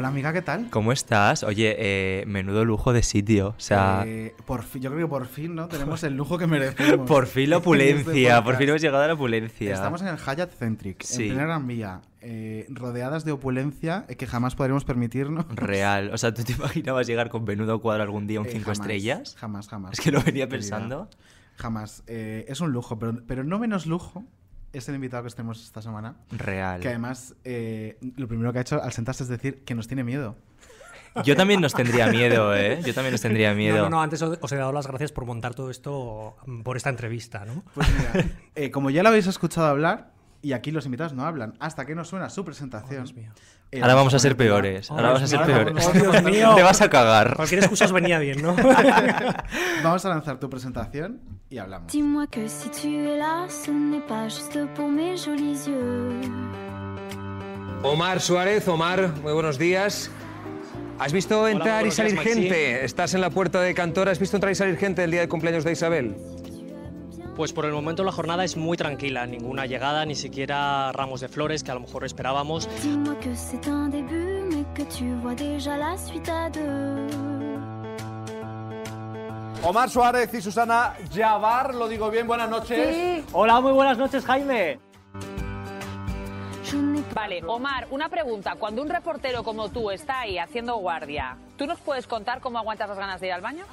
Hola amiga, ¿qué tal? ¿Cómo estás? Oye, eh, menudo lujo de sitio. O sea, Eh, por fin, yo creo que por fin, ¿no? Tenemos el lujo que merecemos. por fin la en opulencia, por fin hemos llegado a la opulencia. Estamos en el Hyatt Centric, Sí. en plena Gran Vía, eh, rodeadas de opulencia que jamás podremos permitirnos. Real. O sea, ¿tú te imaginabas llegar con menudo cuadro algún día un Eh, 5 jamás, estrellas? Jamás, jamás. Es que lo venía pensando. Jamás. Es un lujo, pero, pero no menos lujo es el invitado que tenemos esta semana. Real. Que además, eh, lo primero que ha hecho al sentarse es decir que nos tiene miedo. Yo también nos tendría miedo, ¿eh? Yo también nos tendría miedo. No, no, no, antes os os he dado las gracias por montar todo esto mm, por esta entrevista, ¿no? Pues mira, eh, como ya lo habéis escuchado hablar, y aquí los invitados no hablan hasta que no suena su presentación. Dios mío. Eh, Ahora vamos a ser peores. Oh, Ahora vamos a ser peores. oh, Dios mío. Te vas a cagar. Cualquier excusa os venía bien, ¿no? Vamos a lanzar tu presentación y hablamos. Dis-moi que si tu es là, ce n'est pas juste pour mes jolis yeux. Omar Suárez, Omar, muy buenos días. ¿Has visto entrar y salir días, gente? Estás en la puerta de Cantor, ¿has visto entrar y salir gente el día de cumpleaños de Isabel? Pues por el momento la jornada es muy tranquila, ninguna llegada, ni siquiera ramos de flores que a lo mejor esperábamos. Omar Suárez y Susana Yavar, lo digo bien, buenas noches. Hola, muy buenas noches, Jaime. Vale, Omar, una pregunta. Cuando un reportero como tú está ahí haciendo guardia, ¿tú nos puedes contar cómo aguantas las ganas de ir al baño?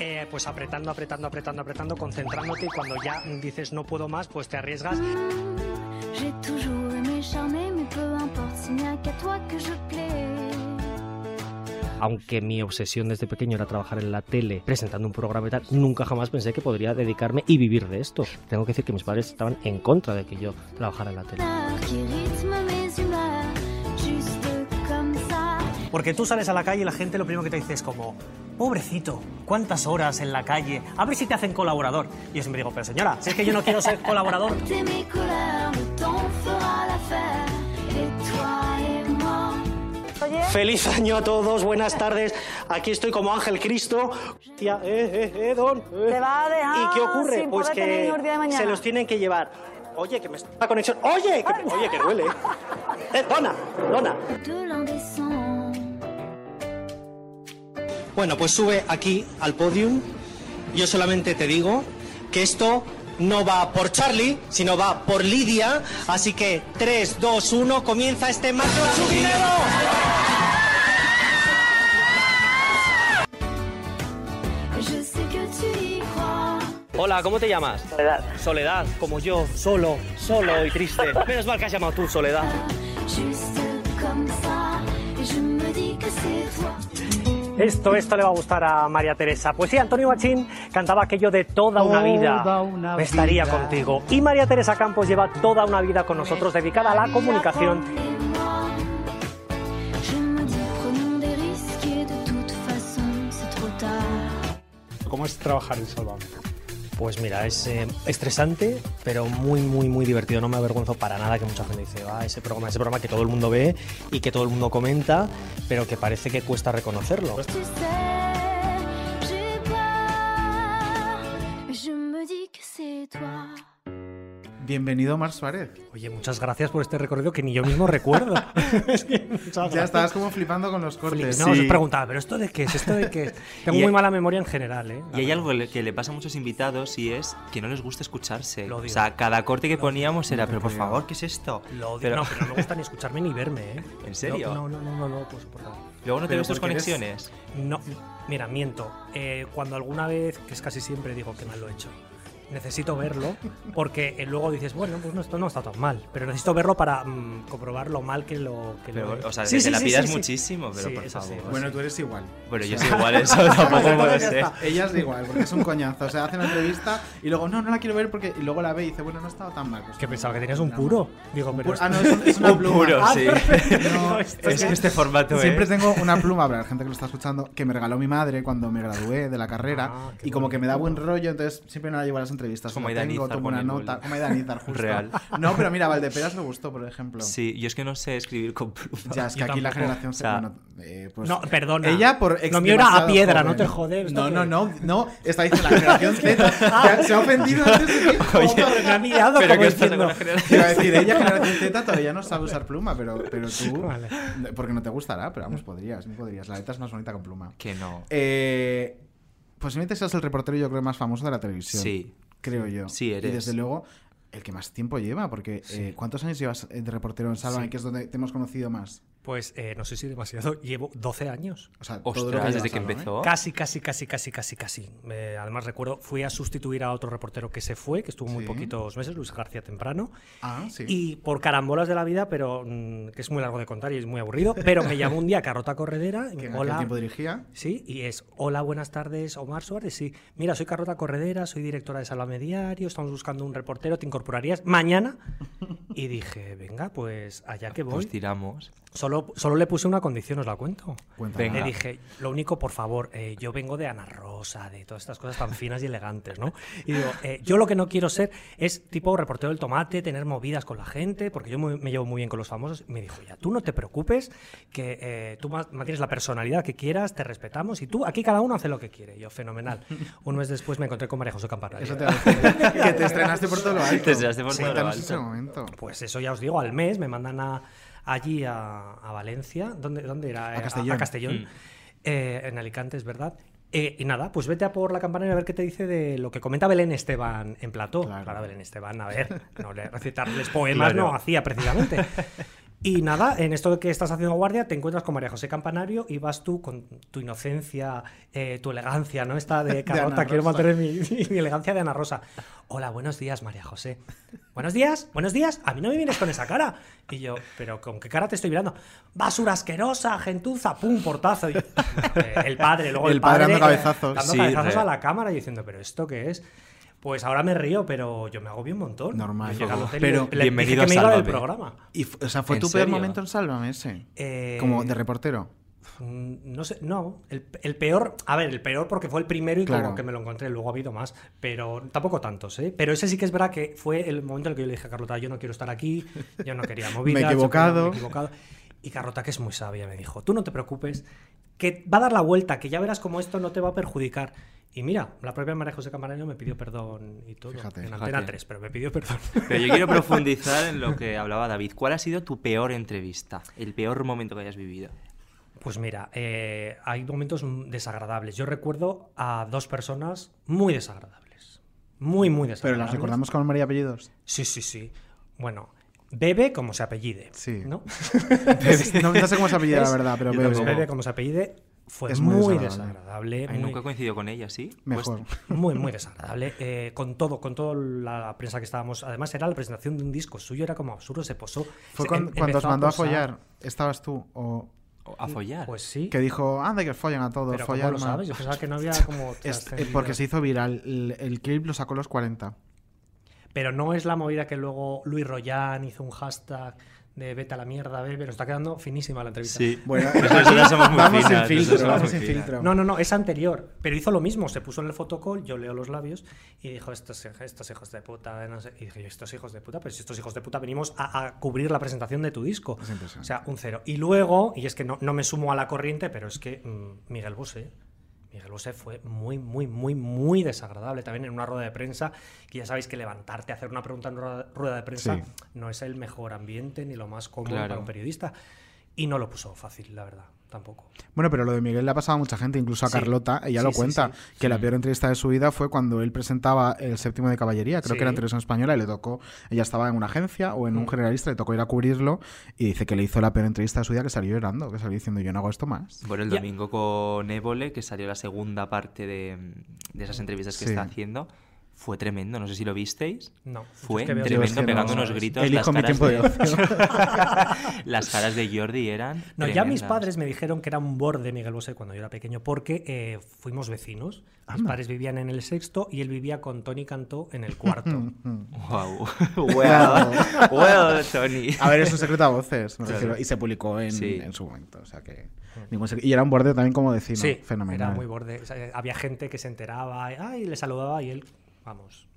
Eh, pues apretando, apretando, apretando, apretando, concentrándote y cuando ya dices no puedo más, pues te arriesgas. J'ai toujours aimé charmer, mais peu importe s'il n'y a qu'à toi que je plais. Aunque mi obsesión desde pequeño era trabajar en la tele presentando un programa y tal, nunca jamás pensé que podría dedicarme y vivir de esto. Tengo que decir que mis padres estaban en contra de que yo trabajara en la tele. Porque tú sales a la calle y la gente lo primero que te dice es como, pobrecito, ¿cuántas horas en la calle? A ver si te hacen colaborador. Y yo siempre digo, pero señora, si es que yo no quiero ser colaborador. Feliz año a todos, buenas tardes. Aquí estoy como Ángel Cristo. Tía, eh, eh, eh, don. eh. Te va a dejar ¿Y qué ocurre? sin Pues que se los tienen que llevar. Oye, que me está la conexión. Oye, que, oye, que duele. Eh, dona, dona. Bueno, pues sube aquí al podium. Yo solamente te digo que esto no va por Charlie, sino va por Lidia. Así que 3, 2, 1, comienza este su dinero. Y crois. Hola, ¿cómo te llamas? Soledad. Soledad, como yo, solo, solo y triste. Menos mal que has llamado tú, Soledad. Esto, esto le va a gustar a María Teresa. Pues sí, Antonio Machín cantaba aquello de toda una vida. Me estaría contigo. Y María Teresa Campos lleva toda una vida con nosotros dedicada a la comunicación. ¿Cómo es trabajar en Sálvame? Pues mira, es eh, estresante, pero muy, muy, muy divertido. No me avergüenzo para nada que mucha gente dice, ah, ese programa, ese programa que todo el mundo ve y que todo el mundo comenta, pero que parece que cuesta reconocerlo. Tu Bienvenido, Omar Suárez. Oye, muchas gracias por este recorrido que ni yo mismo recuerdo. Es que muchas Ya gracias. estabas como flipando con los cortes. No, os preguntaba, ¿pero esto de qué es? ¿Esto de qué es? Tengo Y- muy mala memoria en general, ¿eh? Y hay algo que le pasa a muchos invitados y es que no les gusta escucharse. Lo O sea, cada corte que poníamos era, pero por favor, ¿qué es esto? Lo odio. Pero- No, pero no me gusta ni escucharme ni verme, ¿eh? ¿En serio? No, no, no, no, no, pues por favor. Luego no te Pero ves tus eres- conexiones. No, mira, miento. Eh, cuando alguna vez, que es casi siempre, digo que mal lo he hecho. Necesito verlo, porque eh, luego dices, bueno, pues no, esto no está tan mal, pero necesito verlo para mm, comprobar lo mal que lo que lo Pero, he- o sea, Sí, te sí, la pidas sí, sí. muchísimo, pero Sí, por favor. Bueno, sí. tú eres igual. Bueno, yo soy igual, eso tampoco está. ser. Ella es igual, porque es un coñazo. O sea, hace una entrevista y luego, no, no la quiero ver porque. Y luego la ve y dice, bueno, no ha estado tan mal. Pues, Que pensaba que tenías un puro. Digo, Un pero puro- Ah, no, es, un- es una Un pluma. puro, Ah, sí. No, Es que este formato Siempre es... tengo una pluma, para la gente que lo está escuchando, que me regaló mi madre cuando me gradué de la carrera. Ah, y como que me da buen rollo, entonces siempre me la llevo a las entrevistas. Como Aidan tengo, tomo una nota. Como justo. Real. No, pero mira, Valdeperas me gustó, por ejemplo. Sí, yo es que no sé escribir con pluma. Ya, es que Yo aquí la generación O sea, bueno, eh, pues, No, perdona. Ella por Lo mío era a piedra, joven. no te jodes. ¿esto No, no, no, no. Está diciendo la generación Z. se, se ha ofendido antes de tiempo. Joder, me ha mirado Pero como ¿qué pasa diciendo, con la generación? Te Iba a decir, ella, generación Z, todavía no sabe usar pluma, pero, pero tú. Vale. Porque no te gustará, pero vamos, podrías, no podrías. La letra es más bonita con pluma. Que no. Eh, posiblemente seas el reportero, yo creo, más famoso de la televisión. Sí. Creo yo. Sí, eres. Y desde luego, el que más tiempo lleva, porque eh, ¿cuántos años llevas eh, de reportero en Salva, Sí. que es donde te hemos conocido más? Pues eh, no sé si demasiado. Llevo 12 años. O sea, todo lo Ostras, que desde que Salva, ¿eh? empezó. Casi, casi, casi, casi, casi, casi. Eh, además recuerdo, fui a sustituir a otro reportero que se fue, que estuvo muy Sí. poquitos meses, Luis García Temprano. Ah, sí. Y por carambolas de la vida, pero mm, que es muy largo de contar y es muy aburrido, pero me llamó un día Carrota Corredera y me hola. tiempo dirigía. Sí, y es hola, buenas tardes, Omar Suárez. Sí, mira, soy Carlota Corredera, soy directora de Salame Diario, estamos buscando un reportero, ¿te incorporarías mañana? Y dije, venga, pues allá que voy. Pues tiramos. Solo, solo le puse una condición, os la cuento. Cuéntame. Le dije, lo único, por favor, eh, yo vengo de Ana Rosa, de todas estas cosas tan finas y elegantes, ¿no? Y digo, eh, yo lo que no quiero ser es tipo reportero del tomate, tener movidas con la gente, porque yo me llevo muy bien con los famosos. Y me dijo, ya, tú no te preocupes, que eh, tú ma- mantienes la personalidad que quieras, te respetamos, y tú, aquí cada uno hace lo que quiere. Y yo, fenomenal. Un mes después me encontré con María José Campana. Eso te va a decir. que te estrenaste por todo lo alto. Te estrenaste por todo lo alto. ese momento. Pues eso ya os digo, al mes me mandan a, allí a, a Valencia. ¿Dónde, dónde era? A Eh, Castellón. A, Castellón. Eh, en Alicante, es verdad. Eh, y nada, pues vete a por la campana y a ver qué te dice de lo que comenta Belén Esteban en plató. Claro. Claro, Belén Esteban, a ver, no le, recitarles poemas Claro. no hacía precisamente. Y nada, en esto que estás haciendo guardia, te encuentras con María José Campanario y vas tú con tu inocencia, eh, tu elegancia, ¿no? Esta de Carlota, Ana quiero mantener mi, mi elegancia de Ana Rosa. Hola, buenos días, María José. Buenos días, buenos días. A mí no me vienes con esa cara. Y yo, ¿pero con qué cara te estoy mirando? Basura asquerosa, gentuza, pum, portazo. Y, eh, el padre, luego el, El padre dando eh, cabezazos. dando Sí, cabezazos re- a la cámara y diciendo, ¿pero esto qué es? Pues ahora me río, pero yo me agobio un montón. Normal. Yo al hotel y Pero le bienvenido dije que a me iba del programa. Y, o sea, ¿fue ¿En tu peor serio? momento en Sálvame ese? Eh, Como de reportero. Mm, No sé, no. El, el peor, a ver, el peor porque fue el primero y Claro. como que me lo encontré, luego ha habido más, pero tampoco tantos, ¿eh? Pero ese sí que es verdad que fue el momento en el que yo le dije a Carlota, yo no quiero estar aquí, yo no quería movidas, Me he yo equivocado. me he equivocado. Y Carlota, que es muy sabia, me dijo, tú no te preocupes, que va a dar la vuelta, que ya verás cómo esto no te va a perjudicar. Y mira, la propia María José Camarero me pidió perdón y todo, Fíjate, en fíjate. Antena 3, pero me pidió perdón. Pero yo quiero profundizar en lo que hablaba David. ¿Cuál ha sido tu peor entrevista? El peor momento que hayas vivido. Pues mira, eh, hay momentos desagradables. Yo recuerdo a dos personas muy desagradables. Muy, muy Pero desagradables. las recordamos con María Apellidos. Sí, sí, sí. Bueno, Bebe como se apellide. Sí. ¿no? no, no sé cómo se apellida, la verdad, pero bebe. Bebe como se apellide fue Es muy muy, desagradable. desagradable. Ay, muy, nunca he coincidido con ella, ¿sí? Mejor. Pues- muy, muy desagradable. Eh, con todo, con toda la prensa que estábamos. Además, era la presentación de un disco suyo, era como absurdo, se posó. Fue se- em- cuando os mandó a follar, ¿estabas tú? O a follar. Pues sí. que dijo, anda que follan a todos, Pero ¿cómo follar lo mal". sabes? Yo pensaba que no había como. Es- porque se hizo viral. El, el clip lo sacó a los 40. Pero no es la movida que luego Luis Royan hizo un hashtag de vete a la mierda, bebe. Nos está quedando finísima la entrevista. Sí. Bueno, nosotras somos muy vamos finas, sin filtro, vamos sin filtro. No, no, no, es anterior. Pero hizo lo mismo. Se puso en el fotocall, yo leo los labios y dijo: Estos, estos hijos de puta. No sé. Y dije: Estos hijos de puta, pero si estos hijos de puta venimos a, a cubrir la presentación de tu disco. Es impresionante. O sea, un cero. Y luego, y es que no, no me sumo a la corriente, pero es que mm, Miguel Bosé. Miguel Bosé fue muy, muy, muy, muy desagradable también en una rueda de prensa. Que ya sabéis que levantarte a hacer una pregunta en rueda, rueda de prensa Sí. no es el mejor ambiente ni lo más cómodo Claro. para un periodista. Y no lo puso fácil, la verdad, tampoco. Bueno, pero lo de Miguel le ha pasado a mucha gente, incluso a Sí. Carlota, ella Sí, lo sí, cuenta, sí. que la peor entrevista de su vida fue cuando él presentaba el séptimo de caballería, creo Sí. que era en televisión española, y le tocó, ella estaba en una agencia o en un Mm. generalista, le tocó ir a cubrirlo, y dice que le hizo la peor entrevista de su vida, que salió llorando, que salió diciendo, yo no hago esto más. Bueno, el domingo con Évole, que salió la segunda parte de, de esas entrevistas que Sí. está haciendo, Fue tremendo, no sé si lo visteis. No. Fue es que tremendo, pegando no, unos gritos. elijo las mi caras tiempo de de- las caras de Jordi eran. No, ya mis tremendas. padres me dijeron que era un borde Miguel Bosé cuando yo era pequeño porque eh, fuimos vecinos. Mis padres vivían en el sexto y él vivía con Tony Cantó en el cuarto. Wow. well, well, Tony. A ver, es un secreto a voces, me Claro. refiero, y se publicó en, Sí. en su momento. O sea que. Y era un borde también como vecino. sí, fenomenal. era muy borde. O sea, había gente que se enteraba ay, le saludaba y él, vamos,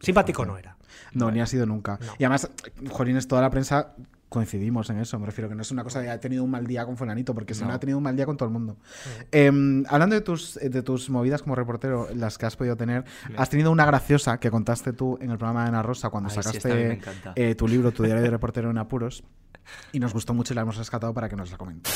simpático no era. No, ni ha sido nunca. No. Y además, Jolines, toda la prensa coincidimos en eso. Me refiero que no es una cosa de ha tenido un mal día con Fulanito, porque si no ha tenido un mal día con todo el mundo. Em, hablando de tus, de tus movidas como reportero, las que has podido tener, has tenido una graciosa que contaste tú en el programa de Ana Rosa cuando Ay, sí, sacaste encanta. eh, tu libro, tu diario de reportero en apuros. Y nos gustó mucho y la hemos rescatado para que nos la comentes.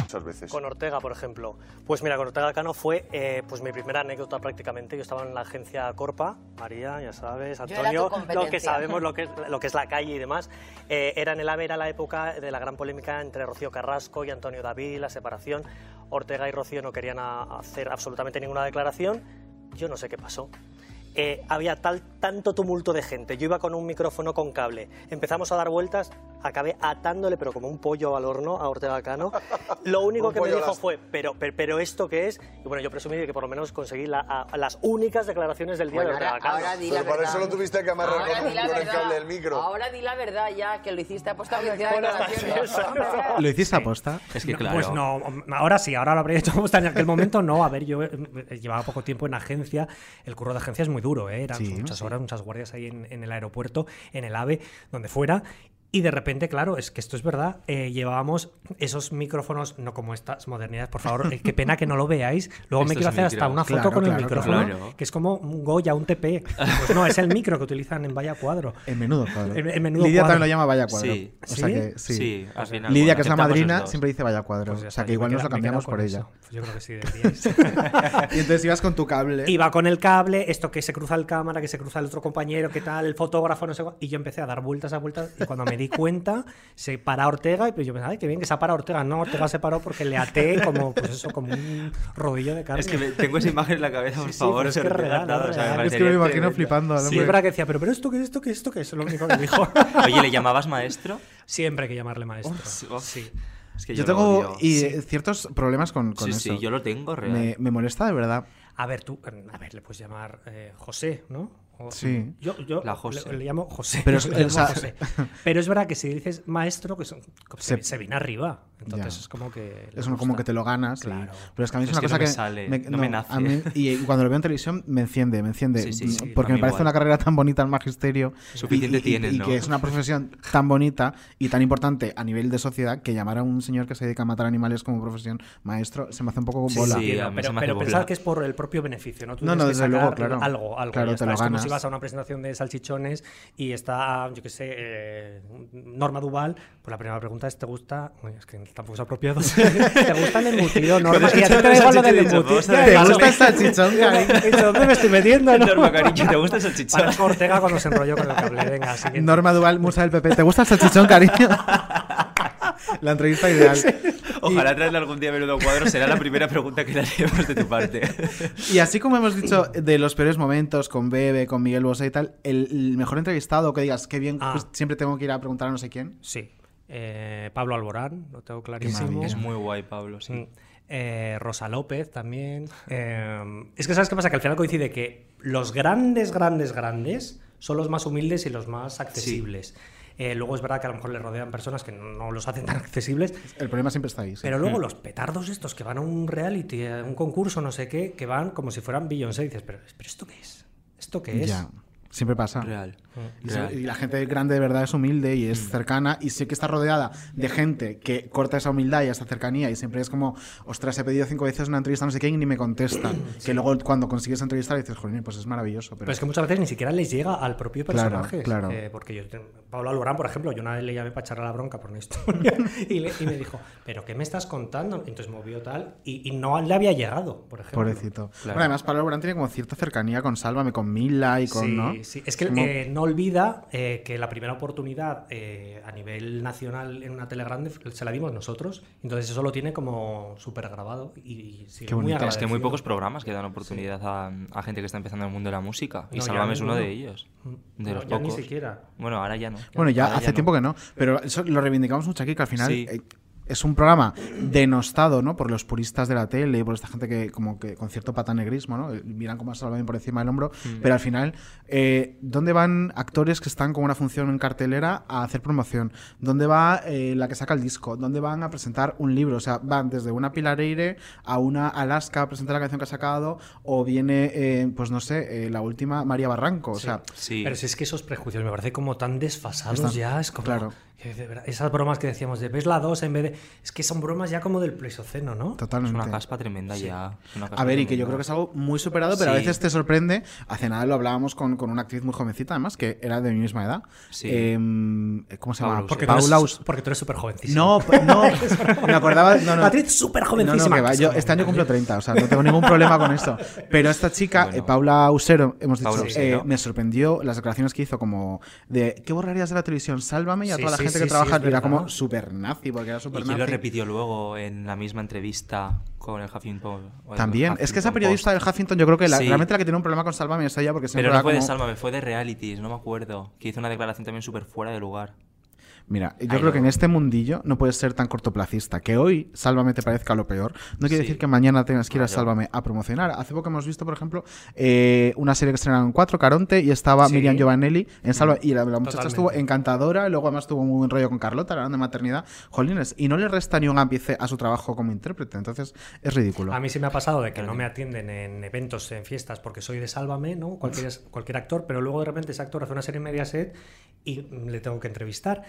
Muchas veces. Con Ortega, por ejemplo. Pues mira, con Ortega Cano fue eh, pues mi primera anécdota prácticamente. Yo estaba en la agencia Corpa, María, ya sabes, Antonio, lo que sabemos, lo que es, lo que es la calle y demás. Eh, era en el AVE, era la época de la gran polémica entre Rocío Carrasco y Antonio David, la separación. Ortega y Rocío no querían a- hacer absolutamente ninguna declaración. Yo no sé qué pasó. Eh, había tal, tanto tumulto de gente. Yo iba con un micrófono con cable. Empezamos a dar vueltas, acabé atándole, pero como un pollo al horno a Ortega Cano. Lo único que me dijo astro. fue, pero, pero, pero ¿esto qué es? Y bueno, yo presumí de que por lo menos conseguí la- a- las únicas declaraciones del día Bueno, de Ortega ahora, Cano. ahora di Pero la para verdad. eso lo tuviste que amarrar Ahora con, di la con el verdad. cable del micro. Ahora di la verdad ya, que lo hiciste Bueno, eso. ¿Lo hiciste aposta? Es que claro. Pues no, ahora sí, ahora lo habría hecho está en aquel momento. No, a ver, yo eh, llevaba poco tiempo en agencia. El curro de agencia es muy duro, ¿eh? Eran Sí, muchas sí. horas, muchas guardias ahí en, en el aeropuerto, en el AVE, donde fuera. Y de repente, claro, es que esto es verdad, eh, llevábamos esos micrófonos, no como estas modernidades, por favor, eh, qué pena que no lo veáis. Luego me quiero hacer hasta micros. una foto Claro, con el claro, micrófono, claro. que es como un Goya, un TP. Pues no, es el micro que utilizan en Vaya Cuadro. En menudo cuadro. En- en menudo Lidia cuadro. también lo llama vaya cuadro. Sí. O sea ¿Sí? que sí. Sí, al final. Lidia, bueno, que es la madrina, siempre dice vaya cuadro. Pues o sea que igual nos lo cambiamos por eso. ella. Pues yo creo que sí, deberíais. y entonces ibas con tu cable. Iba con el cable, esto que se cruza el cámara, que se cruza el otro compañero, que tal, el fotógrafo, no sé cuál, y yo empecé a dar vueltas a vueltas y cuando me di cuenta se para Ortega y pues yo pensaba, ay, qué bien que se ha parado Ortega. No, Ortega se paró porque le até como, pues eso, como un rodillo de carne. Es que me- tengo esa imagen en la cabeza, por Sí, sí, favor. pero es que es real, es o sea, me Es que me imagino tremendo. flipando. Sí, es verdad que decía, pero, pero esto, ¿qué esto, qué esto, qué es? Lo único que dijo. Oye, ¿le llamabas maestro? Siempre hay que llamarle maestro. Oh, sí. Es que Yo yo, tengo y, ciertos problemas con, con Sí, eso. sí, yo lo tengo, real. me, me molesta de verdad. A ver, tú, a ver, le puedes llamar eh, José, ¿no? O- Sí. Yo, yo La José. Le, le llamo José. Pero es- le llamo o sea- José. Pero es verdad que si dices maestro, que son- se viene arriba. Entonces Ya. es como que. Es como gusta. que te lo ganas. y- Claro. pero es que a mí es, Es una que cosa no me que. sale, no me nace. a mí- y cuando lo veo en televisión me enciende, me enciende. Sí, sí, sí, porque me parece igual. una carrera tan bonita el magisterio. Suficiente y, y- tienes, y ¿no? que es una profesión tan bonita y tan importante a nivel de sociedad que llamar a un señor que se dedica a matar animales como profesión maestro se me hace un poco bola. no, pero, me pero bola. pensar que es por el propio beneficio, ¿no? Tú No, no, desde luego, claro. Algo, algo. Claro, te lo es como si vas a una presentación de salchichones y está, yo qué sé, eh, Norma Duval, pues la primera pregunta es: ¿te gusta? Es que tampoco es apropiado. ¿Te gusta el embutido, ti te da igual lo del salchichón, embutido. vamos a ver. ¿Te Vale. gusta el salchichón, cariño? ¿Dónde me estoy metiendo? No? Norma, cariño, ¿te gusta el salchichón? Ortega cuando se enrolló con el cable. Venga, siguiente. Norma Duval, musa del PP. ¿Te gusta el salchichón, cariño? La entrevista ideal. Ojalá traerle algún día menudo cuadro, será la primera pregunta que le haremos de tu parte. Y así como hemos dicho de los peores momentos con Bebe, con Miguel Bosé y tal, el, el mejor entrevistado que digas, qué bien, Ah. pues siempre tengo que ir a preguntar a no sé quién. Sí. Eh, Pablo Alborán, lo tengo clarísimo. Es muy guay, Pablo, sí. Mm. Eh, Rosa López también. Eh, es que sabes qué pasa, que al final coincide que los grandes, grandes, grandes son los más humildes y los más accesibles. Eh, luego es verdad que a lo mejor le rodean personas que no los hacen tan accesibles. El problema siempre está ahí. sí. Pero luego los petardos estos que van a un reality, a un concurso, no sé qué, que van como si fueran Beyoncé, y dices, pero, pero ¿esto qué es? ¿Esto qué es? Ya, siempre pasa. Real. Y, real. se- y la gente grande de verdad es humilde y es cercana y sé que está rodeada de gente que corta esa humildad y esa cercanía y siempre es como, ostras, he pedido cinco veces una entrevista no sé quién y ni me contestan. Que luego cuando consigues entrevistar dices, joder, pues es maravilloso. Pero, Pero es que muchas veces ni siquiera les llega al propio Claro, personaje. claro. Eh, porque yo, Pablo Alborán, por ejemplo, yo una vez le llamé para echarle la bronca por una historia y, le- y me dijo, ¿pero qué me estás contando? Entonces movió tal y, y no le había llegado, por ejemplo. Pobrecito. Claro. Bueno, además Pablo Alborán tiene como cierta cercanía con Sálvame, con Mila y con, sí, ¿no? sí. Es que Como- eh, no no olvida eh, que la primera oportunidad eh, a nivel nacional en una tele grande se la dimos nosotros. Entonces eso lo tiene como súper grabado y, sigue Qué muy bonito. Es que hay muy pocos programas que dan oportunidad a, a gente que está empezando en el mundo de la música. Y No, ya Sálvame es uno de ellos. Mm. De No, los ya ni pocos. siquiera. Bueno, ahora ya no. Bueno, ya Ahora hace tiempo que no. Pero eso lo reivindicamos mucho aquí, que al final Sí. eh, es un programa denostado, ¿no? Por los puristas de la tele y por esta gente que, como que con cierto patanegrismo, ¿no? Eh, Miran como a Sálvame por encima del hombro. Mm. Pero al final, eh, ¿dónde van actores que están con una función en cartelera a hacer promoción? ¿Dónde va eh, la que saca el disco? ¿Dónde van a presentar un libro? O sea, van desde una Pilareire a una Alaska a presentar la canción que ha sacado, o viene, eh, pues no sé, eh, la última María Barranco. O sea, Sí. Pero si es que esos prejuicios me parece como tan desfasados Están- ya, es como... claro. Que de verdad, esas bromas que decíamos de ves la 2 en vez de... Es que son bromas ya como del Pleistoceno, ¿no? Es totalmente. una caspa tremenda ya. es una caspa A ver, y que yo creo que es algo muy superado, pero a veces te sorprende. Hace nada lo hablábamos con, con una actriz muy jovencita, además, que era de mi misma edad. Sí. Em, ¿Cómo se llama? Porque, Paula tú eres, porque tú eres súper jovencísimo. No, no, me acordaba. No, no. Actriz súper jovencísima. no, que va, que es yo este año cumplo 30, o sea, no tengo ningún problema con esto. Pero esta chica, Bueno. eh, Paula Usero, hemos dicho, Paula eh, me sorprendió las declaraciones que hizo como de ¿qué borrarías de la televisión? Sálvame y a Sí, toda la sí, gente sí, que sí, trabaja y era verdad. como súper nazi, porque era ¿Y súper quién lo repitió luego en la misma entrevista con el Huffington? el También, es que esa Huffington periodista Post? del Huffington, yo creo que la- Sí. realmente la que tiene un problema con Sálvame es ella, porque siempre Pero no fue de como- Sálvame, fue de realities, no me acuerdo. Que hizo una declaración también súper fuera de lugar. Mira, yo Ay, creo que en este mundillo no puedes ser tan cortoplacista. Que hoy Sálvame te parezca lo peor. No quiere Sí. decir que mañana tengas que ir a. Sálvame a promocionar. Hace poco hemos visto, por ejemplo, eh, una serie que estrenaron en cuatro, Caronte, y estaba Sí. Miriam Giovanelli en Sálvame. Y la, la muchacha Totalmente. estuvo encantadora. Luego además tuvo un buen rollo con Carlota, hablando de maternidad. Jolines. Y no le resta ni un ápice a su trabajo como intérprete. Entonces es ridículo. A mí sí me ha pasado de que no me atienden en eventos, en fiestas, porque soy de Sálvame, ¿no? Cualquier, cualquier actor, pero luego de repente ese actor hace una serie en Mediaset y mm, le tengo que entrevistar.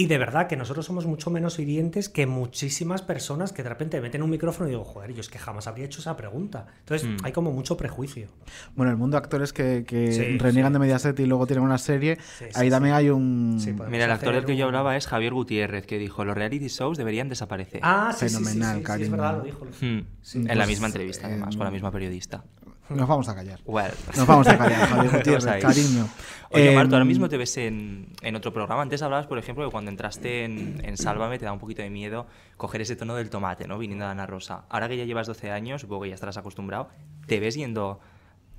Y de verdad que nosotros somos mucho menos hirientes que muchísimas personas que de repente meten un micrófono y digo, joder, yo es que jamás habría hecho esa pregunta. Entonces Mm. hay como mucho prejuicio. Bueno, el mundo de actores que, que Sí, reniegan sí. de Mediaset y luego tienen una serie, Sí, sí, ahí sí. también hay un... Mira, el actor del que yo hablaba es Javier Gutiérrez, que dijo, los reality shows deberían desaparecer. Ah, sí, sí, sí, Fenomenal, sí, sí, es cariño. verdad, lo dijo. Hmm. en pues, la misma entrevista, eh, además, con la misma periodista. Nos vamos a callar. Well. Nos vamos a callar, Javier Gutiérrez, cariño. Oye, Em, Marto, ahora mismo te ves en, en otro programa. Antes hablabas, por ejemplo, que cuando entraste en, en Sálvame te da un poquito de miedo coger ese tono del tomate, ¿no? Viniendo de Ana Rosa. Ahora que ya llevas 12 años, supongo que ya estarás acostumbrado, ¿te ves yendo,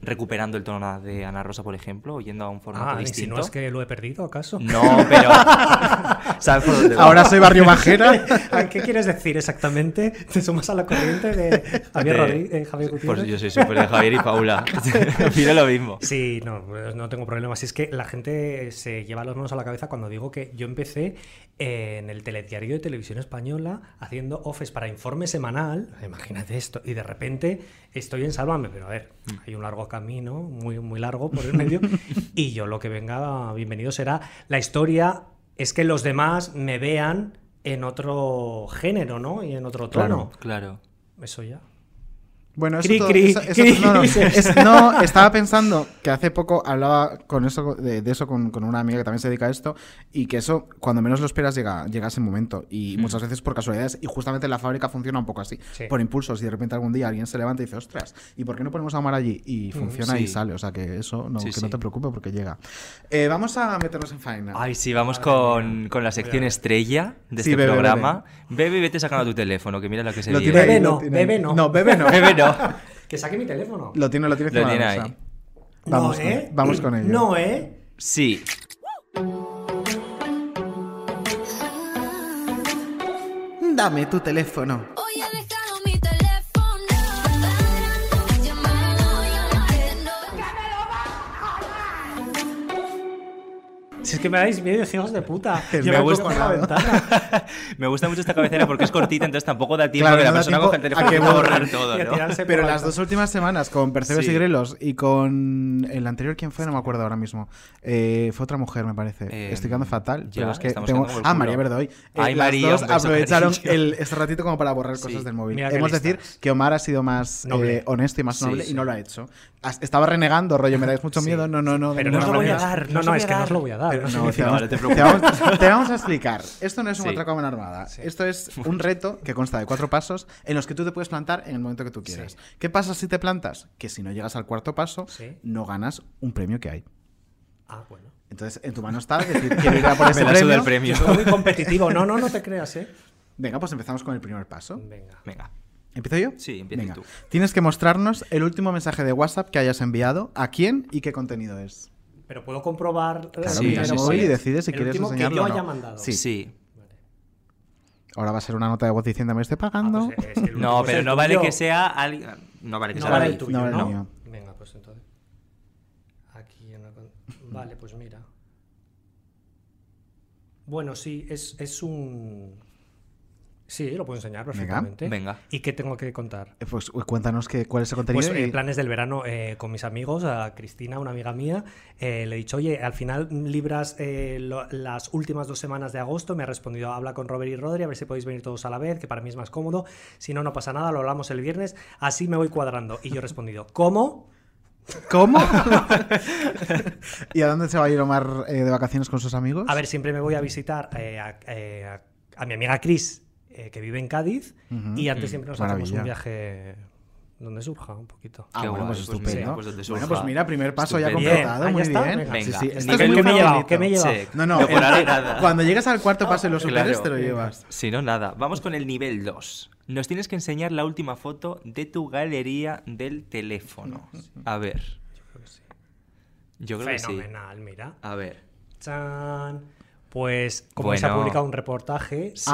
recuperando el tono de Ana Rosa, por ejemplo, o yendo a un formato Ah, ¿y si distinto? no es que lo he perdido, acaso? No, pero... ¿Sabes por dónde voy? Ahora soy Barrio Bajera. ¿Qué quieres decir exactamente? ¿Te sumas a la corriente de Javier, De- Rodríguez, eh, Javier Gutiérrez? Pues yo soy súper de Javier y Paula. Opino lo mismo. Sí, no, pues no tengo problemas. Es que la gente se lleva las manos a la cabeza cuando digo que yo empecé en el telediario de televisión española haciendo offes para informe semanal. Imagínate esto. Y de repente estoy en Sálvame, pero a ver, hay un largo camino, muy, muy largo por el medio. y yo lo que venga, bienvenido será. La historia es que los demás me vean en otro género, ¿no? Y en otro tono. Claro. Eso ya. Bueno, eso, Cri, todo- cri, eso- eso- cri. no, no, es- no, estaba pensando que hace poco hablaba con eso, de, de eso con, con una amiga que también se dedica a esto y que eso, cuando menos lo esperas, llega, llega ese momento y Mm. muchas veces por casualidades y justamente la fábrica funciona un poco así, Sí. por impulsos y de repente algún día alguien se levanta y dice, ostras, ¿y por qué no ponemos a Omar allí? Y funciona y sí. sale, o sea que eso, no, Sí, que no te preocupes porque llega. Eh, vamos a meternos en faena. Ay, sí, vamos con, con la sección estrella de Sí, este bebe, programa. Bebe y vete sacando tu teléfono, que mira lo que se Bebe no, bebe no. No, bebe no. Bebe no. Que saque mi teléfono. Lo tiene, lo tiene Lo tiene la ahí. mesa. Vamos, no, ¿eh? vamos con ello. No, ¿eh? Sí. Dame tu teléfono. Si es que me dais miedo, hijos de puta. Yo me me gusta la ventana. Me gusta mucho esta cabecera porque es cortita, entonces tampoco da tiempo Claro, que la no persona coja el teléfono a que borrar todo, Pero la las dos últimas semanas, con Percebes Sí. y Grelos y con el anterior, ¿quién fue? No me acuerdo ahora mismo. Eh, fue otra mujer, me parece. Eh, Estoy quedando fatal. ya, pero es que tengo... Ah. María Verdoy. Eh, Ay, las María, dos aprovecharon el, este ratito como para borrar Sí. cosas del móvil. Hemos de decir que Omar ha sido más eh, honesto y más Sí, noble sí. y no lo ha hecho. Estaba renegando, rollo, me dais mucho Sí. miedo. No, no, no. Pero no os lo voy a dar. no No, es que no os lo voy a dar. Pero No, no, te, Vale, vamos, te te preocupes. vamos- te vamos a explicar. Esto no es un Sí. atraco a mano armada. Esto es un reto que consta de cuatro pasos en los que tú te puedes plantar en el momento que tú quieras. ¿Qué pasa si te plantas? Que si no llegas al cuarto paso, Sí. no ganas un premio que hay. Ah, bueno. Entonces, en tu mano está decir, quiero ir a por ese premio. premio. Soy muy competitivo. No, no, no te creas, ¿eh? Venga, pues empezamos con el primer paso. Venga. Venga. ¿Empiezo yo? Sí, empieza Venga. tú. Tienes que mostrarnos el último mensaje de WhatsApp que hayas enviado, a quién y qué contenido es. Pero puedo comprobar. eh, Claro, Sí, mira sí, sí. y decides si el quieres último enseñarlo que yo o no. haya mandado. Sí. Sí. Ahora va a ser una nota de voz diciendo me estoy pagando. Ah, pues, es que el No, pero no vale que sea alguien. No vale que No sea vale el tuyo, no vale el ¿no? mío. Venga, pues entonces. Aquí en la con- Vale, pues mira. Bueno, sí, es, es un. Sí, lo puedo enseñar perfectamente. Venga. ¿Y qué tengo que contar? Eh, Pues cuéntanos qué, cuál es el contenido. Pues eh, y- planes del verano eh, con mis amigos, a Cristina, una amiga mía, le he dicho, oye, al final libras eh, lo- las últimas dos semanas de agosto, me ha respondido, habla con Robert y Rodri, a ver si podéis venir todos a la vez, que para mí es más cómodo, si no, no pasa nada, lo hablamos el viernes, así me voy cuadrando. Y yo he respondido, ¿cómo? ¿Cómo? ¿Y a dónde se va a ir Omar de vacaciones con sus amigos? A ver, siempre me voy a visitar a, a- a mi amiga Cris, eh, que vive en Cádiz, y antes Mm, siempre nos maravilla. hacemos un viaje donde surja un poquito. Ah, bueno, pues pues estupendo. pues bueno, pues mira, primer paso ya completado, Bien, ah, muy está, bien. venga. Sí, sí, ¿Qué esto es me-. Check. No, no, No, por el- nada. cuando llegues al cuarto paso y lo superes, Claro. te lo llevas. Si no, nada. Vamos con el nivel 2. Nos tienes que enseñar la última foto de tu galería del teléfono. A ver. Yo creo que sí. Fenomenal, mira. A ver. Chan. Pues como se ha publicado un reportaje, Sí.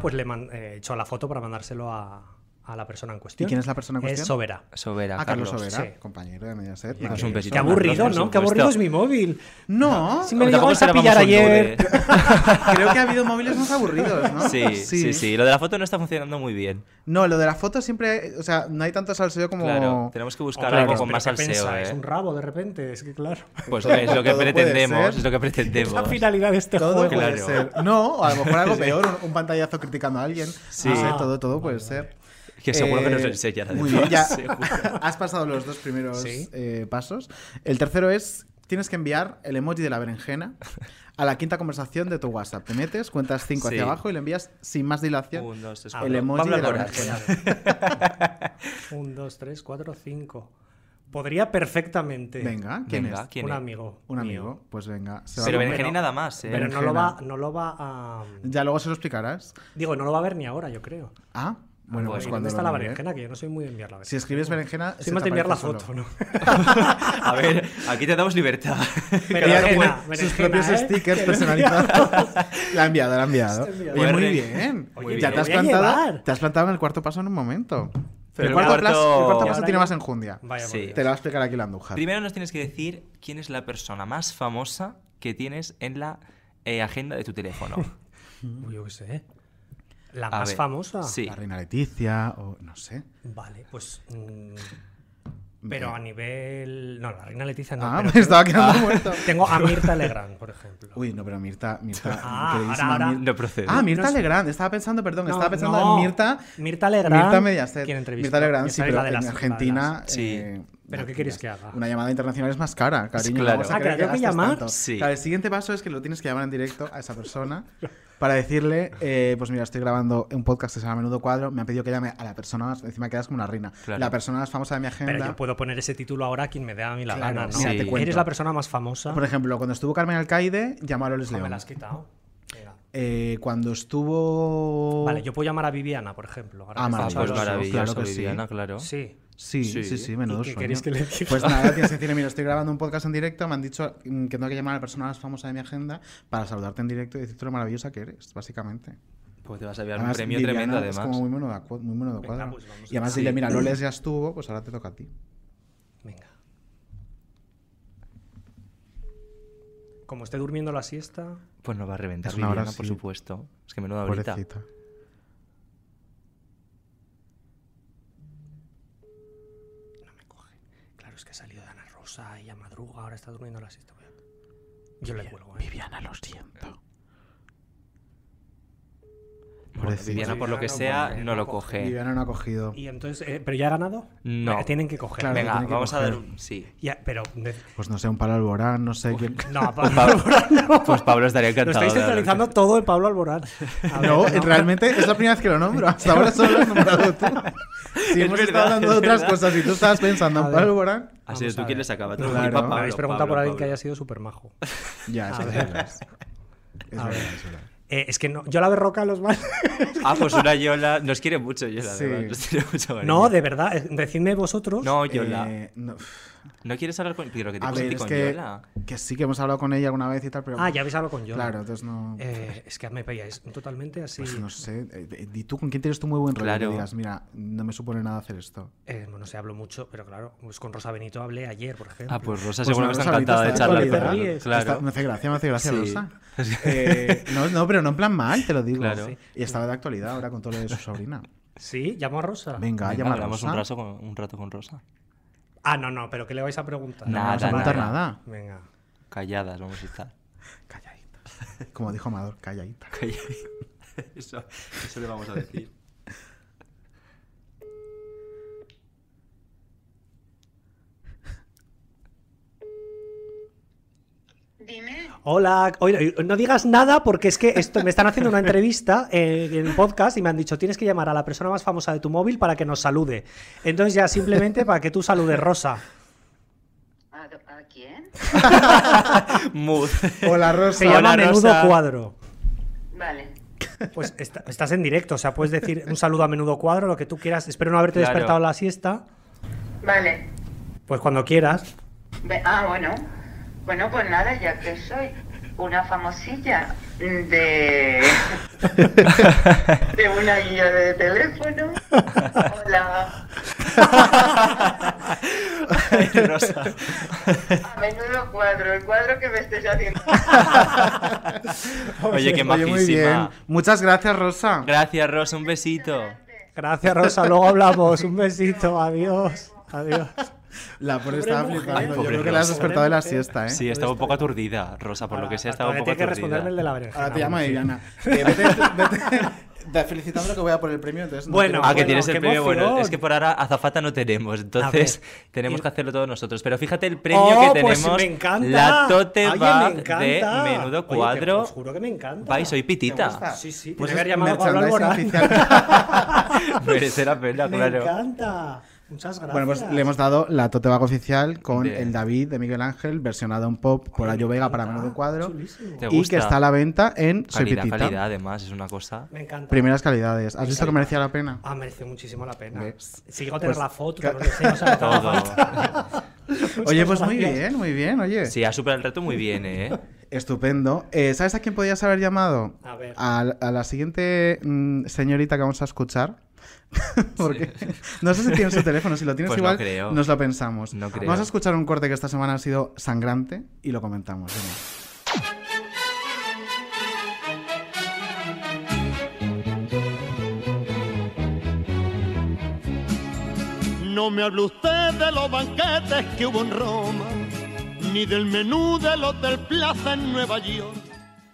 pues le eh, he hecho la foto para mandárselo a, a la persona en cuestión. ¿Y quién es la persona en cuestión? Es Sobera. Sobera, Ah, Carlos Carlos. Sobera, sí. compañero de Mediaset. Es un besito. Qué aburrido, ¿no? Qué aburrido es mi móvil. No, Si me lo llegabas a pillar ayer. creo que ha habido móviles más aburridos, ¿no? Sí, sí, sí, Lo de la foto no está funcionando muy bien. No, lo de la foto siempre, o sea, no hay tanto salseo como... Claro, tenemos que buscar algo con ¿pero más salseo? ¿eh? un rabo de repente, es que claro. Pues es lo que pretendemos, es lo que Es pretendemos. la finalidad de este Todo juego. puede Claro. ser. No, o a lo mejor algo peor, un, pantallazo criticando a alguien. Sí. No sé, todo, todo puede ser. Que seguro que nos Eh, enseñan. Muy bien, ya has pasado los dos primeros Sí. eh, pasos. El tercero es, tienes que enviar el emoji de la berenjena a la quinta conversación de tu WhatsApp. Te metes, cuentas cinco Sí. hacia abajo y le envías sin más dilación Un, dos, tres, el emoji Pablo de la berenjena. Un, dos, tres, cuatro, cinco. Podría perfectamente. Venga, ¿quién Venga, es? ¿quién un es? amigo. Un mío. amigo. Pues venga. se va Pero berenjena y nada más, ¿eh? Pero no lo, va, no lo va a. Ya luego se lo explicarás. Digo, no lo va a ver ni ahora, yo creo. Ah, bueno, bueno. pues ¿Y cuando ¿Dónde está la mire. berenjena? Que yo no soy muy de enviar la berenjena. Si escribes berenjena, Soy se más de enviar la foto, solo. ¿no? A ver, aquí te damos libertad. Berenjena, sus berenjena, propios ¿eh? stickers personalizados. la ha enviado, la ha enviado. Oye, muy bien. Oye, ya te has, plantado, te has plantado en el cuarto paso en un momento. Pero el, cuarto cuarto- plas- el cuarto Y paso tiene ya- más enjundia. Vaya, Sí. Te lo va a explicar aquí la Andújar. Primero nos tienes que decir quién es la persona más famosa que tienes en la eh, agenda de tu teléfono. Uy, yo qué sé. La más ver, famosa. Sí. La reina Leticia, o no sé. Vale, pues. mm, pero a nivel. No, la reina Leticia no. Ah, pero me tengo- estaba quedando muerto. Tengo a Mirta Legrand, por ejemplo. Uy, no, pero Mirta, Mirta, Ah, ahora- ahora- Mir- No procede. Ah, Mirta No. Legrand. Estaba pensando, perdón, No, estaba pensando no. en Mirta. Mirta Legrand. Mirta Mediaset. Mirta Legrand, sí, pero la de en Argentina. la de Sí. eh, ¿Pero qué queréis que haga? Una llamada internacional es más cara, cariño. Claro. vamos a Ah, que creer tengo que gastes llamar. tanto. Sí. Claro, el siguiente paso es que lo tienes que llamar en directo a esa persona para decirle, eh, pues mira, estoy grabando un podcast que se llama Menudo Cuadro, me han pedido que llame a la persona más, encima quedas como una reina, Claro. la persona más famosa de mi agenda. Pero yo puedo poner ese título ahora a quien me dé a mí la Claro, gana, ¿no? mira, te cuento. Eres la persona más famosa. Por ejemplo, cuando estuvo Carmen Alcaide, llamó a Loles Ah, me León. la has quitado. Eh, cuando estuvo... Vale, yo puedo llamar a Viviana, por ejemplo. ahora Ah, que pues maravilloso, claro que sí. Claro. Sí. Sí, sí, Sí. sí, menudo ¿Y qué sueño. queréis que le diga? Pues nada, tienes que decirle, mira, estoy grabando un podcast en directo, me han dicho que tengo que llamar a la persona más famosa de mi agenda para saludarte en directo y decirte lo maravillosa que eres, básicamente. Pues te vas a llevar un Además, premio Viviana tremendo, Es además. como muy mono de, muy mono de Venga, cuadro. pues y además dile, mira, Loles ya estuvo, pues ahora te toca a ti. Venga. Como esté durmiendo la siesta. Pues no va a reventar Es una hora por supuesto. Es que menuda ahorita. Pobrecita. No me coge. Claro, es que ha salido de Ana Rosa y a madruga, ahora está durmiendo la siesta. Yo le cuelgo, ¿eh? Viviana, lo siento. Pobrecito. Viviana, por lo que sea, no lo coge. Viviana no ha cogido. Y entonces, eh, ¿pero ya ha ganado? No. Eh, Tienen que coger. Claro, Venga, que vamos a coger. dar un... Sí. Ya, pero de- Pues no sé, un Pablo Alborán, no sé quién. no, Pues Pablo Alborán no. Pues Pablo estaría Lo encantado. estáis de hablar. centralizando todo en Pablo Alborán. A ver, No, realmente es la primera vez que lo nombro. Hasta ahora solo lo has nombrado tú. Si Es hemos verdad, estado hablando de otras verdad. cosas y tú estabas pensando A en. Pablo Alborán, Ha sido tú a quien ver. le sacaba. Tú Claro. Me habéis preguntado por alguien que haya sido súper majo. ya, eso A es ver. verdad. Es A verdad, ver. es verdad. Eh, es que no, yo la berroca los mal. Ah, pues una Yola. Nos quiere mucho, Yola. Sí. Nos tiene mucho cariño. No, de verdad, eh, decidme vosotros. No, Yola. Eh, no. ¿No quieres hablar con.? Pero que te A ver, es con que, Yola. que sí que hemos hablado con ella alguna vez y tal, pero. Ah, ya habéis hablado con yo. Claro, entonces no. Eh, es que me pilláis totalmente así. Pues no sé. eh, eh, ¿Y tú con quién tienes tú muy buen rollo? Claro. Que digas, mira, no me supone nada hacer esto. Eh, bueno, se hablo mucho, pero claro, pues con Rosa Benito hablé ayer, por ejemplo. Ah, pues Rosa Pues seguro no, que está encantada de charlar con. Claro. Me hace gracia, me hace gracia, Sí. Rosa. Eh, no, no, pero no en plan mal, te lo digo. Claro. Sí. Y estaba de actualidad ahora con todo lo de su sobrina. Sí, llamo a Rosa. Venga, Venga, llama a Rosa. un rato, con, un rato con Rosa. Ah, no, no, pero ¿qué le vais a preguntar? No Nada, vamos a preguntar nada. nada. Venga. Calladas vamos a estar. Calladita. Como dijo Amador, calladita. Calladitas. Eso, eso le vamos a decir. Hola, oye, no digas nada porque es que esto, me están haciendo una entrevista en el podcast y me han dicho tienes que llamar a la persona más famosa de tu móvil para que nos salude. Entonces ya simplemente para que tú saludes Rosa. ¿A, a quién? Mood. Hola, Rosa. Se llama Hola, Menudo Rosa. Cuadro. Vale. Pues está- estás en directo, o sea, puedes decir un saludo a Menudo Cuadro, lo que tú quieras. Espero no haberte Claro. despertado la siesta. Vale. Pues cuando quieras. Ve- ah, bueno. Bueno, pues nada, ya que soy una famosilla de... de una guía de teléfono. Hola. Rosa. A menudo cuadro, el cuadro que me estés haciendo. Oye, qué Oye, muy bien. majísima. Muchas gracias, Rosa. Gracias, Rosa. Un besito. Gracias, Rosa. Luego hablamos. Un besito. Adiós. Adiós. La pobre estaba mujer. flipando. Yo creo que la has despertado de la siesta, ¿eh? Sí, estaba un poco aturdida, Rosa, por lo que sea, estaba un poco tiene que aturdida. responderme el de la berenjena. Ahora te llama sí. Viviana. Eh, vete, vete, felicitando que voy a por el premio. Entonces no Bueno, Ah, que tienes el premio. Bueno, es que por ahora azafata no tenemos, entonces ver, tenemos y- que hacerlo todos nosotros. Pero fíjate el premio Oh, que pues tenemos. me encanta. La tote Oye, bag me de menudo Oye, te- cuadro. os juro que me encanta. Vais, soy ¿Te pitita. Sí, sí. Pues Pues es haber llamado a Pablo Alborán. oficial. Merece la pena, Me claro. encanta. Muchas gracias. Bueno, pues le hemos dado la tote bag oficial con Bien. el David de Miguel Ángel, versionado en pop por Ayo Vega para menudo cuadro. Chulísimo. ¿Te Y gusta? que está a la venta en Soy Calidad, calidad, además, es una cosa. Me encanta. Primeras calidades. ¿Has visto que merecía la pena? Ah, mereció muchísimo la pena. ¿Ves? Si llego a tener Pues, la foto, ca- te lo deseo, o sea, no te haga Todo. Oye, pues muy gracias. bien, muy bien, oye. Sí, ha superado el reto muy bien, ¿eh? Estupendo. Eh, ¿Sabes a quién podías haber llamado? A ver. A, a la siguiente mm, señorita que vamos a escuchar. Porque no sé si tienes su teléfono, si lo tienes Pues no igual, creo. nos lo pensamos. No creo. Vamos a escuchar un corte que esta semana ha sido sangrante y lo comentamos. venga. No me hable usted de los banquetes que hubo en Roma, ni del menú del Hotel Plaza en Nueva York.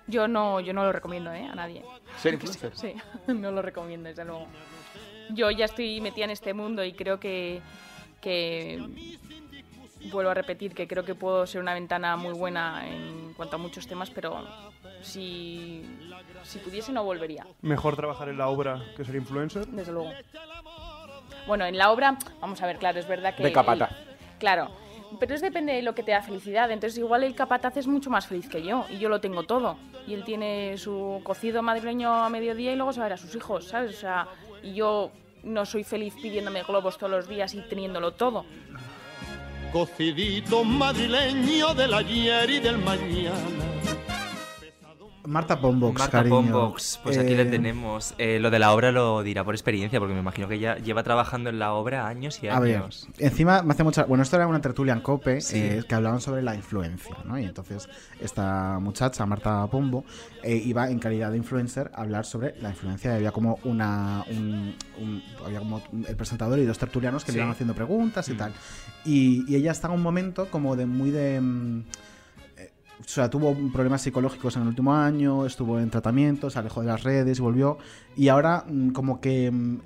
Yo no, yo no lo recomiendo ¿eh? a nadie. ¿Ser influencer? Sí, no lo recomiendo, desde luego. Yo ya estoy metida en este mundo y creo que, que vuelvo a repetir que creo que puedo ser una ventana muy buena en cuanto a muchos temas, pero si, si pudiese no volvería, Mejor trabajar en la obra que ser influencer. desde luego. Bueno, en la obra, vamos a ver, claro, es verdad que... De capataz. el- claro, pero es depende de lo que te da felicidad. Entonces igual el capataz es mucho más feliz que yo y yo lo tengo todo. Y él tiene su cocido madrileño a mediodía y luego se va a ver a sus hijos, ¿sabes? O sea, y yo no soy feliz pidiéndome globos todos los días y teniéndolo todo. Cocidito madrileño del ayer y del mañana. Marta Pombox, Marta cariño. Pombox, pues aquí le Eh, tenemos. Eh, lo de la obra lo dirá por experiencia, porque me imagino que ya lleva trabajando en la obra años y A ver, años. encima me hace mucha. Bueno, esto era una tertulia en Cope Sí. eh, que hablaban sobre la influencia, ¿no? Y entonces esta muchacha, Marta Pombo, eh, iba en calidad de influencer a hablar sobre la influencia. Había como una. un- un- había como el presentador y dos tertulianos que Sí. le iban haciendo preguntas y Mm. tal. Y, y ella está en un momento como de muy de. O sea, tuvo problemas psicológicos en el último año, estuvo en tratamiento, se alejó de las redes y volvió. Y ahora, mm, como que mm,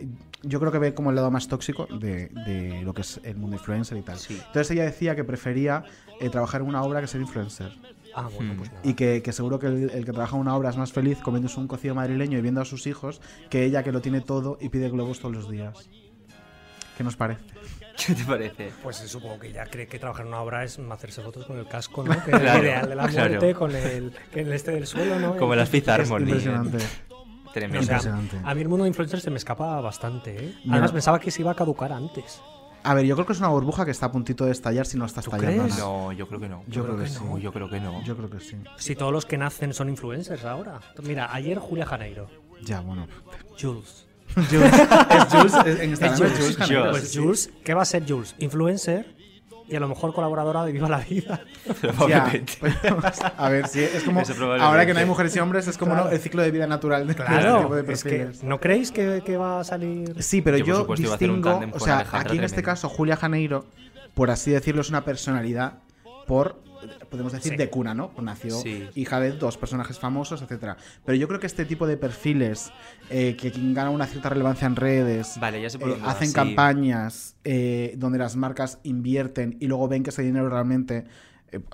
yo creo que ve como el lado más tóxico de, de lo que es el mundo influencer y tal. Entonces ella decía que prefería eh, trabajar en una obra que ser influencer. Ah, bueno, pues nada. Y que, que seguro que el, el que trabaja en una obra es más feliz comiéndose un cocido madrileño y viendo a sus hijos que ella que lo tiene todo y pide globos todos los días. ¿Qué nos parece? ¿Qué te parece? Pues sí, supongo que ella cree que trabajar en una obra es hacerse fotos con el casco, ¿no? Que es el ideal de la claro. muerte, con el, el este del suelo, ¿no? Como las Fifth Harmony. impresionante. Tremendo. O sea, Impresionante. a mí el mundo de influencers se me escapa bastante, ¿eh? Además pensaba que se iba a caducar antes. A ver, yo creo que es una burbuja que está a puntito de estallar si no está estallando. crees? No, yo creo que no. Yo creo que sí. no. Yo creo que no. Yo creo que sí. Si todos los que nacen son influencers ahora. Mira, ayer Julia Janeiro. Ya, bueno. Jules. Jules. Es Jules, es- en Instagram Es es Jules. Jules Janeiro, Pues. Jules, ¿qué va a ser Jules? Influencer y a lo mejor colaboradora de Viva la Vida. Ya, pues, a ver, sí, es como ahora que no hay mujeres y hombres, es como Claro. ¿no? el ciclo de vida natural de, de este tipo Claro, de es que. ¿no creéis que, que va a salir? Sí, pero Yo, distingo, o sea, aquí en este caso Julia Janeiro, por así decirlo, es una personalidad por podemos decir Sí. de cuna, ¿no? Pues nació Sí. hija de dos personajes famosos, etcétera. Pero yo creo que este tipo de perfiles eh, que ganan una cierta relevancia en redes, Vale, ya eh, hacen sí. campañas eh, donde las marcas invierten y luego ven que ese dinero realmente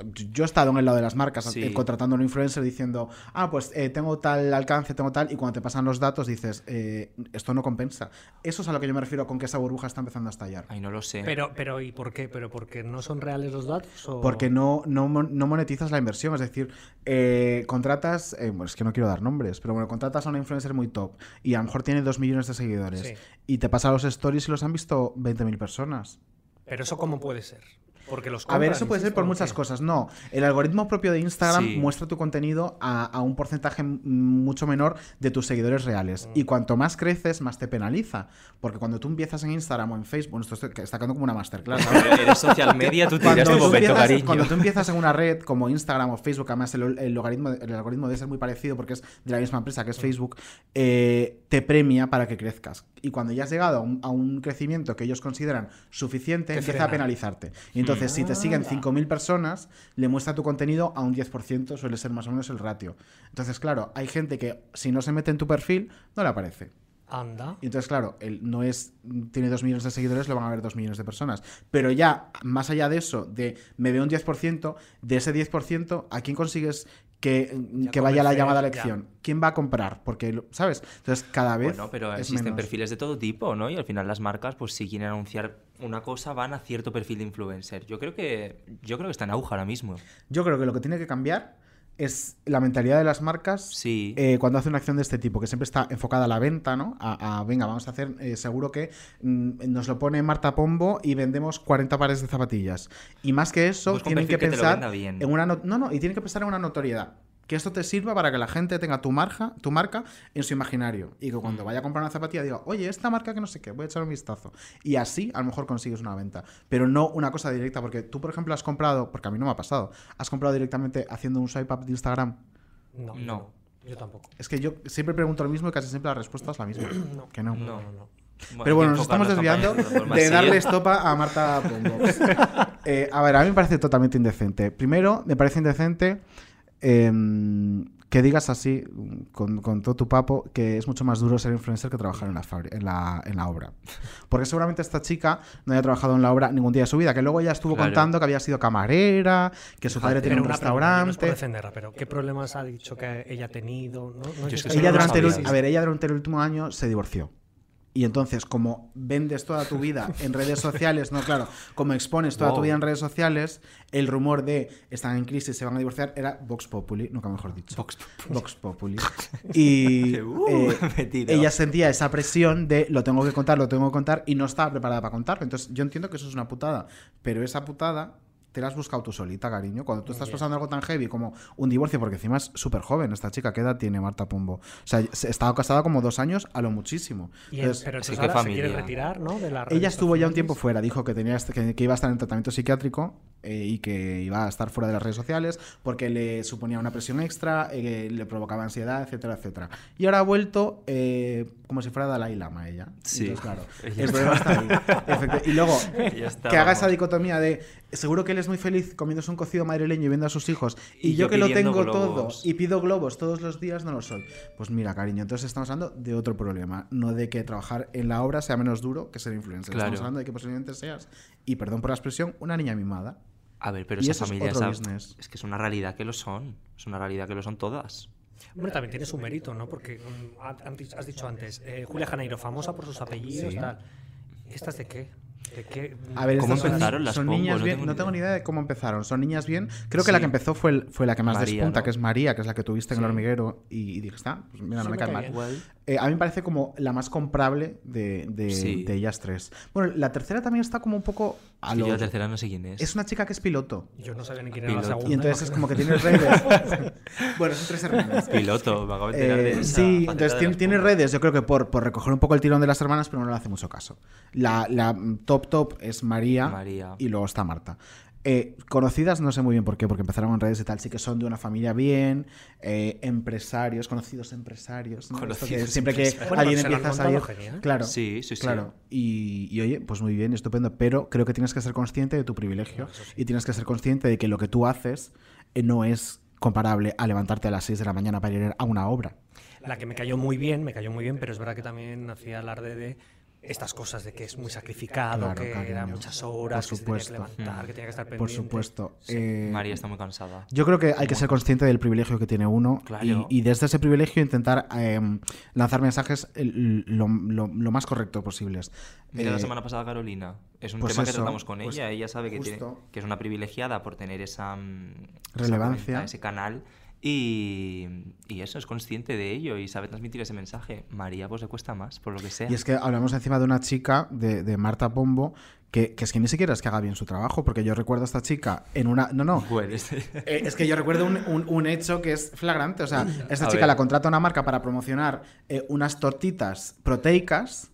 yo he estado en el lado de las marcas Sí. eh, contratando a un influencer diciendo, ah, pues eh, tengo tal alcance, tengo tal, y cuando te pasan los datos dices, eh, esto no compensa. Eso es a lo que yo me refiero con que esa burbuja está empezando a estallar. Ay, no lo sé. Pero, pero, ¿y por qué? ¿Pero porque no son reales los datos? O... Porque no, no, mon- no monetizas la inversión, es decir, eh, contratas, eh, bueno, es que no quiero dar nombres, pero bueno, contratas a una influencer muy top y a lo mejor tiene dos millones de seguidores Sí. y te pasa los stories y los han visto 20.000 personas. Pero eso cómo puede ser? Porque los A ver, compran, eso puede ser por ¿o muchas qué? cosas. No, el algoritmo propio de Instagram Sí. muestra tu contenido a, a un porcentaje mucho menor de tus seguidores reales. Mm. Y cuanto más creces, más te penaliza. Porque cuando tú empiezas en Instagram o en Facebook, bueno, esto está quedando como una masterclass. ¿no? Eres social media, tú tu tú, momento, empiezas, cariño. cuando tú empiezas en una red como Instagram o Facebook, además el, el logaritmo, el algoritmo debe ser muy parecido porque es de la misma empresa que es Facebook, eh, te premia para que crezcas. Y cuando ya has llegado a un, a un crecimiento que ellos consideran suficiente, Te empieza frena. a penalizarte. Y entonces, si te siguen 5.000 personas, le muestra tu contenido a un 10%, suele ser más o menos el ratio. Entonces, claro, hay gente que si no se mete en tu perfil, no le aparece. Anda. Y entonces, claro, él no es. Tiene dos millones de seguidores, lo van a ver dos millones de personas. Pero ya, más allá de eso, de me veo un 10%, de ese 10%, ¿a quién consigues que, que vaya la llamada a ya. elección? ¿Quién va a comprar? Porque, ¿sabes? Entonces, cada vez. Bueno, pero es existen menos. perfiles de todo tipo, ¿no? Y al final las marcas, pues si quieren anunciar una cosa, van a cierto perfil de influencer. Yo creo que yo creo que está en auge ahora mismo. Yo creo que lo que tiene que cambiar es la mentalidad de las marcas Sí. eh, cuando hace una acción de este tipo, que siempre está enfocada a la venta, ¿no? A, a, venga, vamos a hacer, eh, seguro que mm, nos lo pone Marta Pombo y vendemos 40 pares de zapatillas. Y más que eso, tienen que pensar bien. en una... no- no, no, y tienen que pensar en una notoriedad. Que esto te sirva para que la gente tenga tu marca, tu marca en su imaginario. Y que Mm. cuando vaya a comprar una zapatilla diga, oye, esta marca que no sé qué, voy a echar un vistazo. Y así a lo mejor consigues una venta. Pero no una cosa directa, porque tú, por ejemplo, has comprado, porque a mí no me ha pasado, has comprado directamente haciendo un swipe up de Instagram. No, No. no. Yo tampoco. Es que yo siempre pregunto lo mismo y casi siempre la respuesta es la misma. que no. No. Pero bueno, hay que nos estamos desviando de darle estopa a Marta Pombo. Eh, a ver, a mí me parece totalmente indecente. Primero, me parece indecente em, que digas así, con, con todo tu papo, que es mucho más duro ser influencer que trabajar en la, en la, en la obra. Porque seguramente esta chica no haya trabajado en la obra ningún día de su vida, que luego ella estuvo Claro. contando que había sido camarera, que su padre tenía un no restaurante. defenderla, pero ¿qué problemas ha dicho que ella ha tenido? A ver, ella durante el último año se divorció. Y entonces, como vendes toda tu vida en redes sociales, no, claro, como expones toda tu vida en redes sociales, el rumor de están en crisis, se van a divorciar, era Vox Populi, nunca mejor dicho. Vox Populi. Populi. Y Uh, eh, ella sentía esa presión de lo tengo que contar, lo tengo que contar, y no estaba preparada para contarlo. Entonces, yo entiendo que eso es una putada, pero esa putada te la has buscado tú solita, cariño. Cuando tú estás pasando algo tan heavy como un divorcio, porque encima es súper joven esta chica, ¿qué edad tiene Marta Pombo? O sea, se- estaba casada como dos años a lo muchísimo. Y en- Entonces, pero sí, ahora se quiere retirar, ¿no? De la ella estuvo ya un tiempo fuera, dijo que, tenía, este- que, que iba a estar en tratamiento psiquiátrico eh, y que iba a estar fuera de las redes sociales porque le suponía una presión extra, eh, le provocaba ansiedad, etcétera, etcétera. Y ahora ha vuelto eh, como si fuera Dalai Lama ella. Sí. Entonces, claro, el problema está ahí. Y luego, que haga esa dicotomía de seguro que él es muy feliz comiéndose un cocido madrileño y viendo a sus hijos, y, Y yo, yo que lo tengo todo y pido globos todos los días, no lo soy. Pues mira, cariño, entonces estamos hablando de otro problema, no de que trabajar en la obra sea menos duro que ser influencer. Claro. Estamos hablando de que posiblemente seas, y perdón por la expresión, una niña mimada. A ver, pero Y esa eso es esa- es que es una realidad que lo son. Es una realidad que lo son todas. Hombre, también tiene su mérito, ¿no? Porque mm, has dicho antes, eh, Julia Janeiro, famosa por sus apellidos, Sí. tal. ¿Estas de qué? A ver, ¿Cómo son- empezaron las son Pombo? niñas No bien. tengo no ni tengo ni idea de cómo empezaron. Son niñas bien. Creo que Sí. la que empezó fue, el- fue la que más María, despunta, ¿no? que es María, que es la que tuviste en el hormiguero. Y, y dije, está, pues mira, no Sí, me me cae mal. Eh, a mí me parece como la más comprable de, de- Sí. de ellas tres. Bueno, la tercera también está como un poco a yo la tercera no sé quién es. Es una chica que es piloto. Yo no sabía ni quién era la Piloto. segunda. Y entonces es como que tiene redes. bueno, son tres hermanas. Piloto, me acabo de enterar Eh, de esa sí, entonces de tiene, redes, yo creo que por, por recoger un poco el tirón de las hermanas, pero no le hace mucho caso. La, la top top es María, María. y luego está Marta. Eh, conocidas no sé muy bien por qué, porque empezaron en redes y tal, sí que son de una familia bien, eh, empresarios, conocidos empresarios. ¿no? Esto que Conocidos siempre que. Bueno, alguien empieza a salir... genial. Claro, Sí, sí, sí. claro. Y, y, oye, pues muy bien, estupendo, pero creo que tienes que ser consciente de tu privilegio y tienes que ser consciente de que lo que tú haces eh, no es comparable a levantarte a las 6 de la mañana para ir a una obra. La que me cayó muy bien, me cayó muy bien, pero es verdad que también hacía alarde de estas cosas de que es muy sacrificado, Claro, que cariño. era muchas horas, Por que se tenía que supuesto. levantar, que tenía que estar pendiente. Por supuesto. Eh, María está muy cansada. Yo creo que hay que ser consciente del privilegio que tiene uno Claro. y, y desde ese privilegio intentar eh, lanzar mensajes lo, lo- lo más correcto posibles. Mira la Eh, semana pasada Carolina. Es un pues tema que eso, tratamos con pues ella. Ella sabe que, tiene, que es una privilegiada por tener esa, mm, esa Relevancia. cuenta, ese canal. Y, y eso, es consciente de ello y sabe transmitir ese mensaje. María, pues le cuesta más, por lo que sea. Y es que hablamos encima de una chica, de, de Marta Pombo, que, que es que ni siquiera es que haga bien su trabajo, porque yo recuerdo a esta chica en una... No, no. Bueno, este- Eh, es que yo recuerdo un, un- un hecho que es flagrante. O sea, esta A chica ver. la contrata una marca para promocionar eh, unas tortitas proteicas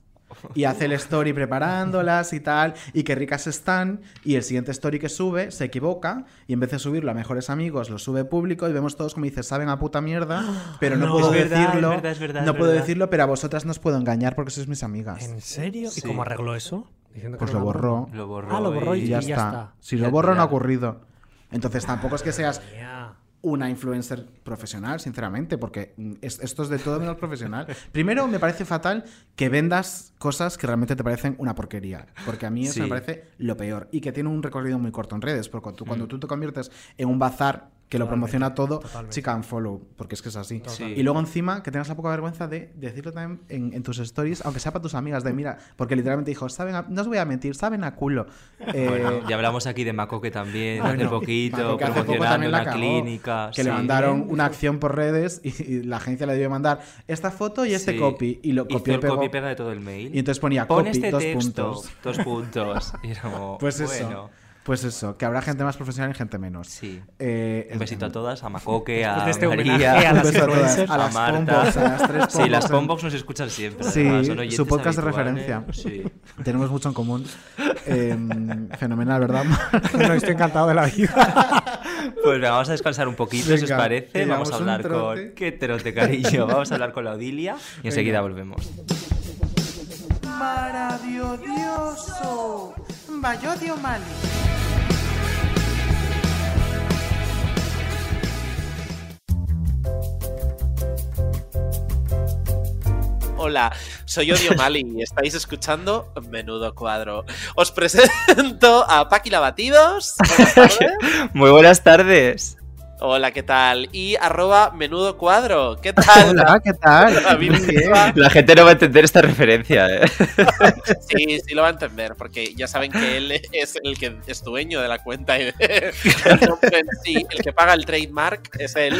y hace el story preparándolas y tal, y qué ricas están, y el siguiente story que sube se equivoca, y en vez de subirlo a mejores amigos, lo sube público, y vemos todos como dice, saben a puta mierda, pero no, No, puedo es verdad, decirlo, es verdad, es verdad, no es puedo verdad. decirlo, pero a vosotras no os puedo engañar porque sois mis amigas. ¿En serio? Sí. ¿Y cómo arregló eso? Diciendo Pues lo borró. broma. Lo borró Ah, lo borró y, Y ya, y está. Si lo borro no ha ocurrido. Entonces tampoco es que seas. Una influencer profesional, sinceramente, porque mm, es- esto es de todo menos profesional. Primero, me parece fatal que vendas cosas que realmente te parecen una porquería, porque a mí eso Sí. me parece lo peor y que tiene un recorrido muy corto en redes, porque tú, cuando tú te conviertes en un bazar que lo promociona todo, totalmente. chica, unfollow, porque es que es así. Sí. Y luego encima que tengas la poca vergüenza de decirlo también en, en tus stories, aunque sea para tus amigas, de mira, porque literalmente dijo, saben a- no os voy a mentir, saben a culo. Eh, Bueno, ya hablamos aquí de Macoque también, hace bueno, poquito, hace poco promocionando la una cagó, clínica. Que le mandaron una acción por redes y, y la agencia le debió mandar esta foto y este Sí. copy. Y lo Hizo copió y el pegó. copy y pega de todo el mail. Y entonces ponía Pon copy, este dos texto, puntos. dos puntos. Y era como, Pues eso. Bueno. Pues eso, que habrá gente más profesional y gente menos. Sí. Eh, Un besito a todas, a Macoque, a este María, a Un las beso a todas, a a las Marta. Pombox, a las tres Sí, las Pombox Pombox nos escuchan siempre. Sí, además, son oyentes su podcast de referencia. Sí. Tenemos mucho en común. Eh, fenomenal, ¿verdad? No, estoy encantado de la vida. Pues venga, vamos a descansar un poquito, si os parece. Vamos a hablar con... ¡Qué trote, cariño! Vamos a hablar con la Odilia y enseguida volvemos. Maravilloso. Bayodio Mali. Hola, soy Odio Mali y estáis escuchando Menudo Cuadro. Os presento a Paqui. Buenas tardes. Muy buenas tardes. Hola, ¿qué tal? Y arroba Menudo Cuadro. ¿Qué tal? Hola, ¿qué tal? La gente no va a entender esta referencia, ¿eh? Sí, sí lo va a entender, porque ya saben que él es el que es dueño de la cuenta y de- del nombre en sí, el que paga el trademark es él.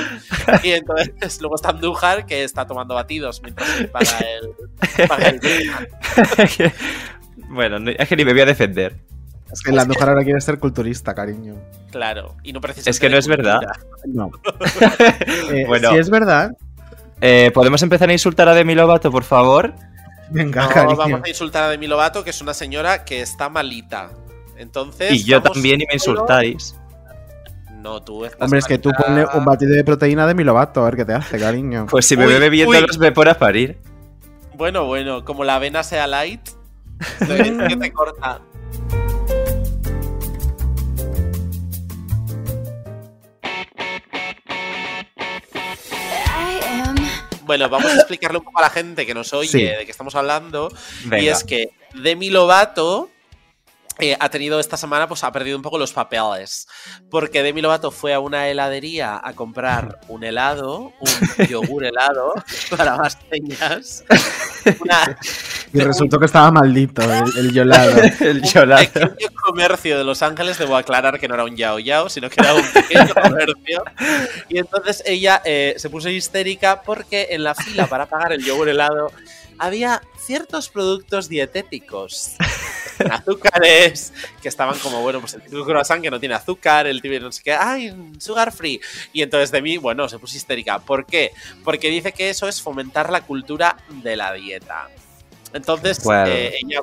Y entonces luego está Andújar, que está tomando batidos mientras él paga el, paga el trademark. bueno, no- es que ni me voy a defender. Es que la Andújar ahora quiere ser culturista, cariño. Claro, y no precisamente Es que no es verdad. No. Eh, Bueno. Si es verdad, Eh, ¿Podemos empezar a insultar a Demi Lovato, por favor? venga, No, cariño. vamos a insultar a Demi Lovato, que es una señora que está malita. Entonces. Y yo también y me insultáis. No, tú estás Hombre, es que tú ponle un batido de proteína de mi lobato, a ver qué te hace, cariño. Pues si me bebe viendo uy. los ve por a parir. Bueno, bueno, como la avena sea light, que te corta. Bueno, vamos a explicarle un poco a la gente que nos oye Sí. de qué estamos hablando. Y es que Demi Lovato eh, ha tenido esta semana, pues ha perdido un poco los papeles. Porque Demi Lovato fue a una heladería a comprar un helado, un yogur helado para más. Una, Y resultó que estaba maldito el, el yolado. el yolado. pequeño comercio de Los Ángeles, debo aclarar que no era un yao yao, sino que era un pequeño comercio. Y entonces ella eh, se puso histérica porque en la fila para pagar el yogur helado había ciertos productos dietéticos. azúcares que estaban como, bueno, pues el típico croissant que no tiene azúcar, el típico no sé qué, ay, sugar free. Y entonces de mí, bueno, se puso histérica. ¿Por qué? Porque dice que eso es fomentar la cultura de la dieta. Entonces, eh, ella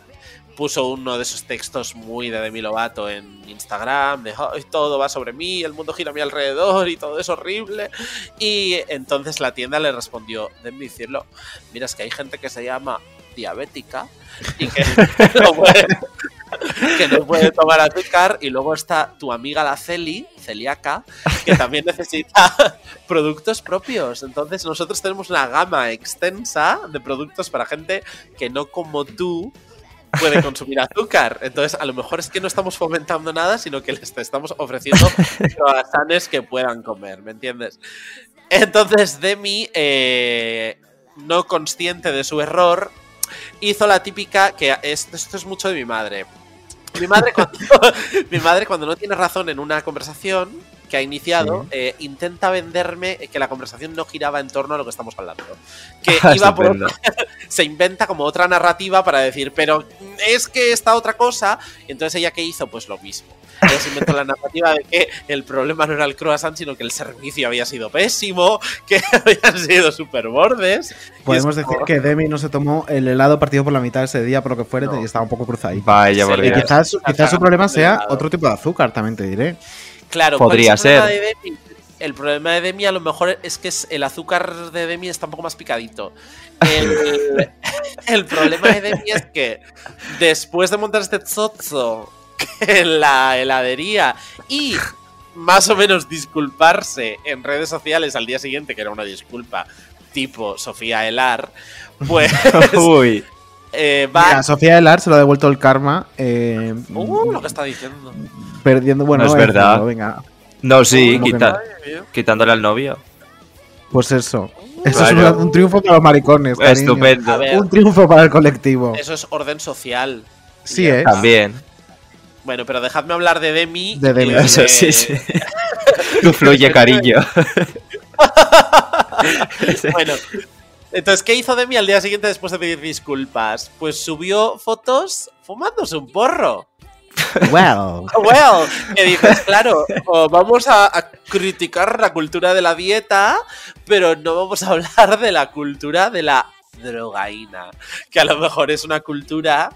puso uno de esos textos muy de Demi Lovato en Instagram, de "Ay, todo va sobre mí, el mundo gira a mi alrededor y todo es horrible. Y entonces la tienda le respondió, Demi, decirlo, mira, es que hay gente que se llama diabética y que no puede, que no puede tomar azúcar y luego está tu amiga la Celi, celíaca, que también necesita productos propios. Entonces nosotros tenemos una gama extensa de productos para gente que no como tú puede consumir azúcar. Entonces, a lo mejor es que no estamos fomentando nada, sino que les estamos ofreciendo croissants que puedan comer, ¿me entiendes? Entonces, Demi, eh, no consciente de su error, hizo la típica que es, esto es mucho de mi madre. Mi madre, cuando, mi madre, cuando no tiene razón en una conversación que ha iniciado, eh, intenta venderme que la conversación no giraba en torno a lo que estamos hablando. Que iba por se inventa como otra narrativa para decir, pero es que esta otra cosa. Entonces ella qué hizo, pues lo mismo. Se inventó la narrativa de que el problema no era el croissant, sino que el servicio había sido pésimo, que habían sido super bordes. Podemos decir que Demi no se tomó el helado partido por la mitad ese día, por lo que fuera, y estaba un poco cruzadito. Vaya, por y Dios. quizás, quizás su problema sea otro tipo de azúcar, también te diré. Claro, ¿cuál Podría es el problema ser. de Demi? El problema de Demi a lo mejor es que es- el azúcar de Demi está un poco más picadito. El, el problema de Demi es que después de montar este en la heladería y más o menos disculparse en redes sociales al día siguiente, que era una disculpa tipo Sofía Elar, pues Uy. eh, va... Mira, a Sofía Elar se lo ha devuelto el karma. eh, Uh, lo que está diciendo. perdiendo. Bueno, No es a verdad. venga. No, sí, ¿Cómo que quita- no? quitándole al novio. Pues eso. Eso es un, un triunfo para los maricones. cariño. Estupendo. Ver. Un triunfo para el colectivo. Eso es orden social. Sí, ¿eh? También. Bueno, pero dejadme hablar de Demi. De Demi. de- Eso sí, sí. Tú fluye, cariño. bueno, entonces, ¿qué hizo Demi al día siguiente después de pedir disculpas? Pues subió fotos fumándose un porro. Well. Well, que dices, claro, o vamos a, a criticar la cultura de la dieta, pero no vamos a hablar de la cultura de la drogaína, que a lo mejor es una cultura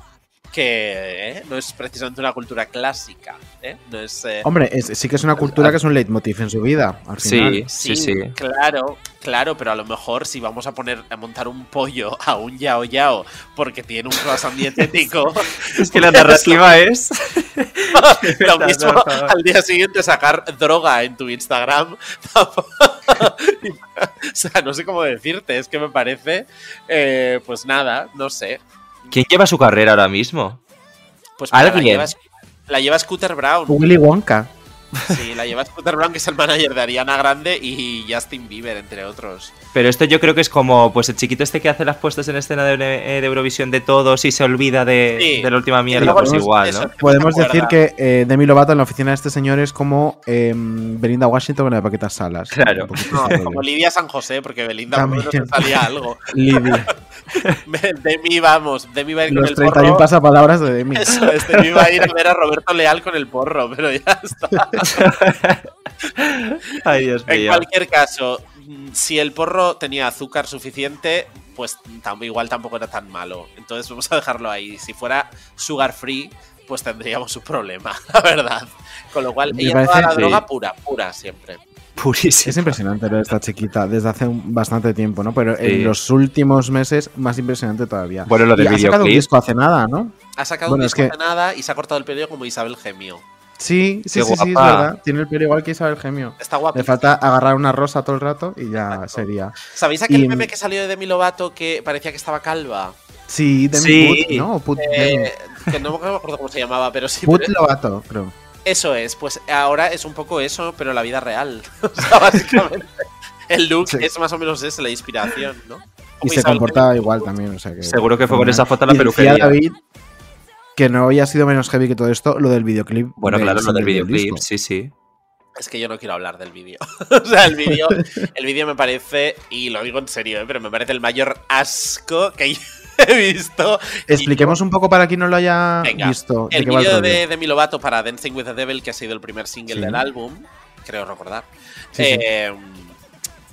que ¿eh? no es precisamente una cultura clásica, ¿eh? No es, eh, Hombre, es- sí que es una cultura que es un leitmotiv en su vida. Al final. Sí, sí, sí. Claro, claro, pero a lo mejor si vamos a poner a montar un pollo a un yao yao porque tiene un croissant dietético, Es que la narrativa es. lo No, mismo no, no. al día siguiente sacar droga en tu Instagram. o sea, no sé cómo decirte, es que me parece, eh, pues nada, no sé. ¿Quién lleva su carrera ahora mismo? Pues mira, la ¿Alguien? lleva, la lleva Scooter Brown. Willy Wonka. Sí, la lleva Scooter Brown, que es el manager de Ariana Grande y Justin Bieber, entre otros. Pero esto yo creo que es como pues el chiquito este que hace las puestas en escena de, eh, de Eurovisión de todos y se olvida de, Sí. de la última mierda, pues igual, eso- ¿no? Podemos ¿Te decir que eh, Demi Lovato en la oficina de este señor es como eh, Belinda Washington con la de Paquetas Salas. Claro. No, como. Lidia San José, porque Belinda por lo menos También. salía algo. Lidia. De mí vamos, de mí va a ir con Los el 31 porro. pasapalabras de Demi. Eso es, de mí va a ir a ver a Roberto Leal con el porro, pero ya está. Ay, Dios En cualquier caso, mm, si el porro tenía azúcar suficiente, pues igual tampoco era tan malo. Entonces vamos a dejarlo ahí. Si fuera sugar free, pues tendríamos un problema, la verdad. Con lo cual, Me ella parece- toda la sí. droga pura, pura siempre. Purísimo. Es impresionante de esta chiquita desde hace un- bastante tiempo, ¿no? Pero Sí. en los últimos meses, más impresionante todavía. Bueno, lo del Y ha sacado un disco hace nada, ¿no? Ha sacado Bueno, un es disco que- hace nada y se ha cortado el pelo como Isabel Gemio. Sí, sí, sí, sí, es verdad. Tiene el pelo igual que Isabel Gemio. Está guapo. Le falta agarrar una rosa todo el rato y ya sería. ¿Sabéis aquel Y- meme que salió de Demi Lovato que parecía que estaba calva? Sí, Demi Sí. Put, ¿no? Put, Eh, que no me acuerdo cómo se llamaba, pero sí. Put pero- Lovato, creo. Eso es, pues ahora es un poco eso, pero en la vida real. O sea, básicamente. El look Sí. es más o menos ese, la inspiración, ¿no? Y se comportaba igual también, o sea que... Seguro que fue con esa foto la peluquería. David que no había sido menos heavy que todo esto, lo del videoclip. Bueno, claro, lo del videoclip, disco. sí, sí. Es que yo no quiero hablar del vídeo. o sea, el vídeo el vídeo me parece, y lo digo en serio, ¿eh? pero me parece el mayor asco que yo he visto. Expliquemos un poco para quien no lo haya Venga, visto. de el vídeo de Demi Lovato para Dancing with the Devil, que ha sido el primer single Sí. del álbum, creo recordar. Sí, sí. eh,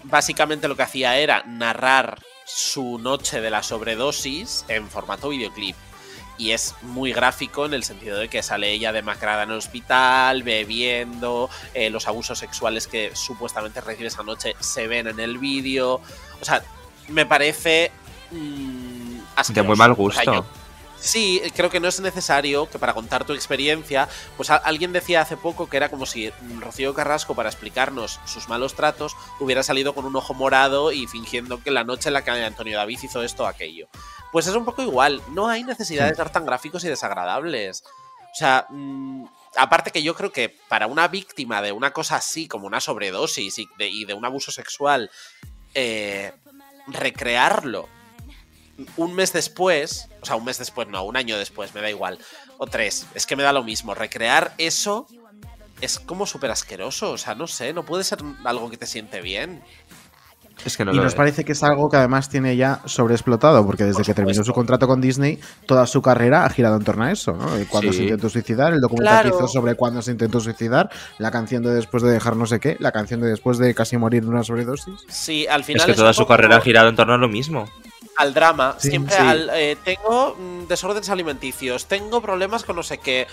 Básicamente lo que hacía era narrar su noche de la sobredosis en formato videoclip. Y es muy gráfico en el sentido de que sale ella demacrada en el hospital, bebiendo, eh, los abusos sexuales que supuestamente recibe esa noche se ven en el vídeo. O sea, me parece... mm, De muy mal O sea, gusto. yo- Sí, creo que no es necesario que para contar tu experiencia, pues alguien decía hace poco que era como si mm, Rocío Carrasco para explicarnos sus malos tratos hubiera salido con un ojo morado y fingiendo que la noche en la que Antonio David hizo esto o aquello. Pues es un poco igual, no hay necesidad de ser tan gráficos y desagradables. O sea, mm, aparte que yo creo que para una víctima de una cosa así, como una sobredosis y de, y de un abuso sexual, eh, recrearlo un mes después, o sea, un mes después, no, un año después, me da igual, o tres, es que me da lo mismo, recrear eso es como súper asqueroso, o sea, no sé, no puede ser algo que te siente bien. Es que no y nos es. parece que es algo que además tiene ya sobreexplotado, porque desde que terminó su contrato con Disney, toda su carrera ha girado en torno a eso, ¿no? El Cuando Sí. se intentó suicidar, el documental que hizo sobre cuándo se intentó suicidar, la canción de después de dejar no sé qué, la canción de después de casi morir de una sobredosis. Sí, al final Es que toda su poco carrera ha girado en torno a lo mismo. Al drama, Sí, siempre sí. al eh, tengo mm, desórdenes alimenticios, tengo problemas con no sé qué,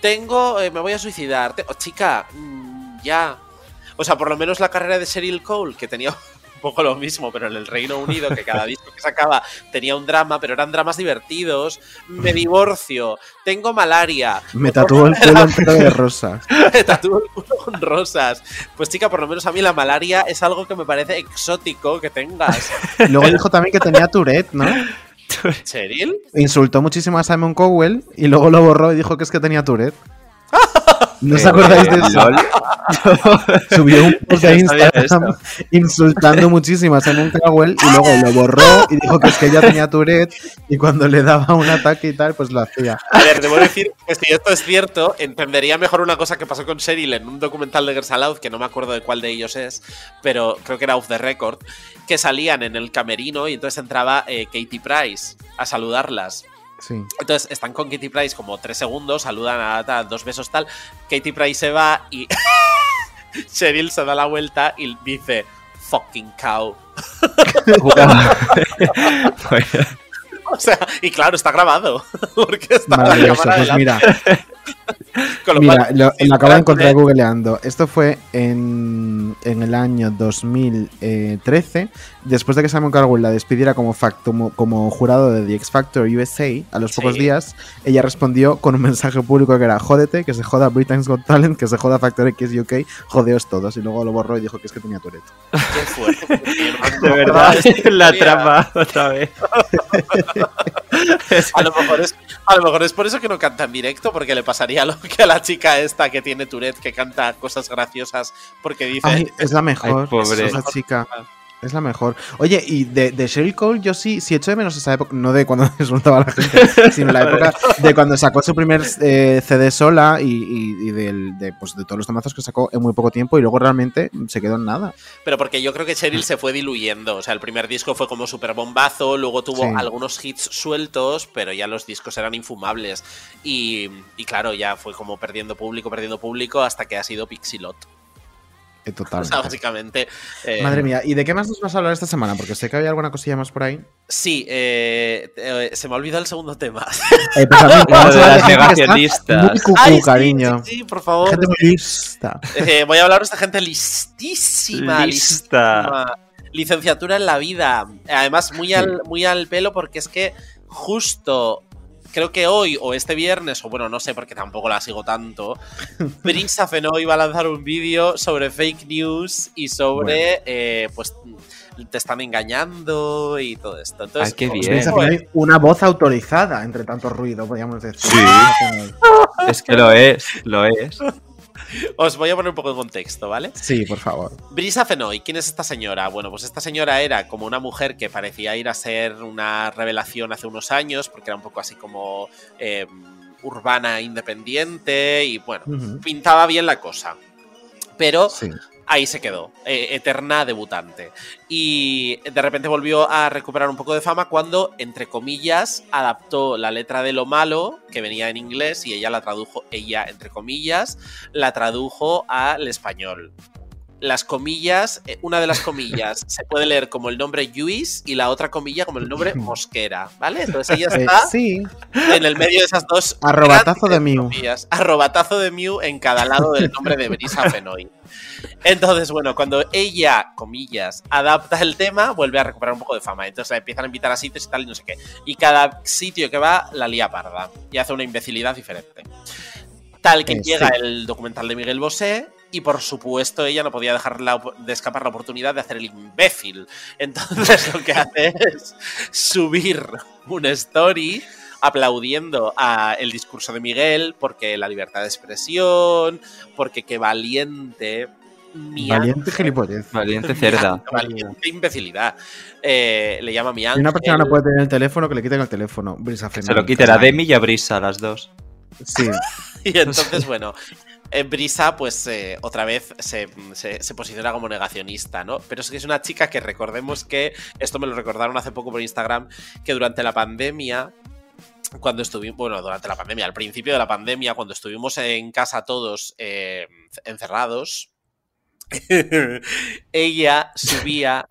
tengo eh, me voy a suicidar, te- oh, chica, mm, ya. O sea, por lo menos la carrera de Cheryl Cole, que tenía un poco lo mismo, pero en el Reino Unido, que cada disco que sacaba tenía un drama, pero eran dramas divertidos. Me divorcio, tengo malaria, Me tatuó el culo entero de rosa. me tatúo el culo con rosas. Pues chica, por lo menos a mí la malaria es algo que me parece exótico que tengas. Luego dijo también que tenía Tourette, ¿no? ¿Cheryl? Insultó muchísimo a Simon Cowell y luego lo borró y dijo que es que tenía Tourette. ¿No os Eh, acordáis de eso? Subió un post de Instagram insultando muchísimo a Simon Cowell y luego lo borró y dijo que es que ella tenía Tourette y cuando le daba un ataque y tal, pues lo hacía. A ver, debo decir que si esto es cierto, entendería mejor una cosa que pasó con Cheryl en un documental de Girls Aloud, que no me acuerdo de cuál de ellos es, pero creo que era Off the Record, que salían en el camerino y entonces entraba eh, Katie Price a saludarlas. Sí. Entonces están con Katie Price como tres segundos, saludan a, a dos besos tal. Katie Price se va y Cheryl se da la vuelta y dice fucking cow. O sea, y claro, está grabado. Porque está la Maravilloso. cámara Pues mira, Con mira, lo, acabo de encontrar fuera googleando. Esto fue en, en el año 2013, después de que Simon Cowell la despidiera como, fact- como, jurado de The X Factor USA, a los pocos Sí. días, ella respondió con un mensaje público que era jódete, que se joda Britain's Got Talent, que se joda Factor X UK, jodeos todos. Y luego lo borró y dijo que es que tenía Tourette. Qué fuerte. De verdad, la trama otra vez. A lo, mejor es, a lo mejor es por eso que no canta en directo, porque le pasaría lo que a la chica esta que tiene Tourette, que canta cosas graciosas, porque dice. Ay, es la mejor. Ay, pobre. Esa chica. Es la mejor. Oye, y de, de Sheryl Cole, yo sí, sí echo de menos esa época, no de cuando insultaba a la gente, sino la época de cuando sacó su primer eh, CD sola y, y- y del- de, pues, de todos los tomazos que sacó en muy poco tiempo y luego realmente se quedó en nada. Pero porque yo creo que Cheryl se fue diluyendo. O sea, el primer disco fue como súper bombazo, luego tuvo Sí. algunos hits sueltos, pero ya los discos eran infumables. Y, y claro, ya fue como perdiendo público, perdiendo público, hasta que ha sido Pixilot. Eh, Total. O sea, básicamente. eh, Madre mía, ¿y de qué más nos vas a hablar esta semana? Porque sé que había alguna cosilla más por ahí. Sí, eh, eh, se me ha olvidado el segundo tema. Eh, pues a mí, Lo vamos de a hablar las negacionistas. Muy cucú, Ay, sí, cariño. sí, sí, por favor. Gente muy lista. Eh, voy a hablaros de gente listísima, Lista. listísima. Licenciatura en la vida. Además, muy al, muy al pelo porque es que justo creo que hoy o este viernes, o bueno, no sé porque tampoco la sigo tanto, Brisa Fenoy va a lanzar un vídeo sobre fake news y sobre, eh, pues, te están engañando y todo esto. Entonces, Ay, qué os- bien. Que hay una voz autorizada entre tanto ruido, podríamos decir. Sí. Es que lo es, lo es. Os voy a poner un poco de contexto, ¿vale? Sí, por favor. Brisa Fenoy, ¿quién es esta señora? Bueno, pues esta señora era como una mujer que parecía ir a ser una revelación hace unos años, porque era un poco así como eh, urbana independiente y bueno, pintaba bien la cosa. Pero Sí. Ahí se quedó, eh, eterna debutante. Y de repente volvió a recuperar un poco de fama cuando, entre comillas, adaptó la letra de lo malo, que venía en inglés, y ella la tradujo, ella, entre comillas, la tradujo al español. Las comillas, eh, una de las comillas se puede leer como el nombre Lluís y la otra comilla como el nombre Mosquera, ¿vale? Entonces ella Eh, está sí. en el medio de esas dos Arrobatazo de Mew. comillas. Arrobatazo de Mew en cada lado del nombre de Brisa Fenoy. Entonces, bueno, cuando ella, comillas, adapta el tema, vuelve a recuperar un poco de fama. Entonces la empiezan a invitar a sitios y tal y no sé qué. Y cada sitio que va la lía parda y hace una imbecilidad diferente. Tal que Eh, llega sí. el documental de Miguel Bosé y por supuesto ella no podía dejar la de escapar la oportunidad de hacer el imbécil. Entonces lo que hace es subir un story aplaudiendo a el discurso de Miguel porque la libertad de expresión, porque qué valiente. mi Valiente. Valiente cerda. Valiente imbecilidad. Eh, le llama mi Si ángel. una persona no puede tener el teléfono, que le quiten el teléfono. Brisa Se Fenoy, lo quite la. Demi y a Brisa, las dos. Sí. Y entonces, bueno, Brisa, pues eh, otra vez se, se- se posiciona como negacionista, ¿no? Pero es que es una chica que recordemos que, esto me lo recordaron hace poco por Instagram, que durante la pandemia, cuando estuvimos, bueno, durante la pandemia, al principio de la pandemia, cuando estuvimos en casa todos eh, encerrados, ella subía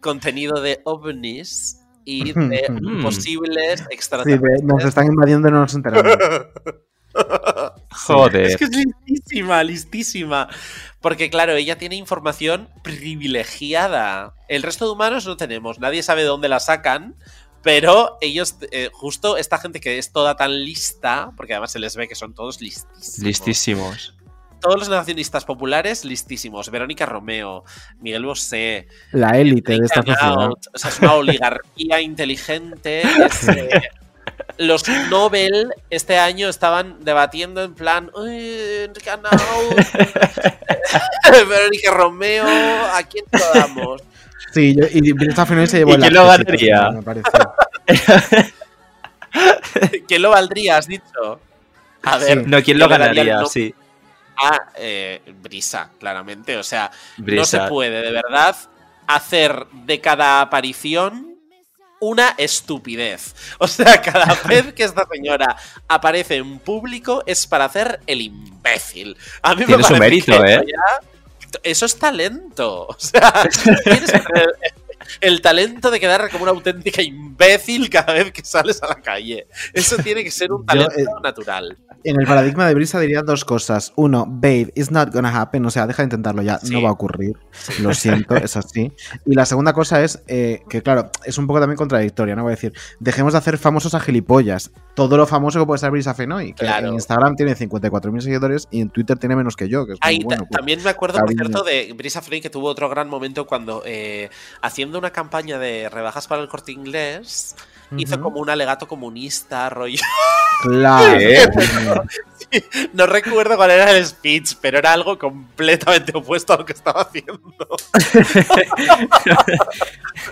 contenido de ovnis y de posibles Sí, extraterrestres. de- nos están invadiendo y no nos enteramos. Joder. Es que es listísima, listísima. Porque, claro, ella tiene información privilegiada. El resto de humanos no tenemos. Nadie sabe de dónde la sacan. Pero ellos, eh, justo esta gente que es toda tan lista, porque además se les ve que son todos listísimos. Listísimos. Todos los nacionalistas populares, listísimos. Verónica Romeo, Miguel Bosé, La élite de esta sociedad. O sea, es una oligarquía inteligente. es, eh, los Nobel este año estaban debatiendo en plan, "Uy, Enrique Arnaut, Verónica Romeo, ¿a quién lo damos? Sí, yo- y Brisa Fenoy se llevó ¿Y el quién lo ganaría? me parece. ¿Quién lo valdría, has dicho? A ver. No, ¿quién lo ganaría? no- Sí. a eh, Brisa, claramente. O sea, no se puede, de verdad, hacer de cada aparición una estupidez. O sea, cada vez que esta señora aparece en público es para hacer el imbécil. A mí Tiene me su parece mérito, que ¿eh? eso es talento. O sea, tienes que tener el talento de quedar como una auténtica imbécil cada vez que sales a la calle. Eso tiene que ser un Yo, talento eh, natural. En el paradigma de Brisa diría dos cosas. Uno, babe, it's not gonna happen. O sea, deja de intentarlo ya. Sí. No va a ocurrir. Lo siento, es así. Y la segunda cosa es eh, que, claro, es un poco también contradictoria, ¿no? Voy a decir, dejemos de hacer famosos a gilipollas. Todo lo famoso que puede ser Brisa Fenoy. Que Claro. en Instagram tiene 54.000 seguidores y en Twitter tiene menos que yo. Que es muy Ahí ta- bueno. pues. también me acuerdo, por cierto, de Brisa Frey que tuvo otro gran momento cuando, eh, haciendo una campaña de rebajas para el corte inglés, hizo como un alegato comunista, rollo. Claro. No recuerdo cuál era el speech, pero era algo completamente opuesto a lo que estaba haciendo.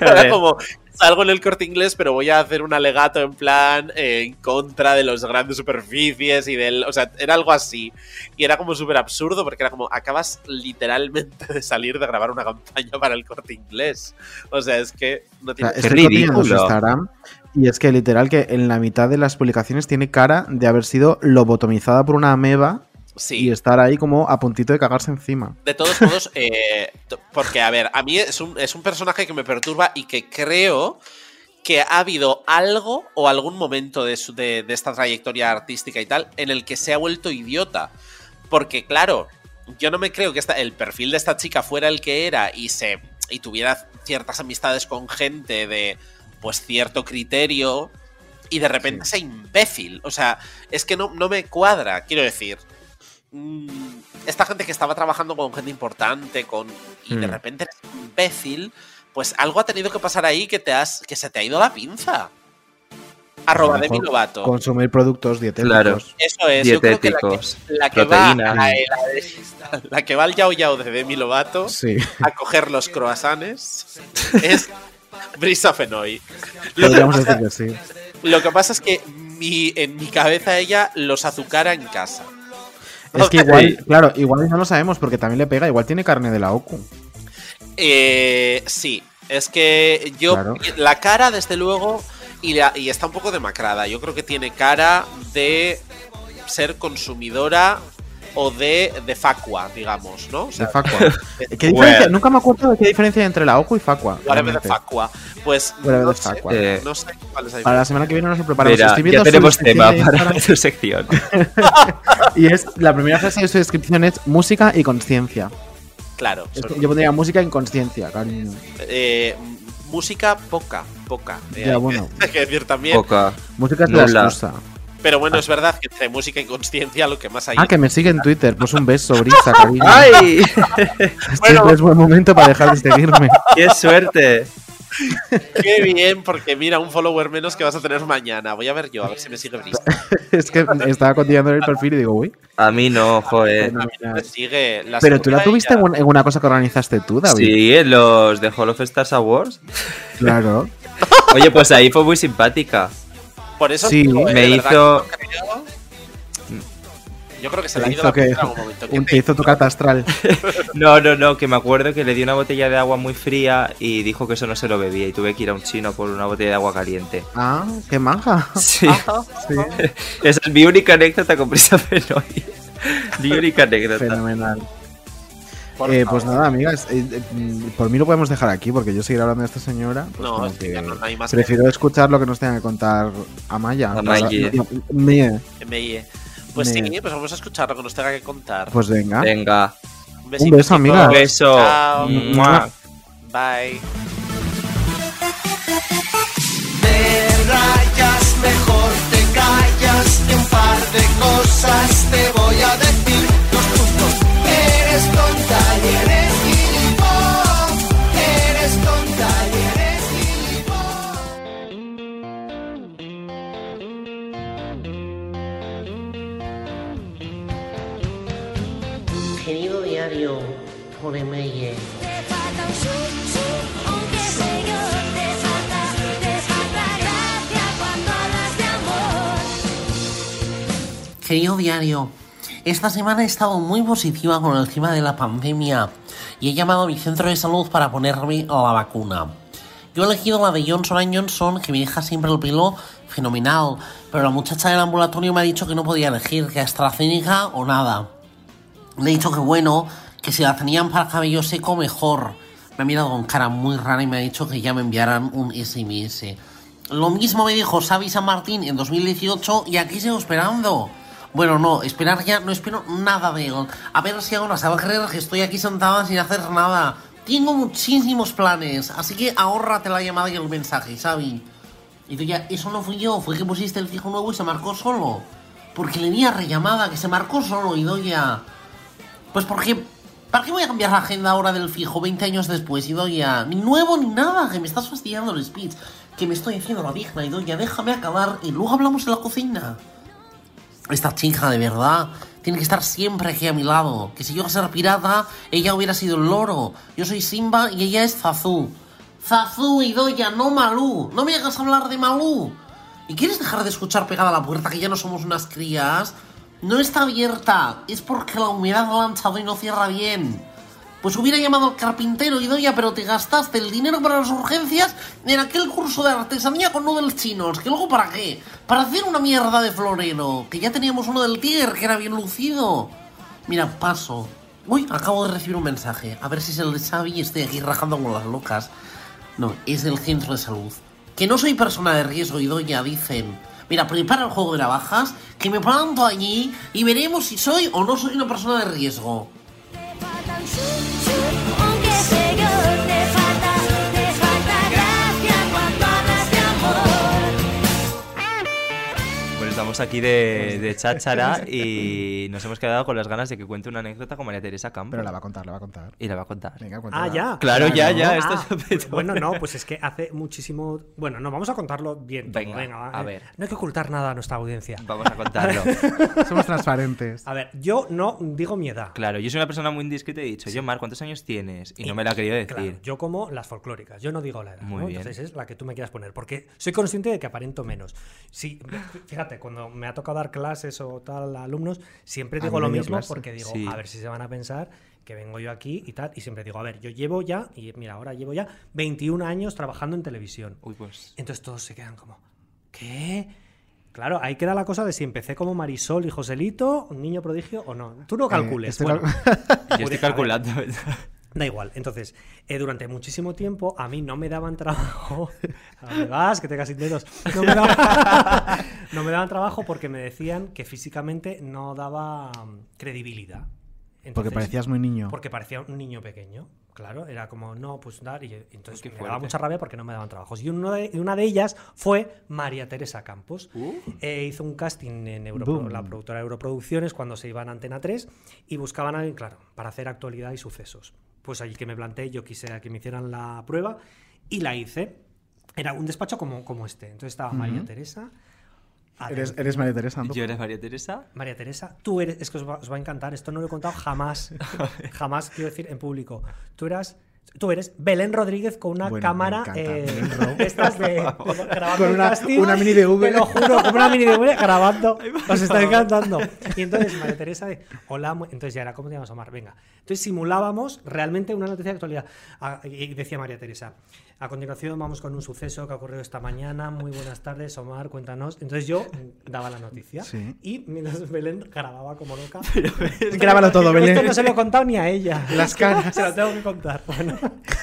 Era como, salgo en el corte inglés, pero voy a hacer un alegato en plan eh, en contra de las grandes superficies y del. O sea, era algo así. Y era como súper absurdo porque era como, acabas literalmente de salir de grabar una campaña para el corte inglés. O sea, es que no O sea, tiene. cotilleando su Instagram y es que literal que en la mitad de las publicaciones tiene cara de haber sido lobotomizada por una ameba Sí. y estar ahí como a puntito de cagarse encima. De todos modos, eh, porque a ver, a mí es un, es un personaje que me perturba y que creo que ha habido algo o algún momento de, su- de- de esta trayectoria artística y tal en el que se ha vuelto idiota. Porque claro, yo no me creo que esta- el perfil de esta chica fuera el que era y, se, y tuviera ciertas amistades con gente de pues cierto criterio y de repente sea imbécil. O sea, es que no, no me cuadra, quiero decir. mm, Esta gente que estaba trabajando con gente importante, con. y de Mm. repente eres imbécil, pues algo ha tenido que pasar ahí que te has. que se te ha ido la pinza. Arroba Demi mejor Lovato. Consumir productos dietéticos. Claro. Eso es, yo creo que la que, Dietéticos, la que va proteína. a, la, de- la que va al Yao Yao de Demi Lovato Sí. a coger los croissants es Brisa Fenoy. Lo que, Podríamos pasa, decir que sí. lo que pasa es que mi, en mi cabeza ella los azucara en casa. Es que igual, claro, igual no lo sabemos porque también le pega, igual tiene carne de la OCU. Eh, sí, es que yo. Claro. La cara, desde luego, y, la- y está un poco demacrada. Yo creo que tiene cara de ser consumidora o de, de facua, digamos, ¿no? O sea, De facua. ¿Qué diferencia? Nunca me acuerdo de qué diferencia hay entre la OCU y facua. Whatever de facua. Pues no de sé, facua. Eh, no sé cuál es la Para la semana que viene nos lo preparamos. Mira, Estoy ya su tenemos tema para tu sección. y es la primera frase de su descripción es música y conciencia. Claro. Es son- que Yo pondría música y conciencia, cariño. eh, música poca, poca. eh, Ya, hay bueno. que- hay que decir también. Poca. Música es la excusa. Pero bueno, es verdad que entre música y conciencia lo que más hay. Ah, que me sigue en Twitter. Pues un beso, Brisa, cariño. ¡Ay! Siempre es buen momento para dejar de seguirme. ¡Qué suerte! Qué bien, porque mira, un follower menos que vas a tener mañana. Voy a ver yo, a ver si me sigue Brisa. es que estaba continuando en el perfil y digo, uy. A mí no, joder. A mí no me sigue. La Pero tú la tuviste ella. en una cosa que organizaste tú, David. Sí, en los de Hall of Stars Awards. Claro. Oye, pues ahí fue muy simpática. Por eso Sí. digo, eh, Me hizo- creo- Yo creo que se le ha ido la que- en algún momento. ¿Qué un- te te hizo tu carta astral. No, no, no, que me acuerdo que le di una botella de agua muy fría y dijo que eso no se lo bebía y tuve que ir a un chino por una botella de agua caliente. Ah, qué manja. Sí. Sí. Esa es mi única anécdota con Prisa Fenoy. Mi única anécdota. Fenomenal. Eh, pues nada, amigas, eh, eh, mm, por mí lo podemos dejar aquí porque yo seguir hablando de esta señora. pues No, es que no hay más que- prefiero escuchar lo que nos tenga que contar Amaya. Amaya. Pues Me- sí, pues vamos a escuchar lo que nos tenga que contar. Pues venga. Venga. Un beso, amiga. chicos. Un beso. Chao. Mua. Bye. Te rayas, mejor te callas, que un par de cosas te voy a decir. Puntos. Eres tonta Querido diario, esta semana he estado muy positiva con el tema de la pandemia y he llamado a mi centro de salud para ponerme la vacuna. Yo he elegido la de Johnson Johnson, que me deja siempre el pelo fenomenal, pero la muchacha del ambulatorio me ha dicho que no podía elegir, que AstraZeneca o nada. Le he dicho que bueno, que si la tenían para cabello seco mejor. Me ha mirado con cara muy rara y me ha dicho que ya me enviaran un SMS. Lo mismo me dijo Xavi San Martín en 2018 y aquí sigo esperando. Bueno, no, esperar ya no espero nada de él. A ver si ahora se va a creer que estoy aquí sentada sin hacer nada. Tengo muchísimos planes, así que ahórrate la llamada y el mensaje, Xavi. Y tú eso no fui yo, fue que pusiste el fijo nuevo y se marcó solo. Porque le di a rellamada, que se marcó solo, y doy ya. Pues porque. ¿Para qué voy a cambiar la agenda ahora del fijo 20 años después, Idoya? Ni nuevo ni nada, que me estás fastidiando el speech. Que me estoy haciendo la digna, Idoya. Déjame acabar y luego hablamos en la cocina. Esta chica, de verdad, tiene que estar siempre aquí a mi lado. Que si yo a ser pirata, ella hubiera sido el loro. Yo soy Simba y ella es Zazú. Zazú, Idoya, no Malú. No me hagas hablar de Malú. ¿Y quieres dejar de escuchar pegada a la puerta que ya no somos unas crías? No está abierta. Es porque la humedad ha lanzado y no cierra bien. Pues hubiera llamado al carpintero, Idoya, pero te gastaste el dinero para las urgencias en aquel curso de artesanía con noodles chinos. ¿Que luego para qué? Para hacer una mierda de florero. Que ya teníamos uno del Tiger, que era bien lucido. Mira, paso. Uy, acabo de recibir un mensaje. A ver si es el de Xavi y estoy aquí rajando con las locas. No, es del centro de salud. Que no soy persona de riesgo, Idoya, dicen. Mira, prepara el juego de navajas, que me planto allí y veremos si soy o no soy una persona de riesgo. Un qué estamos aquí de, de cháchara y nos hemos quedado con las ganas de que cuente una anécdota con María Teresa Campos. Pero la va a contar, la va a contar. Y la va a contar. Venga, Ah, cuéntala. ya. Claro, ya, ya. Ah, Esto es pues, bueno, no, pues es que hace muchísimo. Bueno, no, vamos a contarlo bien. todo, Venga, venga, va, a eh. ver. No hay que ocultar nada a nuestra audiencia. Vamos a contarlo. Somos transparentes. A ver, yo no digo mi edad. Claro, yo soy una persona muy indiscreta y he dicho, yo, Mar, ¿cuántos años tienes? Y no me la ha querido decir. Claro, yo como las folclóricas, yo no digo la edad. Muy ¿no? bien. Entonces es la que tú me quieras poner, porque soy consciente de que aparento menos. Sí, fíjate, cuando me ha tocado dar clases o tal a alumnos, siempre digo lo mismo clase. porque digo, Sí. a ver si se van a pensar que vengo yo aquí y tal, y siempre digo, a ver, yo llevo ya, y mira, ahora llevo ya 21 años trabajando en televisión. Uy, pues. Entonces todos se quedan como, ¿qué? Claro, ahí queda la cosa de si empecé como Marisol y Joselito, un niño prodigio o no. Tú no Eh, calcules. estoy bueno. Yo estoy calculando. Da igual. Entonces, eh, durante muchísimo tiempo a mí no me daban trabajo. ¿A dónde vas? Que te sin dedos. No me, daban... no me daban trabajo porque me decían que físicamente no daba mm, credibilidad. Porque parecías muy niño. Porque parecía un niño pequeño. Claro, era como, no, pues dar. Y entonces Qué me daba mucha rabia porque no me daban trabajos. Y uno de- una de ellas fue María Teresa Campos. Eh, hizo un casting en Europro- la productora Europroducciones cuando se iban a Antena 3 y buscaban a alguien, claro, para hacer actualidad y sucesos. Pues allí que me planteé, yo quise que me hicieran la prueba y la hice. Era un despacho como, como este. Entonces estaba María. Teresa. Eres María Teresa. ¿no? Yo eres María Teresa. María Teresa, tú eres, es que os va, os va a encantar, esto no lo he contado jamás, jamás quiero decir en público. Tú eras, tú eres Belén Rodríguez con una Bueno, cámara, eh, estas de, de- grabando Con una- casting, una mini DV. Te lo juro, con una mini DV grabando, os está encantando. Y entonces María Teresa de, hola, entonces ya era, ¿cómo te llamas Omar? Venga. Entonces simulábamos realmente una noticia de actualidad. Ah, Y decía María Teresa, a continuación vamos con un suceso que ha ocurrido esta mañana. Muy buenas tardes, Omar, cuéntanos. Entonces yo daba la noticia Sí. y mientras Belén grababa como loca. Grábalo todo, Belén. Esto no se lo he contado ni a ella. Las caras. Se lo tengo que contar. Bueno,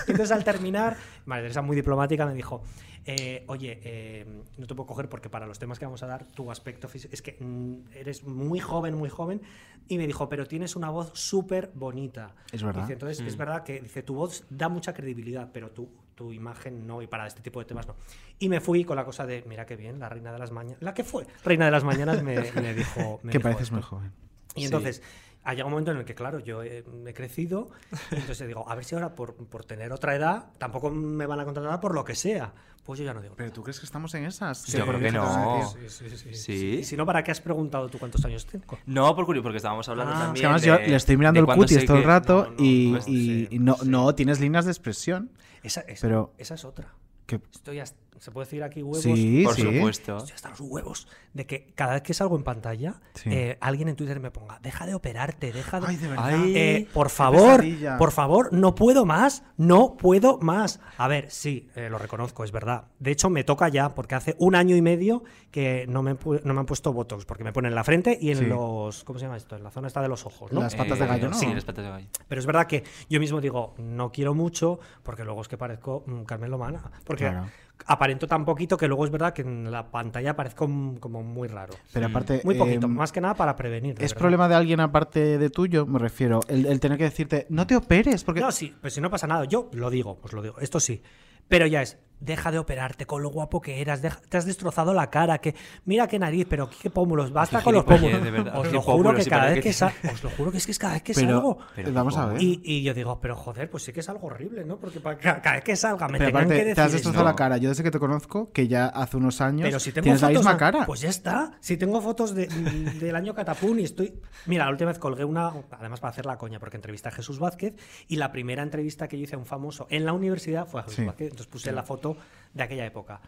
entonces al terminar, María Teresa muy diplomática me dijo, eh, oye, eh, no te puedo coger porque para los temas que vamos a dar, tu aspecto físico, es que mm, eres muy joven, muy joven. Y me dijo, pero tienes una voz súper bonita. Es verdad. Dice, entonces es Mm. verdad que dice, tu voz da mucha credibilidad, pero tu, tu imagen no, y para este tipo de temas no. Y me fui con la cosa de, mira qué bien, la reina de las mañanas, la que fue reina de las mañanas me, me dijo... me Que dijo pareces esto. muy joven. Y Sí. Ha llegado un momento en el que, claro, yo he, he crecido, y entonces digo, a ver si ahora por, por tener otra edad tampoco me van a contratar por lo que sea. Pues yo ya no digo. Pero tú crees que estamos en esas. Yo creo que ¿Qué vas a no. Sí, sí, sí, Sí. Y si no, ¿para qué has preguntado tú cuántos años tengo? No, por curioso, porque estábamos hablando Ah. también. Es que además yo de- le estoy mirando el cutis todo el rato no, no, y, no, y- sí, y no, sí. no tienes líneas de expresión. Esa, esa- Pero- esa es otra. Que, Estoy hasta- ¿Se puede decir aquí huevos? Sí, Por sí. supuesto. Estoy hasta los huevos de que cada vez que salgo en pantalla, Sí. eh, alguien en Twitter me ponga, deja de operarte, deja de... Ay, de verdad. Ay, Eh, por favor, por favor, no puedo más, no puedo más. A ver, sí, eh, lo reconozco, es verdad. De hecho, me toca ya, porque hace un año y medio que no me, no me han puesto Botox, porque me ponen en la frente y en Sí. los. ¿Cómo se llama esto? En la zona esta de los ojos, ¿no? Las patas de gallo, ¿no? Sí, las patas de gallo. Pero es verdad que yo mismo digo, no quiero mucho, porque luego es que parezco mm, Carmen Lomana. Porque Claro. Aparento tan poquito que luego es verdad que en la pantalla parezco mm, como muy raro. Pero aparte. Muy poquito, em, más que nada para prevenir. ¿Es verdad. problema de alguien aparte de tuyo? Me refiero. El, el tener que decirte, no te operes. Porque. No, sí, pues si no pasa nada, yo lo digo, pues lo digo, esto sí. Pero ya es, deja de operarte con lo guapo que eras, deja- te has destrozado la cara, que mira qué nariz, pero qué pómulos, basta Qué con los pómulos. de verdad. Os lo juro que cada vez que, os lo juro que es que es cada vez que Pero- salgo. Pero vamos a ver. Y, y yo digo, pero joder, pues sí que es algo horrible, ¿no? Porque para ca- cada vez que salga me Pero tengan aparte, que decir te has destrozado la cara. Yo desde que te conozco, que ya hace unos años, Pero si tengo tienes la fotos misma a- cara. Pues ya está. Si tengo fotos de- del año Catapún y estoy. Mira, la última vez colgué una, además para hacer la coña, porque entrevisté a Jesús Vázquez y la primera entrevista que yo hice a un famoso en la universidad fue a Jesús Sí. Vázquez. Entonces puse la foto de aquella época.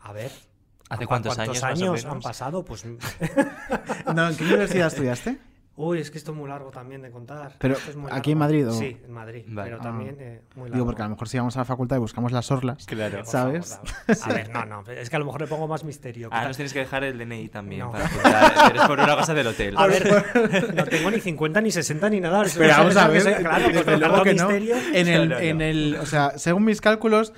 A ver. ¿Hace ¿cu- cuántos años, o han pasado? Pues. No, ¿En qué universidad estudiaste? Uy, es que esto es muy largo también de contar. Pero, Esto es muy ¿aquí en. Madrid o- Sí, en Madrid. Vale. Pero Ah. también eh, muy largo. Digo, porque a lo mejor si vamos a la facultad y buscamos las orlas, Claro. ¿sabes? favor, a ver, no, no. Es que a lo mejor le pongo más misterio. Ah, Quizás- nos tienes que dejar el DNI también No. para. Eres por una cosa del hotel. A ver, no tengo ni 50 ni 60 ni nada. Pero vamos a ver, que soy- claro, pues luego que no. misterio. En el, no, en no. el, o sea, según mis cálculos,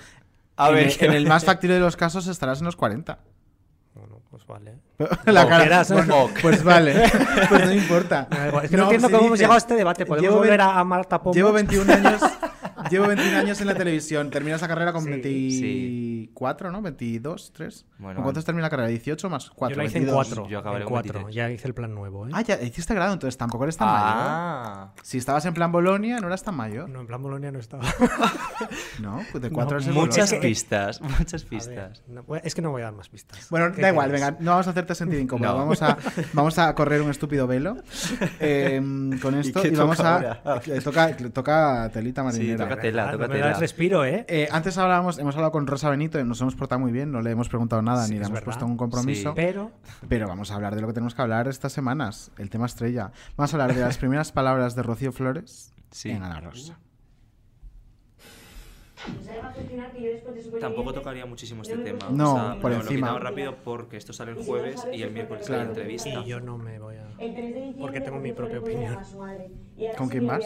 A en, ver, el, en el más factible de los casos estarás en los 40. Bueno, pues vale. La O cara, quieras, ¿no? bueno, pues vale, pues no importa. Igual. Es que no, entiendo si cómo hemos dices, llegado a este debate. ¿Podemos llevo volver ve- a, a Marta Pombo? Llevo 21 años, llevo 21 años en la televisión, terminas la carrera con Sí, 23, 24, ¿no? 22, 3. Bueno, ¿Con cuántos termina la carrera? 18 más 4. Yo la hice en 4. Yo acabaré en con 4. 23. Ya hice el plan nuevo, ¿eh? Ah, ya hiciste grado, entonces tampoco eres tan Ah. mayor. Si estabas en plan Bolonia, no eras tan mayor. No, en plan Bolonia no estaba. No, pues de 4 No, Muchas Bolonia. pistas, muchas ver, pistas. no, es que no voy a dar más pistas. Bueno, ¿Qué da igual, venga, no vamos a hacerte sentir incómodo. No. Vamos, a, vamos a correr un estúpido velo eh, con esto y, vamos a. Le toca, toca telita marinera. toca tela, Ah, toca no me respiro, ¿eh? Eh, antes hablábamos, hemos hablado con Rosa Benito, nos hemos portado muy bien, no le hemos preguntado nada Sí, ni le hemos verdad. puesto un compromiso. Sí. Pero Pero vamos a hablar de lo que tenemos que hablar estas semanas, el tema estrella. Vamos a hablar de las primeras palabras de Rocío Flores Sí. en Ana Rosa. Tampoco tocaría muchísimo este tema. No, o sea, por lo- encima. Lo rápido porque esto sale el jueves y el miércoles Claro. entrevista. y yo no me voy a. Porque tengo mi propia opinión. ¿Con quién más?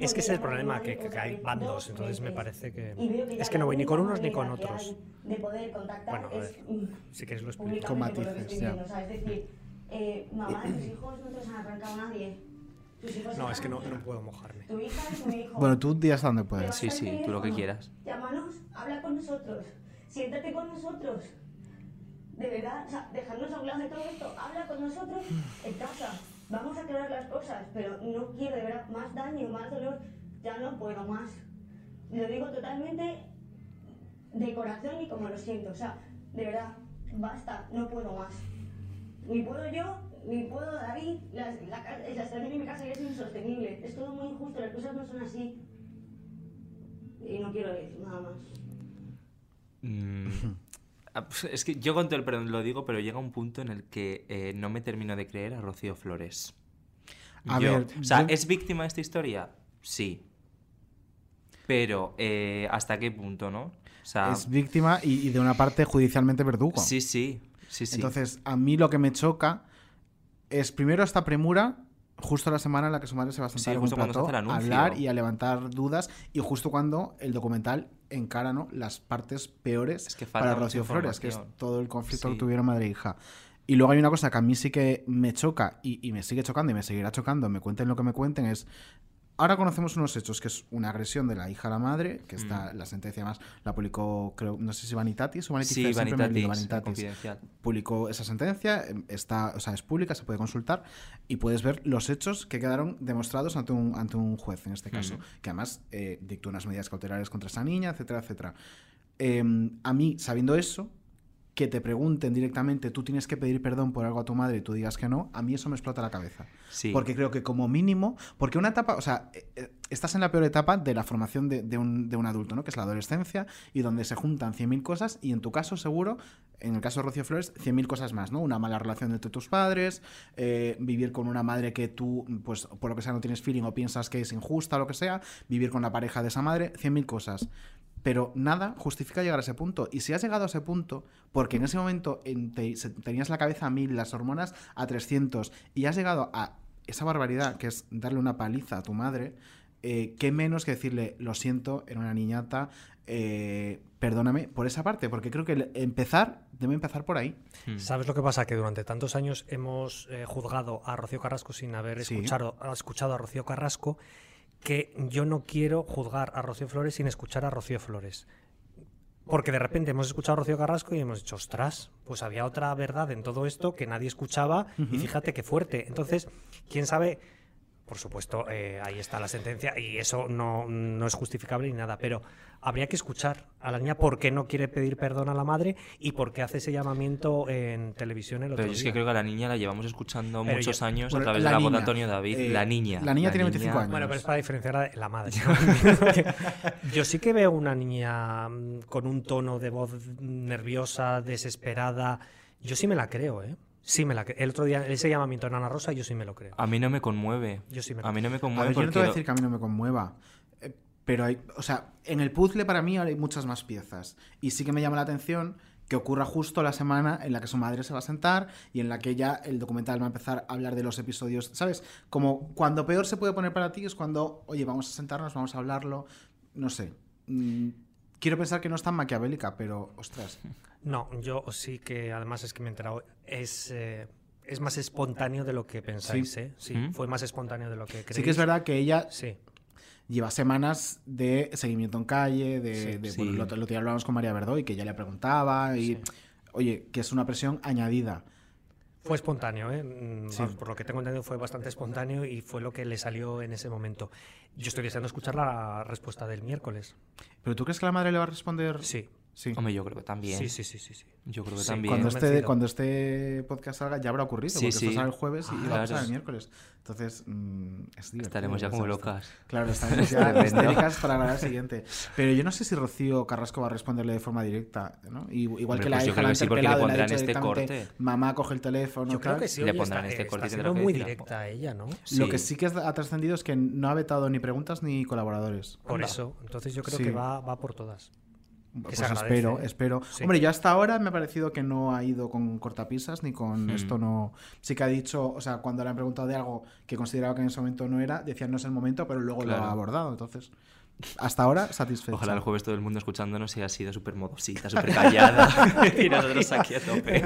Es que ese es el problema, que, que hay bandos, entonces me parece que... Es que no voy ni con unos ni con otros. Bueno, a ver, si queréis lo explico. Con matices, ya. Es decir, eh, mamá, tus hijos no te los han arrancado nadie. Tus hijos No, están es que no, no puedo mojarme. Tu hija hijo. Bueno, tú hasta donde puedes. Sí, sí, tú lo que quieras. Llámanos, habla con nosotros, siéntate con nosotros. De verdad, o sea, dejarnos hablar de todo esto, habla con nosotros en casa. Vamos a aclarar las cosas, pero no quiero de verdad más daño, más dolor. Ya no puedo más. Lo digo totalmente de corazón y como lo siento. O sea, de verdad, basta, no puedo más. Ni puedo yo, ni puedo David. La, la, la situación en mi casa ya es insostenible. Es todo muy injusto, las cosas no son así. Y no quiero decir nada más. Mm, Es que yo con todo el perdón lo digo, pero llega un punto en el que eh, no me termino de creer a Rocío Flores. A Yo- ver, o sea, yo- ¿es víctima de esta historia? Sí. Pero, eh, ¿hasta qué punto, no? O sea, Es víctima y, y de una parte judicialmente verdugo. sí, sí, sí, sí. Entonces, a mí lo que me choca es primero esta premura, justo la semana en la que su madre se va a sentar Sí, en un plató a hablar y a levantar dudas, y justo cuando el documental encara ¿no? las partes peores Es que para Rocío Flores, que es todo el conflicto Sí. que tuvieron madre e hija. Y luego hay una cosa que a mí sí que me choca y, y me sigue chocando y me seguirá chocando, me cuenten lo que me cuenten, es Ahora conocemos unos hechos, que es una agresión de la hija a la madre, que está la sentencia más la publicó, creo, no sé si Vanitatis o Vanity Mm. Sí, Vanitatis, Vanitatis. confidencial. Publicó esa sentencia, está, o sea, es pública, se puede consultar y puedes ver los hechos que quedaron demostrados ante un, ante un juez, en este caso, Ujú. que además eh, dictó unas medidas cautelares contra esa niña, etcétera, etcétera. Em, a mí, sabiendo eso, que te pregunten directamente, tú tienes que pedir perdón por algo a tu madre y tú digas que no, a mí eso me explota la cabeza. Sí. Porque creo que como mínimo, porque una etapa, o sea, eh, eh, estás en la peor etapa de la formación de, de un, de un adulto, ¿no? Que es la adolescencia y donde se juntan 100.000 cosas y en tu caso seguro, en el caso de Rocío Flores, 100.000 cosas más, ¿no? Una mala relación entre tus padres, eh, vivir con una madre que tú, pues por lo que sea, no tienes feeling o piensas que es injusta o lo que sea, vivir con la pareja de esa madre, 100.000 cosas. Pero nada justifica llegar a ese punto. Y si has llegado a ese punto, porque en ese momento en- te- se- tenías la cabeza a mil, las hormonas a 300, y has llegado a esa barbaridad que es darle una paliza a tu madre, eh, qué menos que decirle, lo siento, era una niñata, eh, perdóname por esa parte, porque creo que el empezar debe empezar por ahí. Hmm. ¿Sabes lo que pasa? Que durante tantos años hemos eh, juzgado a Rocío Carrasco sin haber Sí. escuchado, escuchado a Rocío Carrasco, que yo no quiero juzgar a Rocío Flores sin escuchar a Rocío Flores. Porque de repente hemos escuchado a Rocío Carrasco y hemos dicho, ostras, pues había otra verdad en todo esto que nadie escuchaba y fíjate qué fuerte. Entonces, quién sabe, por supuesto, eh, ahí está la sentencia y eso no, no es justificable ni nada, pero habría que escuchar a la niña por qué no quiere pedir perdón a la madre y por qué hace ese llamamiento en televisión el otro Pero yo es que creo que a la niña la llevamos escuchando Pero muchos yo- años Bueno, a través la de la voz de niña, Antonio David. eh, la niña. la niña tiene 25 años. Bueno, pero es para diferenciar a la madre. Yo sí que veo una niña mm, con un tono de voz nerviosa, desesperada. Yo sí me la creo, ¿eh? Sí me la creo. El otro día, ese llamamiento en Ana Rosa, yo sí me lo creo. A mí no me conmueve. Yo sí me A mí no me A conmueve ver, yo no te voy a lo- decir que a mí no me conmueva. eh, Pero hay, o sea, en el puzzle para mí ahora hay muchas más piezas. Y sí que me llama la atención que ocurra justo la semana en la que su madre se va a sentar y en la que ya el documental va a empezar a hablar de los episodios, ¿sabes? Como cuando peor se puede poner para ti es cuando, oye, vamos a sentarnos, vamos a hablarlo, no sé. Mm, quiero pensar que no es tan maquiavélica, pero, ostras. No, yo sí que además es que me he enterado. Es, eh, es más espontáneo de lo que pensáis, Sí. ¿eh? Sí, ¿Mm? fue más espontáneo de lo que creéis. Sí que es verdad que ella Sí. lleva semanas de seguimiento en calle, de, Sí, de- sí. bueno, lo, lo que ya hablábamos con María Verdoy, que ya le preguntaba y, oye, que es una presión añadida. Fue espontáneo, ¿eh? Mm, Sí. vamos, Por lo que tengo entendido fue bastante espontáneo y fue lo que le salió en ese momento. Yo estoy deseando escuchar la respuesta del miércoles. ¿Pero tú crees que la madre le va a responder? Sí. Sí. Hombre, yo creo que también. Sí, sí, sí, sí. sí. Yo creo que Sí, también. Cuando este, Convencido. cuando este podcast salga ya habrá ocurrido, Sí, porque sí. esto sale el jueves y Ah, va a pasar el miércoles. Entonces, mm, es divertido Estaremos ya como esto. locas. Claro, estaremos ya histéricas para grabar el siguiente. Pero yo no sé si Rocío Carrasco va a responderle de forma directa, ¿no? Y- Igual Hombre, que la pues hija la ha le interpelado y le ha pondrán dicho este corte. mamá coge el teléfono Yo creo tal. que sí, Le pondrán está, este corte está siendo que muy directa ella, ¿no? Lo que sí que ha trascendido es que no ha vetado ni preguntas ni colaboradores. Por Anda. eso, entonces yo creo Sí. que va, va por todas. Pues espero, espero. Sí. Hombre, yo hasta ahora me ha parecido que no ha ido con cortapisas ni con Mm. esto no. Sí que ha dicho, o sea, cuando le han preguntado de algo que consideraba que en ese momento no era, decía no es el momento, pero luego lo ha abordado. Entonces, hasta ahora satisfecho. Ojalá el jueves todo el mundo escuchándonos y ha sido súper modosita, súper callada. y nosotros aquí a tope.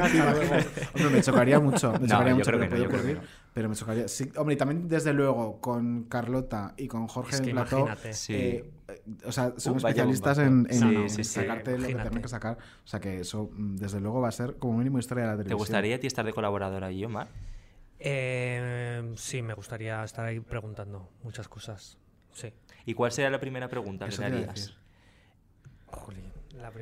Hombre, me chocaría mucho. Me No, chocaría yo mucho, creo pero que no, puede yo creo que ocurrir. no. Pero me chocaría. Sí, hombre, y también, desde luego, con Carlota y con Jorge Es que plató, imagínate. Sí. eh, eh, o sea, son Uh, especialistas en, en- Sí, en sí, sí, sacarte lo que tienen que sacar. O sea, que eso, mm, desde luego, va a ser como mínimo historia de la ¿Te televisión. gustaría a ti estar de colaboradora allí, Omar? Eh, sí, me gustaría estar ahí preguntando muchas cosas. Sí. ¿Y cuál sería la primera pregunta que Eso te te harías? Jolín, la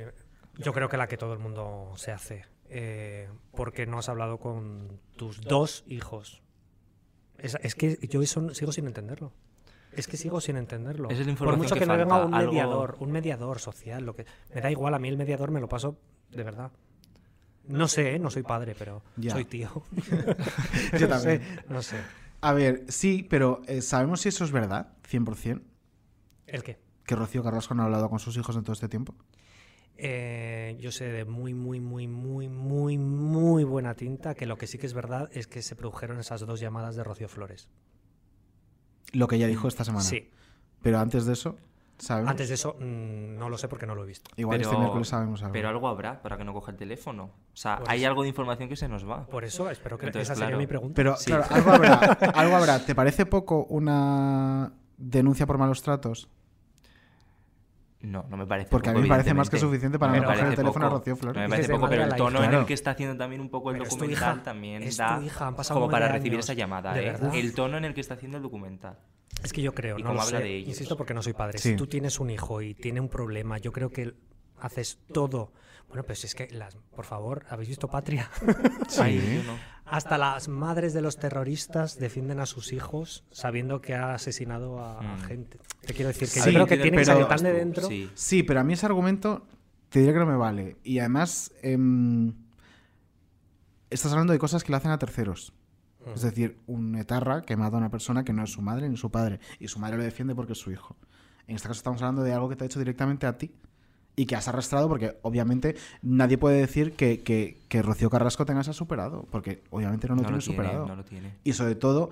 Yo creo que la que todo el mundo se hace. Eh, porque no has hablado con tus dos hijos. Es, es que yo eso sigo sin entenderlo. Es que sigo sin entenderlo. Es la Por mucho que que, no venga un algo- mediador, un mediador social, lo que me da igual a mí el mediador me lo paso de verdad. No sé, ¿eh? no soy padre, pero Ya. soy tío. Yo no sé, también. no sé. A ver, sí, pero eh, ¿sabemos si eso es verdad? 100%. ¿El qué? Que Rocío Carrasco no ha hablado con sus hijos en todo este tiempo. Eh, yo sé de muy, muy, muy, muy, muy, muy buena tinta que lo que sí que es verdad es que se produjeron esas dos llamadas de Rocío Flores. Lo que ella dijo esta semana. Sí. Pero antes de eso, Antes de eso, mm, no lo sé porque no lo he visto. Igual este miércoles sabemos algo. Pero algo habrá para que no coja el teléfono. O sea, Por hay eso. algo de información que se nos va. Por eso espero que Entonces, esa sería claro. mi pregunta. Pero, Sí. claro, algo habrá, algo habrá. ¿Te parece poco una denuncia por malos tratos? No, no me parece Porque a poco, mí me parece más que suficiente para no coger el parece teléfono a poco. Rocío Flores. No me parece poco, pero a el tono en el que está haciendo también un poco el Pero documental hija, también es da tu hija, han pasado como para recibir años. esa llamada, ¿De ¿eh? verdad? El tono en el que está haciendo el documental. Es que yo creo, Y no cómo lo habla sé, de ellos. insisto porque no soy padre. Sí. Si tú tienes un hijo y tiene un problema, yo creo que haces todo. Bueno, pues es que, las, por favor, ¿habéis visto Patria? Ay, yo no. Hasta las madres de los terroristas defienden a sus hijos sabiendo que ha asesinado a Mm. gente. Te quiero decir que Sí, yo creo que tiene que salir tan de dentro. Sí. Sí, pero a mí ese argumento te diré que no me vale. Y además, em, estás hablando de cosas que le hacen a terceros. Mm. Es decir, un etarra que mata a una persona que no es su madre ni su padre. Y su madre lo defiende porque es su hijo. En este caso estamos hablando de algo que te ha hecho directamente a ti. Y que has arrastrado porque obviamente nadie puede decir que, que, que Rocío Carrasco tenga esa superado. Porque obviamente no lo No tiene lo tiene, superado. no lo tiene. Y sobre todo,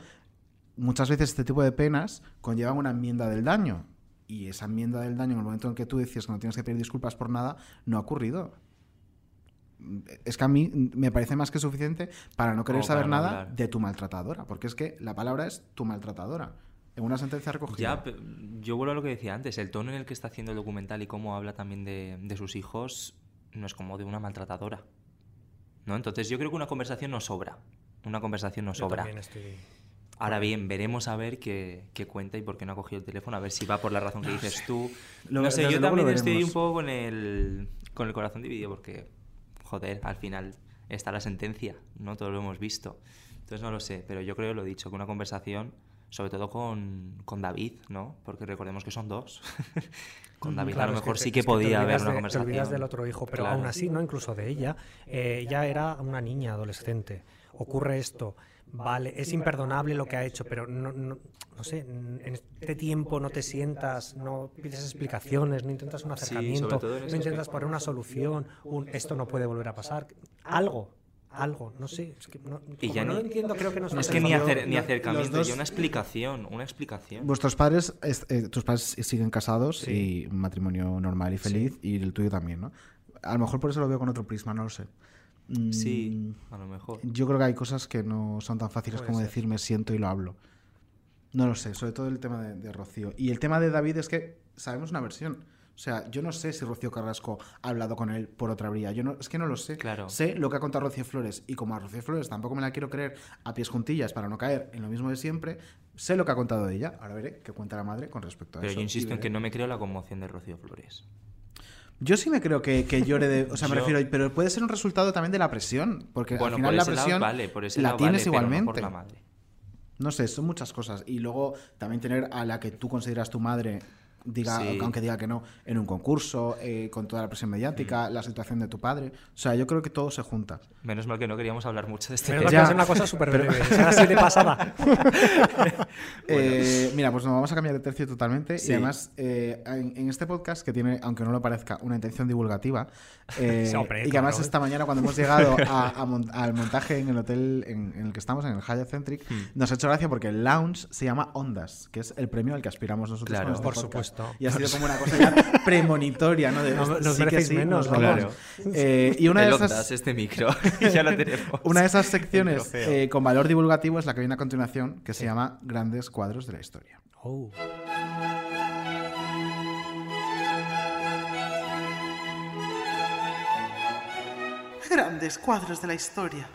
muchas veces este tipo de penas conllevan una enmienda del daño. Y esa enmienda del daño, en el momento en que tú decías que no tienes que pedir disculpas por nada, no ha ocurrido. Es que a mí me parece más que suficiente para no querer saber nada hablar. de tu maltratadora. Porque es que la palabra es tu maltratadora. En una sentencia recogida. Ya, yo vuelvo a lo que decía antes. El tono en el que está haciendo el documental y cómo habla también de, de sus hijos no es como de una maltratadora. ¿No? Entonces yo creo que una conversación no sobra. Una conversación no Yo sobra. también estoy... Ahora bien, veremos a ver qué, qué cuenta y por qué no ha cogido el teléfono, a ver si va por la razón que dices tú. Lo- no sé, yo también estoy un poco con el, con el corazón dividido porque, joder, al final está la sentencia, ¿no? Todos lo hemos visto. Entonces no lo sé, pero yo creo, lo he dicho, que una conversación, sobre todo con, con David, ¿no? Porque recordemos que son dos. con David Claro, a lo es mejor sí que es podía haber una de- conversación. Te olvidas del otro hijo, pero Claro. aún así, ¿no? Incluso de ella. eh, ella era una niña adolescente. Ocurre esto. Vale, es imperdonable lo que ha hecho, pero no, no, no sé, en este tiempo no te sientas, no pides explicaciones, no intentas un acercamiento, no ese intentas poner una solución, un esto no puede volver a pasar. Algo, algo, no sé. Es que no, Y como ya no ni- lo entiendo, creo que no es está que ni, pensando- acer- ni acercamiento, dos- una explicación, una explicación. Vuestros padres, es- eh, tus padres siguen casados Sí. y un matrimonio normal y feliz, y el tuyo también, ¿no? A lo mejor por eso lo veo con otro prisma, no lo sé. Mm, Sí, a lo mejor. Yo creo que hay cosas que no son tan fáciles Puede como ser. decir me siento y lo hablo. No lo sé, sobre todo el tema de, de Rocío. Y el tema de David es que sabemos una versión. O sea, yo no sé si Rocío Carrasco ha hablado con él por otra vía. Yo no, es que no lo sé. Claro. Sé lo que ha contado Rocío Flores. Y como a Rocío Flores tampoco me la quiero creer a pies juntillas para no caer en lo mismo de siempre, sé lo que ha contado de ella. Ahora veré qué cuenta la madre con respecto a Pero eso. yo insisto en que no me creo la conmoción de Rocío Flores. Yo sí me creo que, que llore de. O sea, me Yo- refiero. Pero puede ser un resultado también de la presión. Porque Bueno, al final por la lado presión vale, por ese la lado tienes vale, pero no igualmente. por la madre. No sé, son muchas cosas. Y luego también tener a la que tú consideras tu madre, diga, Sí. aunque diga que no, en un concurso, eh, con toda la presión mediática, la situación de tu padre. O sea, yo creo que todo se junta. Menos mal que no queríamos hablar mucho de este Menos tema. es una cosa súper breve, será así de pasada. Eh, mira, pues nos vamos a cambiar de tercio totalmente. Sí. Y además, eh, en, en este podcast, que tiene, aunque no lo parezca, una intención divulgativa, eh, hombre, y que además esta mañana, cuando hemos llegado a- a mon- al montaje en el hotel en, en el que estamos, en el Hyatt Centric, Hmm. nos ha hecho gracia porque el lounge se llama Ondas, que es el premio al que aspiramos nosotros. Claro. con este Por podcast. supuesto. Y ha sido como una cosa ya premonitoria, ¿no? De, No, "Hostia, nos sí que merecéis sí, menos, nos ¿no? vamos". Claro. Eh, y una de esas. Ondas, este micro. ya lo tenemos. Una de esas secciones eh, con valor divulgativo es la que viene a continuación, que se llama Grandes cuadros de la historia. Oh. Grandes cuadros de la historia.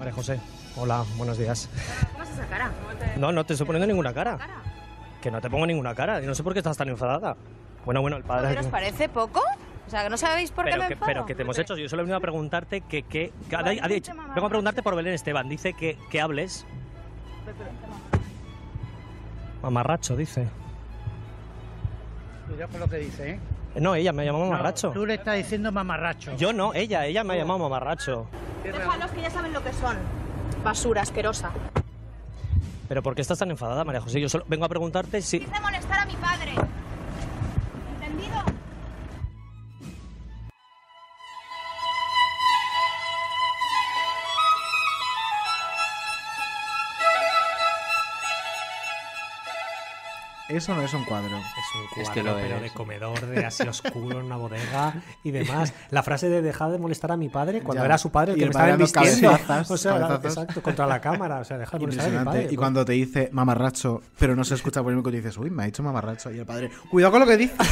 María José, hola, buenos días. ¿Cómo es esa cara? No, no te estoy poniendo ninguna cara. Que no te pongo ninguna cara. Y no sé por qué estás tan enfadada. Bueno, bueno, el padre. ¿Pero os parece poco? O sea, que no sabéis por qué Pero me que, enfado. pero que te hemos hecho. Yo solo he venido a preguntarte que. que, que- ha- dicho- vengo a preguntarte por Belén Esteban. Dice que, que hables. Mamarracho, dice. Cuidado con lo que dice, ¿eh? Eh, No, ella me ha llamado mamarracho. Tú le estás diciendo mamarracho. Yo no, ella, ella me ha llamado mamarracho. Déjalos que ya saben lo que son. Basura asquerosa. Pero ¿por qué estás tan enfadada, María José? Yo solo vengo a preguntarte si. Dice molestar a mi padre. Eso no es un cuadro. Es un cuadro, Es que lo pero es. de comedor, de así oscuro en una bodega y demás. La frase de dejar de molestar a mi padre cuando Ya. era su padre el Y que el me estaba cabezazas, o sea, cabezazos. exacto, contra la cámara. O sea, dejar de molestar a mi padre. Y cuando te dice mamarracho, pero no se escucha por el micro, dices, uy, me ha dicho mamarracho. Y el padre, cuidado con lo que dice.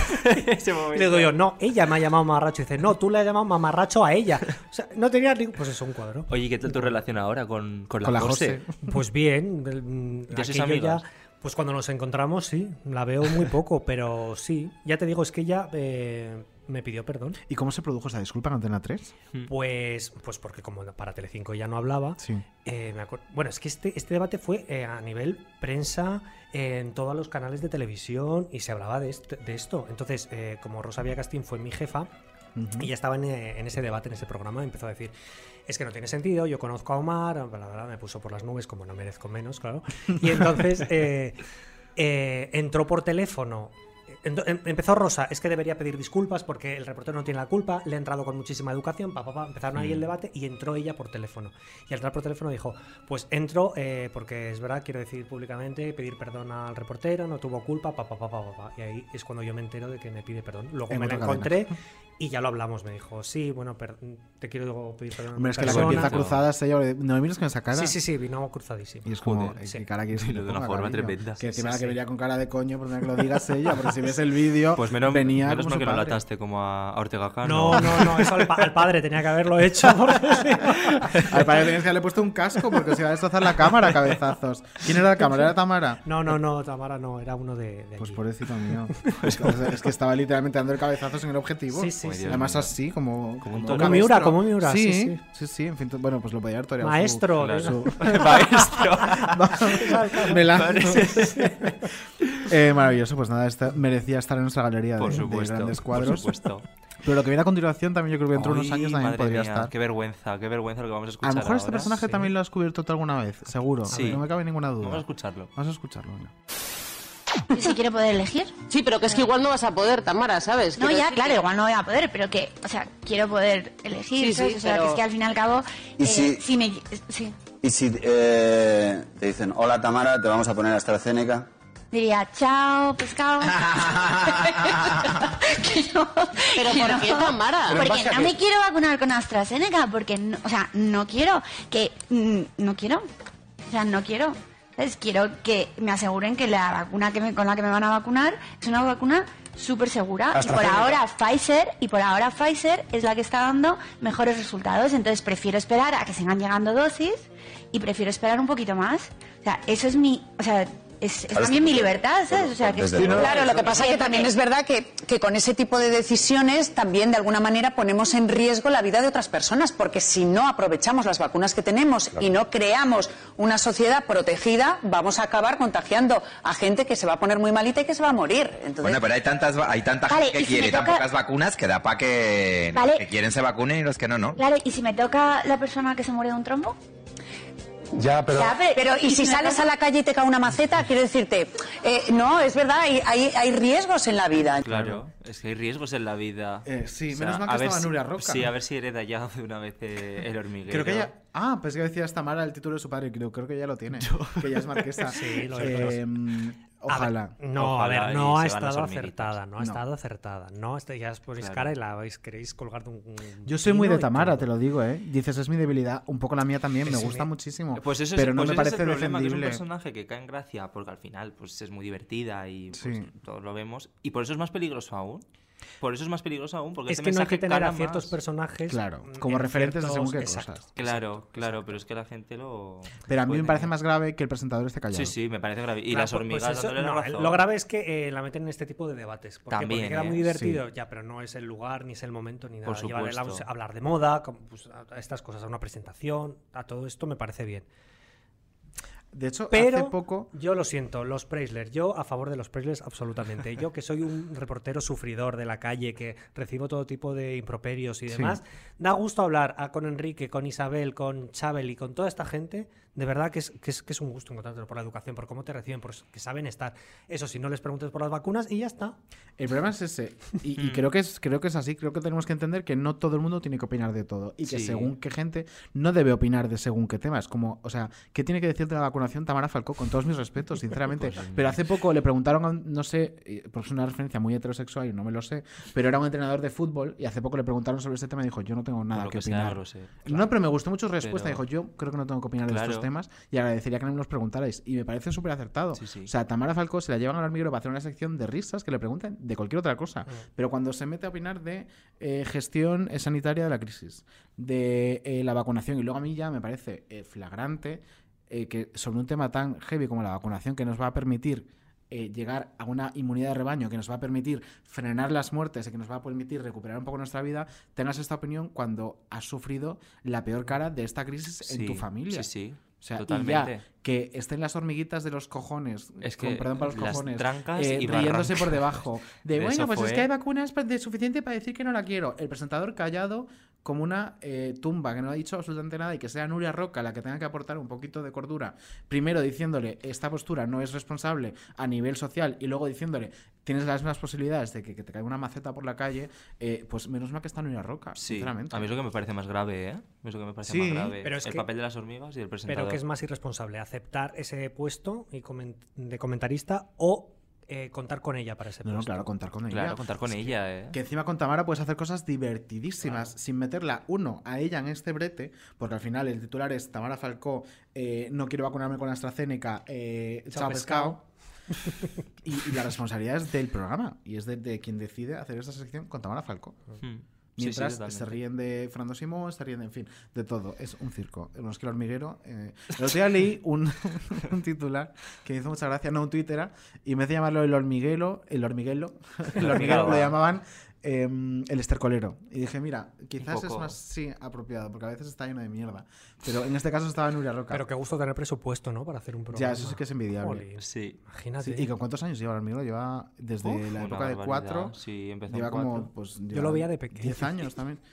Y le digo yo, no, ella me ha llamado mamarracho. Y dice, no, tú le has llamado mamarracho a ella. O sea, no tenía ningún. Pues eso, un cuadro. Oye, ¿y ¿qué tal tu relación ahora con, con la, Con la José? Pues bien. mm, ¿Ya sois ya-? Pues cuando nos encontramos, sí. La veo muy poco, pero sí. Ya te digo, es que ella eh, me pidió perdón. ¿Y cómo se produjo esa disculpa en Antena 3? Pues, pues porque como para Telecinco ya no hablaba, Sí. eh, me bueno, es que este, este debate fue eh, a nivel prensa, eh, en todos los canales de televisión y se hablaba de, este- de esto. Entonces, eh, como Rosalía Castín fue mi jefa, Y ya estaba en, eh, en ese debate, en ese programa, empezó a decir, es que no tiene sentido, yo conozco a Omar, bla, bla, me puso por las nubes, como no merezco menos, claro. Y entonces eh, eh, entró por teléfono. Em- Empezó Rosa, es que debería pedir disculpas porque el reportero no tiene la culpa, le ha entrado con muchísima educación, pa, pa, pa, empezaron ahí el Mm. debate y entró ella por teléfono. Y al entrar por teléfono dijo, pues entro eh, porque es verdad, quiero decir públicamente, pedir perdón al reportero, no tuvo culpa, pa, pa, pa, pa, pa, pa". Y ahí es cuando yo me entero de que me pide perdón. Luego En me la otra cadena. encontré y ya lo hablamos, me dijo, sí, bueno, per- te quiero pedir perdón. Hombre, es que la persona". empieza cruzada es ella. No me mires con esa cara. Sí, sí, sí, vino cruzadísimo. Y es como, Joder, eh, sí. ¿qué cara que Pero le de una forma cariño? tremenda. Que Sí, encima sí, la que sí. venía con cara de coño, por que lo digas ella, porque si ves el vídeo, Pues menos, venía menos como mal su que no la padre. ataste como a Ortega Cano. No, no, no, eso al, pa- al padre tenía que haberlo hecho. porque. Al padre tenías que haberle puesto un casco porque se iba a destrozar la cámara a cabezazos. ¿Quién era la cámara? ¿Era Tamara? No, no, no, Tamara no, era uno de, de Pues pobrecito mío. Es que, es que estaba literalmente dando el cabezazos en el objetivo. Sí, sí, sí. Además así, como... Como un como. Miura, como Miura, Sí, sí, sí, sí. sí. en fin, bueno, pues lo podía haber toreado su- Maestro, Claro. Maestro. Me lanzo. Eh, maravilloso, pues nada, esta- merecía estar en nuestra galería de, Por de supuesto. grandes Por cuadros. supuesto. Pero lo que viene a continuación también yo creo que dentro de unos años también madre podría mía, estar. Qué vergüenza, qué vergüenza lo que vamos a escuchar A lo mejor este personaje Sí. también lo has descubierto tú alguna vez, seguro. Sí. No me cabe ninguna duda. Vamos a escucharlo. Vamos a escucharlo. venga. ¿Y si quiere poder elegir? Sí, pero que es que igual no vas a poder, Tamara, ¿sabes? No, ya, decir claro, que- igual no voy a poder, pero que, o sea, quiero poder elegir, Sí, sí, ¿sabes? o sea, pero- que es que al fin y al cabo, ¿Y eh, si- si me... Sí. Y si eh, te dicen, hola Tamara, te vamos a poner AstraZeneca, Diría, chao, pescado. No- ¿Pero por no. qué, Tamara? ¿Pero en Porque no me quiero vacunar con AstraZeneca, porque, no, o sea, no quiero, que no quiero, o sea, no quiero. Entonces, quiero que me aseguren que la vacuna que me- con la que me van a vacunar es una vacuna súper segura. Y por ahora Pfizer, y por ahora Pfizer es la que está dando mejores resultados. Entonces, prefiero esperar a que sigan llegando dosis y prefiero esperar un poquito más. O sea, eso es mi, o sea, es, también mi libertad, ¿sabes? O sea, que Claro, lo que pasa es que también es verdad que, que con ese tipo de decisiones también de alguna manera ponemos en riesgo la vida de otras personas, porque si no aprovechamos las vacunas que tenemos y no creamos una sociedad protegida, vamos a acabar contagiando a gente que se va a poner muy malita y que se va a morir. Entonces, Bueno, pero hay tantas hay tanta Vale, gente que si quiere y tan toca- pocas vacunas que da para que Vale. los que quieren se vacunen y los que no, no. Claro, y si me toca la persona que se muere de un trombo, Ya, Ya, pero- Pero, y si sales a la calle y te cae una maceta, quiero decirte, eh, no, es verdad, hay, hay, hay riesgos en la vida. Claro, es que hay riesgos en la vida. Eh, sí, O menos mal que estaba si- Nuria Roca. Sí, a ver si hereda ya de una vez eh, el hormiguero. Creo que ella. Ah, pues que decía esta Mara el título de su padre. Creo, creo que ya lo tiene. Que ya es marquesa. Sí, lo Eh, Ojalá. A ver, no, Ojalá a ver, no ha estado acertada, no ha No. estado acertada. No, este ya os ponéis Claro. cara y la vais, queréis colgar de un. un Yo soy muy de Tamara, todo. te lo digo, ¿eh? Dices, es mi debilidad. Un poco la mía también. Me gusta muchísimo. Pues eso pero es, no pues me parece es el problema, que es un defendible. personaje que cae en gracia porque al final pues es muy divertida y pues, Sí. todos lo vemos. Y por eso es más peligroso aún. Por eso es más peligroso aún, porque Es este que no hay que tener a ciertos más. personajes. Claro, como en referentes de según qué exacto, cosas. Claro, claro, pero es que la gente lo. Pero a mí me parece tener. más grave que el presentador esté callado. Sí, sí, me parece grave. Y Claro, las pues- hormigas pues eso- no, razón. Lo grave es que eh, la meten en este tipo de debates. ¿Por qué? También, Porque queda ¿eh? muy divertido, Sí. ya, pero no es el lugar, ni es el momento, ni nada. Por Llevar el- supuesto. hablar de moda, pues, a a estas cosas, a una presentación, a todo esto me parece bien. De hecho, Pero hace poco. yo lo siento, los Preisler, yo a favor de los Preisler absolutamente. Yo que soy un reportero sufridor de la calle, que recibo todo tipo de improperios y Sí. demás, da gusto hablar con Enrique, con Isabel, con Chabel y con toda esta gente. De verdad que es, que es, que es un gusto encontrártelo por la educación, por cómo te reciben, por que saben estar. Eso sí, no les preguntes por las vacunas y ya está. El problema es ese. Y, y creo, que es, creo que es así. Creo que tenemos que entender que no todo el mundo tiene que opinar de todo. Y que Sí. según qué gente no debe opinar de según qué temas. Como, o sea, ¿qué tiene que decir de la vacunación Tamara Falcó? Con todos mis respetos, sinceramente. pero hace poco le preguntaron, a no sé, porque es una referencia muy heterosexual y no me lo sé, pero era un entrenador de fútbol y hace poco le preguntaron sobre este tema y dijo, yo no tengo nada que sea opinar. No, pero me gustó mucho su respuesta. Pero- Dijo, yo creo que no tengo que opinar de estos temas y agradecería que no me los preguntarais. Y me parece súper acertado. O sea, Tamara Falcó se la llevan al hormiguero para hacer una sección de risas que le pregunten de cualquier otra cosa. Pero cuando se mete a opinar de eh, gestión eh, sanitaria de la crisis, de eh, la vacunación, y luego a mí ya me parece eh, flagrante que sobre un tema tan heavy como la vacunación que nos va a permitir eh, llegar a una inmunidad de rebaño que nos va a permitir frenar las muertes y que nos va a permitir recuperar un poco nuestra vida, tengas esta opinión cuando has sufrido la peor cara de esta crisis en tu familia. sí, sí, O sea, y totalmente. ya que estén las hormiguitas de los cojones, Es con perdón para los las cojones, trancas eh, y riéndose por debajo. De bueno, pues es que hay vacunas de suficiente para decir que no la quiero. El presentador callado como una eh, tumba que no ha dicho absolutamente nada y que sea Nuria Roca la que tenga que aportar un poquito de cordura. Primero diciéndole esta postura no es responsable a nivel social y luego diciéndole tienes las mismas posibilidades de que, que te caiga una maceta por la calle, eh, pues menos mal que está Nuria Roca, Sí, sinceramente. a mí es lo que me parece más grave, ¿eh? Es lo que me parece Sí, más grave. Pero es el que- papel de las hormigas y el presentador. Pero que es más irresponsable, aceptar ese puesto y comen- de comentarista o eh, contar con ella para ese No, no, puesto. claro, contar con ella. Claro, contar con Es que- ella, ¿eh? Que encima con Tamara puedes hacer cosas divertidísimas sin meterla, uno, a ella en este brete, porque al final el titular es Tamara Falcó, eh, no quiero vacunarme con AstraZeneca, eh, Chao, chao pescado. y, y la responsabilidad es del programa y es de, de quien decide hacer esta sección con Tamara Falcó. Hmm. Sí, sí, Mientras se totalmente. ríen de Fernando Simón, se ríen de, en fin, de todo. Es un circo. No es que el hormiguero. eh, El otro día leí un, un titular que me hizo mucha gracia, no un Twitter, y en vez de llamarlo el hormiguelo, el hormiguelo, el hormiguero lo llamaban em, el estercolero. Y dije, mira, quizás es más, sí, apropiado, porque a veces está lleno de mierda. Pero en este caso estaba Nuria Roca. Pero qué gusto tener presupuesto, ¿no? Para hacer un programa. Ya, eso sí que es envidiable. Jolín. Sí. Imagínate. Sí, ¿Y con cuántos años lleva el hormiguero? Lleva desde Uf, la época de cuatro. Sí, empezó en Lleva como, pues, Yo lo veía de pequeño. 10 años también.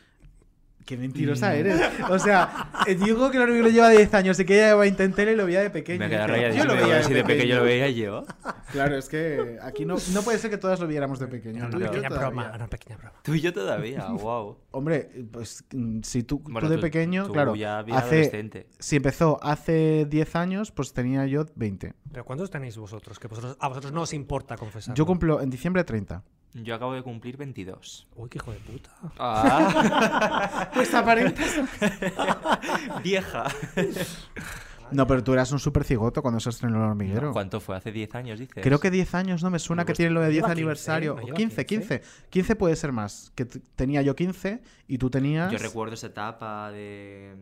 Qué mentirosa Mm. eres. O sea, eh, digo que el hormiguero lleva 10 años y que ella lleva Intentele y lo veía de pequeño. Me queda rayadísimo. Yo lo veía si de pequeño lo veía yo. Claro, es que aquí no, no puede ser que todas lo viéramos de pequeño. Tú una y yo pequeña todavía. broma, una pequeña broma. Tú y yo todavía, wow. Hombre, pues mm, si tú, tú Bueno, de tú- pequeño, tú claro, ya hace, adolescente. si empezó hace 10 años, pues tenía yo 20. Pero ¿cuántos tenéis vosotros? Que vosotros, a vosotros no os importa confesar. Yo cumplo en diciembre 30. Yo acabo de cumplir 22. Uy, qué hijo de puta. Ah. Pues aparentas. Vieja. No, pero tú eras un super cigoto cuando se estrenó el hormiguero. ¿Cuánto fue? ¿Hace 10 años, dices? Creo que 10 años, no me suena que tiene lo de 10 lleva 15, aniversario. ¿no O lleva 15, 15. 15 puede ser más. Que tenía yo 15 y tú tenías. Yo recuerdo esa etapa de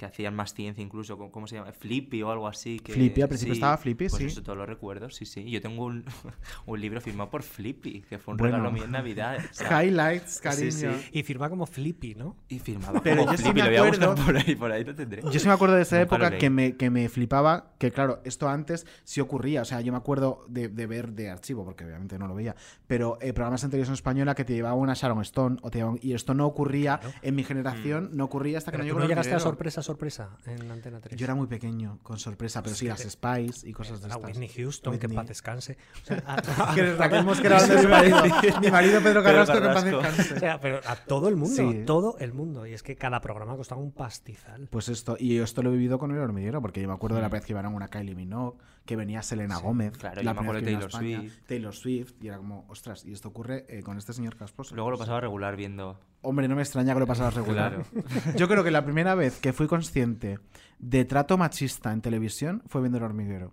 que hacían más ciencia incluso, ¿cómo- ¿cómo se llama? Flippy o algo así. Que, Flippy, al principio estaba Flippy, pues sí. Eso todo lo recuerdo, sí, sí. Yo tengo un, un libro firmado por Flippy, que fue un Bueno. regalo mío en Navidad. o sea, Highlights, cariño. Sí, sí. Y firma como Flippy, ¿no? Y firmaba Pero como yo sí Flippy, me lo voy a buscar acuerdo- por ahí, por ahí lo tendré. Yo sí me acuerdo de esa época que me, que me flipaba, que claro, esto antes sí ocurría, o sea, yo me acuerdo de, de ver de archivo, porque obviamente no lo veía, pero eh, programas en televisión española que te llevaban una Sharon Stone, o te llevaban- y esto no ocurría en mi generación, no ocurría hasta que Pero no llegó llegaste a hormiguero. Sorpresa, sorpresa en Antena 3. Yo era muy pequeño, con sorpresa, pero sí, las Spice y cosas de A estas. Whitney Houston, que Whitney. paz descanse. O sea, a- Que Raquel Mosquera su marido. Mi marido Pedro Carrasco, que en paz Carrasco. descanse. O sea, pero a todo el mundo, Sí. a todo el mundo. Y es que cada programa costaba un pastizal. Pues esto, y yo esto lo he vivido con el hormiguero, porque yo me acuerdo de la Mm. vez que iban a una Kylie Minogue, que venía Selena Gómez, claro, la yo me primera acuerdo de que Taylor España, Taylor Swift, y era como, ostras, y esto ocurre eh, con este señor casposo. Luego lo pasaba regular viendo. Hombre, no me extraña que lo pasara regular. Claro. Yo creo que la primera vez que fui consciente de trato machista en televisión fue viendo el hormiguero.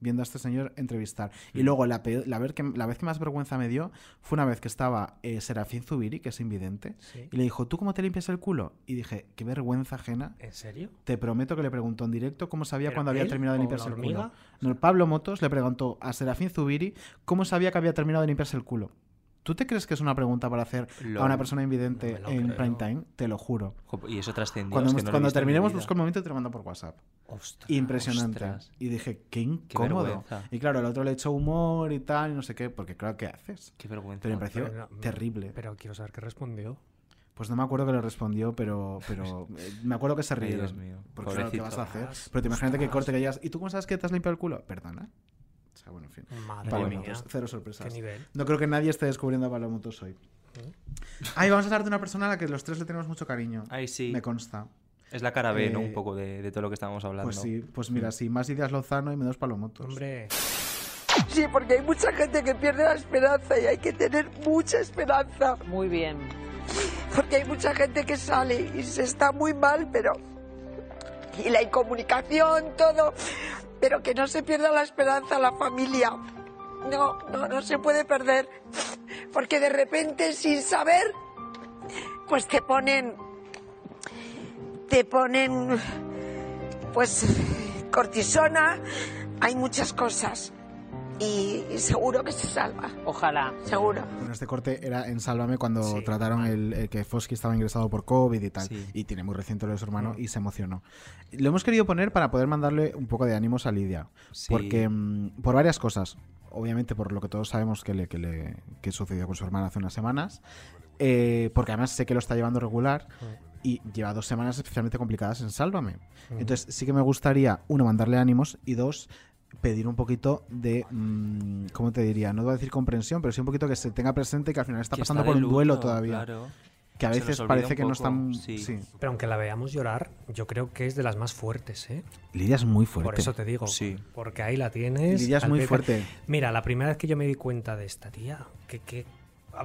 Viendo a este señor entrevistar. Y Mm. luego la, vez que, la vez que más vergüenza me dio fue una vez que estaba eh, Serafín Zubiri, que es invidente, Sí. y le dijo, ¿tú cómo te limpias el culo? Y dije, qué vergüenza ajena. ¿En serio? Te prometo que le preguntó en directo cómo sabía ¿Pero cuando había terminado de limpiarse el culo. No, Pablo Motos le preguntó a Serafín Zubiri cómo sabía que había terminado de limpiarse el culo. ¿Tú te crees que es una pregunta para hacer a una persona invidente No en creo. prime time? Te lo juro. Y eso trascendió. Cuando, es que no terminemos, busco el momento y te lo mando por WhatsApp. Ostras, Impresionante. ostras. Y dije, qué incómodo. y claro, el otro le echó humor y tal, y no sé qué, porque claro, ¿qué haces? Qué vergüenza. Pero me pareció Pero no, terrible. Pero quiero saber qué respondió. Pues no me acuerdo que le respondió, pero, pero eh, me acuerdo que se rieron. Dios mío, Porque claro, ¿qué vas a hacer? Pero te imagínate que corte que digas, ¿y tú cómo sabes que te has limpiado el culo? Perdona. Bueno, en fin. Madre Pablo mía. Cero sorpresas. Qué nivel. No creo que nadie esté descubriendo a Pablo Motos hoy. Ay, vamos a hablar de una persona a la que los tres le tenemos mucho cariño. Ay, sí. Me consta. Es la cara B, ¿no? Eh, Un poco de, de todo lo que estábamos hablando. Pues sí, pues mira, sí, más ideas Lozano y menos Palomotos. Hombre. Sí, porque hay mucha gente que pierde la esperanza y hay que tener mucha esperanza. Muy bien. Porque hay mucha gente que sale y se está muy mal, pero... Y la incomunicación, todo. Pero que no se pierda la esperanza, la familia. No, no, no se puede perder. Porque de repente, sin saber, pues te ponen... Te ponen... Pues cortisona. Hay muchas cosas. Y, y seguro que se salva. Ojalá. Seguro. Bueno, este corte era en Sálvame cuando trataron el, el que Fosky estaba ingresado por COVID y tal. Y tiene muy reciente lo de su hermano y se emocionó. Lo hemos querido poner para poder mandarle un poco de ánimos a Lidia. Sí. Porque, mm, por varias cosas. Obviamente por lo que todos sabemos que, le, que, le, que sucedió con su hermana hace unas semanas. Eh, porque además sé que lo está llevando regular. Y lleva dos semanas especialmente complicadas en Sálvame. Entonces sí que me gustaría, uno, mandarle ánimos y dos, pedir un poquito de, mm, ¿cómo te diría? No voy a decir comprensión, pero sí un poquito que se tenga presente que al final está Que pasando está por un duelo todavía. claro. Que a veces parece que no están... sí. sí. Pero aunque la veamos llorar, yo creo que es de las más fuertes, ¿eh? Lidia es muy fuerte. Por eso te digo. Sí. Porque ahí la tienes. Lidia es muy fuerte. Mira, la primera vez que yo me di cuenta de esta tía, que, que...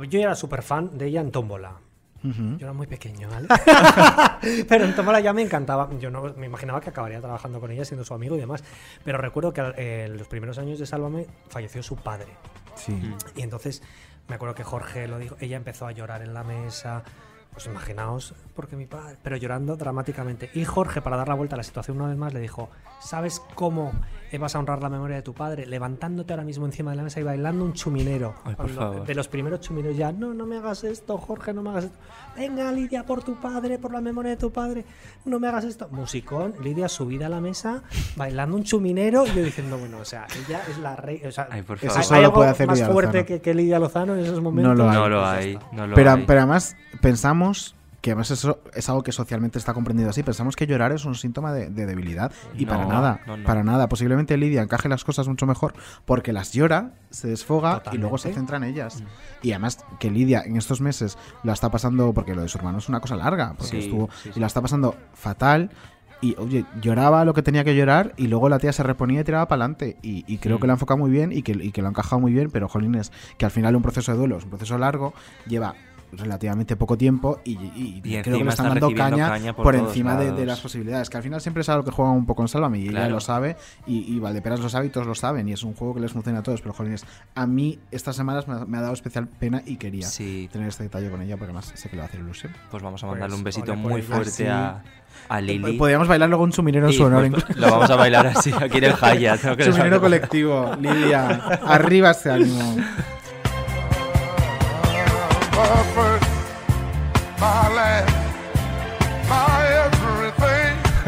yo era súper fan de ella en Tómbola. Yo era muy pequeño, ¿vale? Pero en Tómbola ya me encantaba. Yo no me imaginaba que acabaría trabajando con ella, siendo su amigo y demás. Pero recuerdo que eh, en los primeros años de Sálvame falleció su padre. Sí. Y entonces me acuerdo que Jorge lo dijo, ella empezó a llorar en la mesa. Pues imaginaos, porque mi padre, pero llorando dramáticamente. Y Jorge, para dar la vuelta a la situación una vez más, le dijo, ¿sabes cómo vas a honrar la memoria de tu padre? Levantándote ahora mismo encima de la mesa y bailando un chuminero. Ay, por Cuando- favor. De los primeros chumineros ya, no, no me hagas esto, Jorge, no me hagas esto. Venga, Lidia, por tu padre, por la memoria de tu padre, no me hagas esto. Musicón, Lidia subida a la mesa, bailando un chuminero, y yo diciendo, bueno, o sea, ella es la reina. O sea, Ay, por Eso favor. ¿hay solo algo puede hacer más Lidia fuerte Lozano. que, que Lidia Lozano en esos momentos. No lo hay. No lo Pues ya hay. está. No lo pero, hay. pero además pensamos que además eso es algo que socialmente está comprendido así. Pensamos que llorar es un síntoma de, de debilidad y No, para nada, no, no. para nada. Posiblemente Lidia encaje las cosas mucho mejor porque las llora, se desfoga y luego se centra en ellas. Y además que Lidia en estos meses la está pasando, porque lo de su hermano es una cosa larga, porque Sí, estuvo sí, y la está pasando fatal. Y oye, lloraba lo que tenía que llorar y luego la tía se reponía y tiraba para adelante. Y, y creo Mm. que lo ha enfocado muy bien y que, y que lo ha encajado muy bien, pero jolines, que al final un proceso de duelo es un proceso largo, lleva relativamente poco tiempo y, y- y Y creo que le están está dando caña, caña por por, encima de, de las posibilidades, que al final siempre es algo que juega un poco en Sálvame y ella Claro. lo sabe y, y Valdeperas lo sabe y todos lo saben y es un juego que les funciona a todos, pero jolines, a mí estas semanas me ha, me ha dado especial pena y quería tener este detalle con ella porque además sé que le va a hacer ilusión. Pues vamos a Pues, mandarle un besito muy ella. fuerte Sí. a, a Lili. Podríamos bailar luego un suminero su honor. pues, lo vamos a bailar así, aquí en el Hyatt, Suminero colectivo, Lidia. Arriba ese ánimo.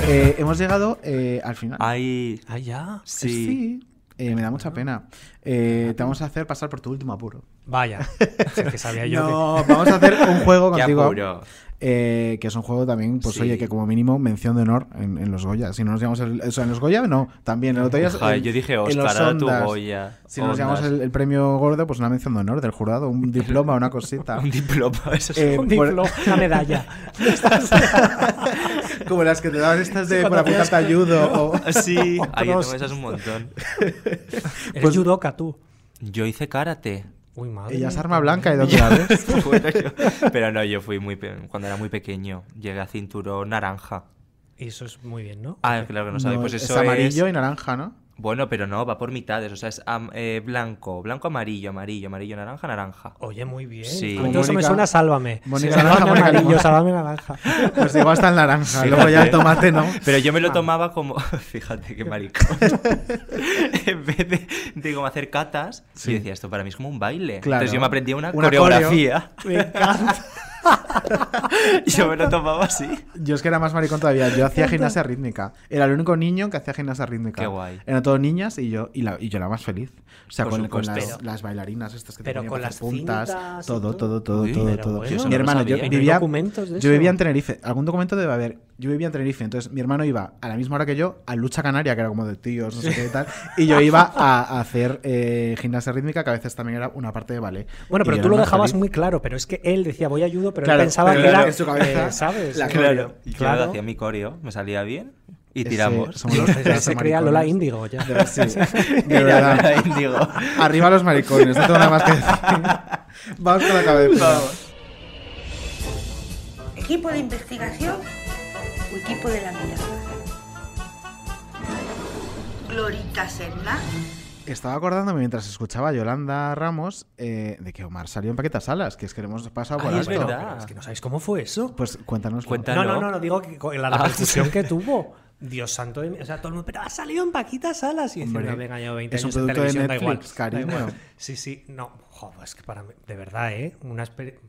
Eh, hemos llegado eh, al final. Ay, Ah, ya. Sí. Eh, me da mucha pena. Eh, te vamos a hacer pasar por tu último apuro. Vaya. Sí, que sabía yo No, que- vamos a hacer un juego contigo. eh, que es un juego también, pues Sí. oye, que como mínimo mención de honor en, en los Goya. Si no nos llamamos el, o sea, en los Goya, no, también. El otro día, Joder, yo dije Oscar, Ondas. Goya. Si no nos llamamos Ondas. el, el premio gordo, pues una mención de honor del jurado, un diploma, una cosita. Un diploma, eso es Eh, un por- diploma, una medalla. Como las que te daban estas de Sí, por apuntarte ayudo. o- Sí, ahí esas un montón. Eres Pues- judoka tú. Yo hice karate. Uy, madre. Ella es arma blanca y dónde la ves. Bueno, yo- pero no, yo fui muy pe- cuando era muy pequeño. Llegué a cinturón naranja. Y eso es muy bien, ¿no? Ah, claro que no. No, Pues es eso amarillo es- y naranja, ¿no? Bueno, pero no, va por mitades. O sea, es am- eh, blanco, blanco, amarillo, amarillo, amarillo, naranja, naranja. Oye, muy bien. Sí. A mí todo eso me Mónica- suena a sálvame. Mónica Sí, naranja, sálvame Mónica amarillo, sálvame naranja. Pues igual está el naranja, Sí, luego ya el tomate no. Pero yo me lo Ah. tomaba como. Fíjate qué maricón. en vez de, de como hacer catas, Sí. yo decía, esto para mí es como un baile. Claro. Entonces yo me aprendía una, Una coreografía. Me encanta. yo me lo tomaba así. Yo es que era más maricón todavía. Yo hacía gimnasia rítmica. Era el único niño que hacía gimnasia rítmica. Qué guay. Eran todos niñas y yo, y, la, y yo era más feliz. O sea, Por con, con las, bailarinas estas que te Pero ponían con las puntas. cintas Todo, todo. todo, todo, Uy, todo, bueno. Mi hermano, yo sabía. ¿Y no hay vivía, documentos de yo vivía en Tenerife. Algún documento debe haber. Yo vivía en Tenerife. Entonces mi hermano iba a la misma hora que yo a lucha canaria, que era como de tíos, no sé qué y tal. Y yo iba a, a hacer eh, gimnasia rítmica, que a veces también era una parte de ballet. Bueno, pero tú lo dejabas feliz. muy claro, pero es que él decía voy ayudo, pero Claro, él pensaba pero que era, en su cabeza, eh, ¿sabes? la claro. Yo claro. hacía mi coreo, me salía bien y Ese- tiramos. somos los se creía. Lola Índigo ya. De- sí, de verdad. Lola Índigo. Arriba los maricones, no tengo nada más que decir. Vamos con la cabeza. ¿Equipo de investigación equipo de la mirada? Glorita Serna. Estaba acordándome mientras escuchaba a Yolanda Ramos eh, de que Omar salió en Paquetas Salas, que es que le hemos pasado por Ay, es alto. verdad. Pero es que no sabéis cómo fue eso. Pues cuéntanos. Cuenta- No, no. no, no, no, digo que con la Ah, repercusión que tuvo. Dios santo de mí. O sea, todo el mundo, pero ha salido en Paquitas Salas. Y Hombre, diciendo, venga, yo 20 es un años en producto de televisión, da igual. Netflix, da igual. cariño. Sí, sí, no. Joder, es que para mí, de verdad, ¿eh? Una experiencia.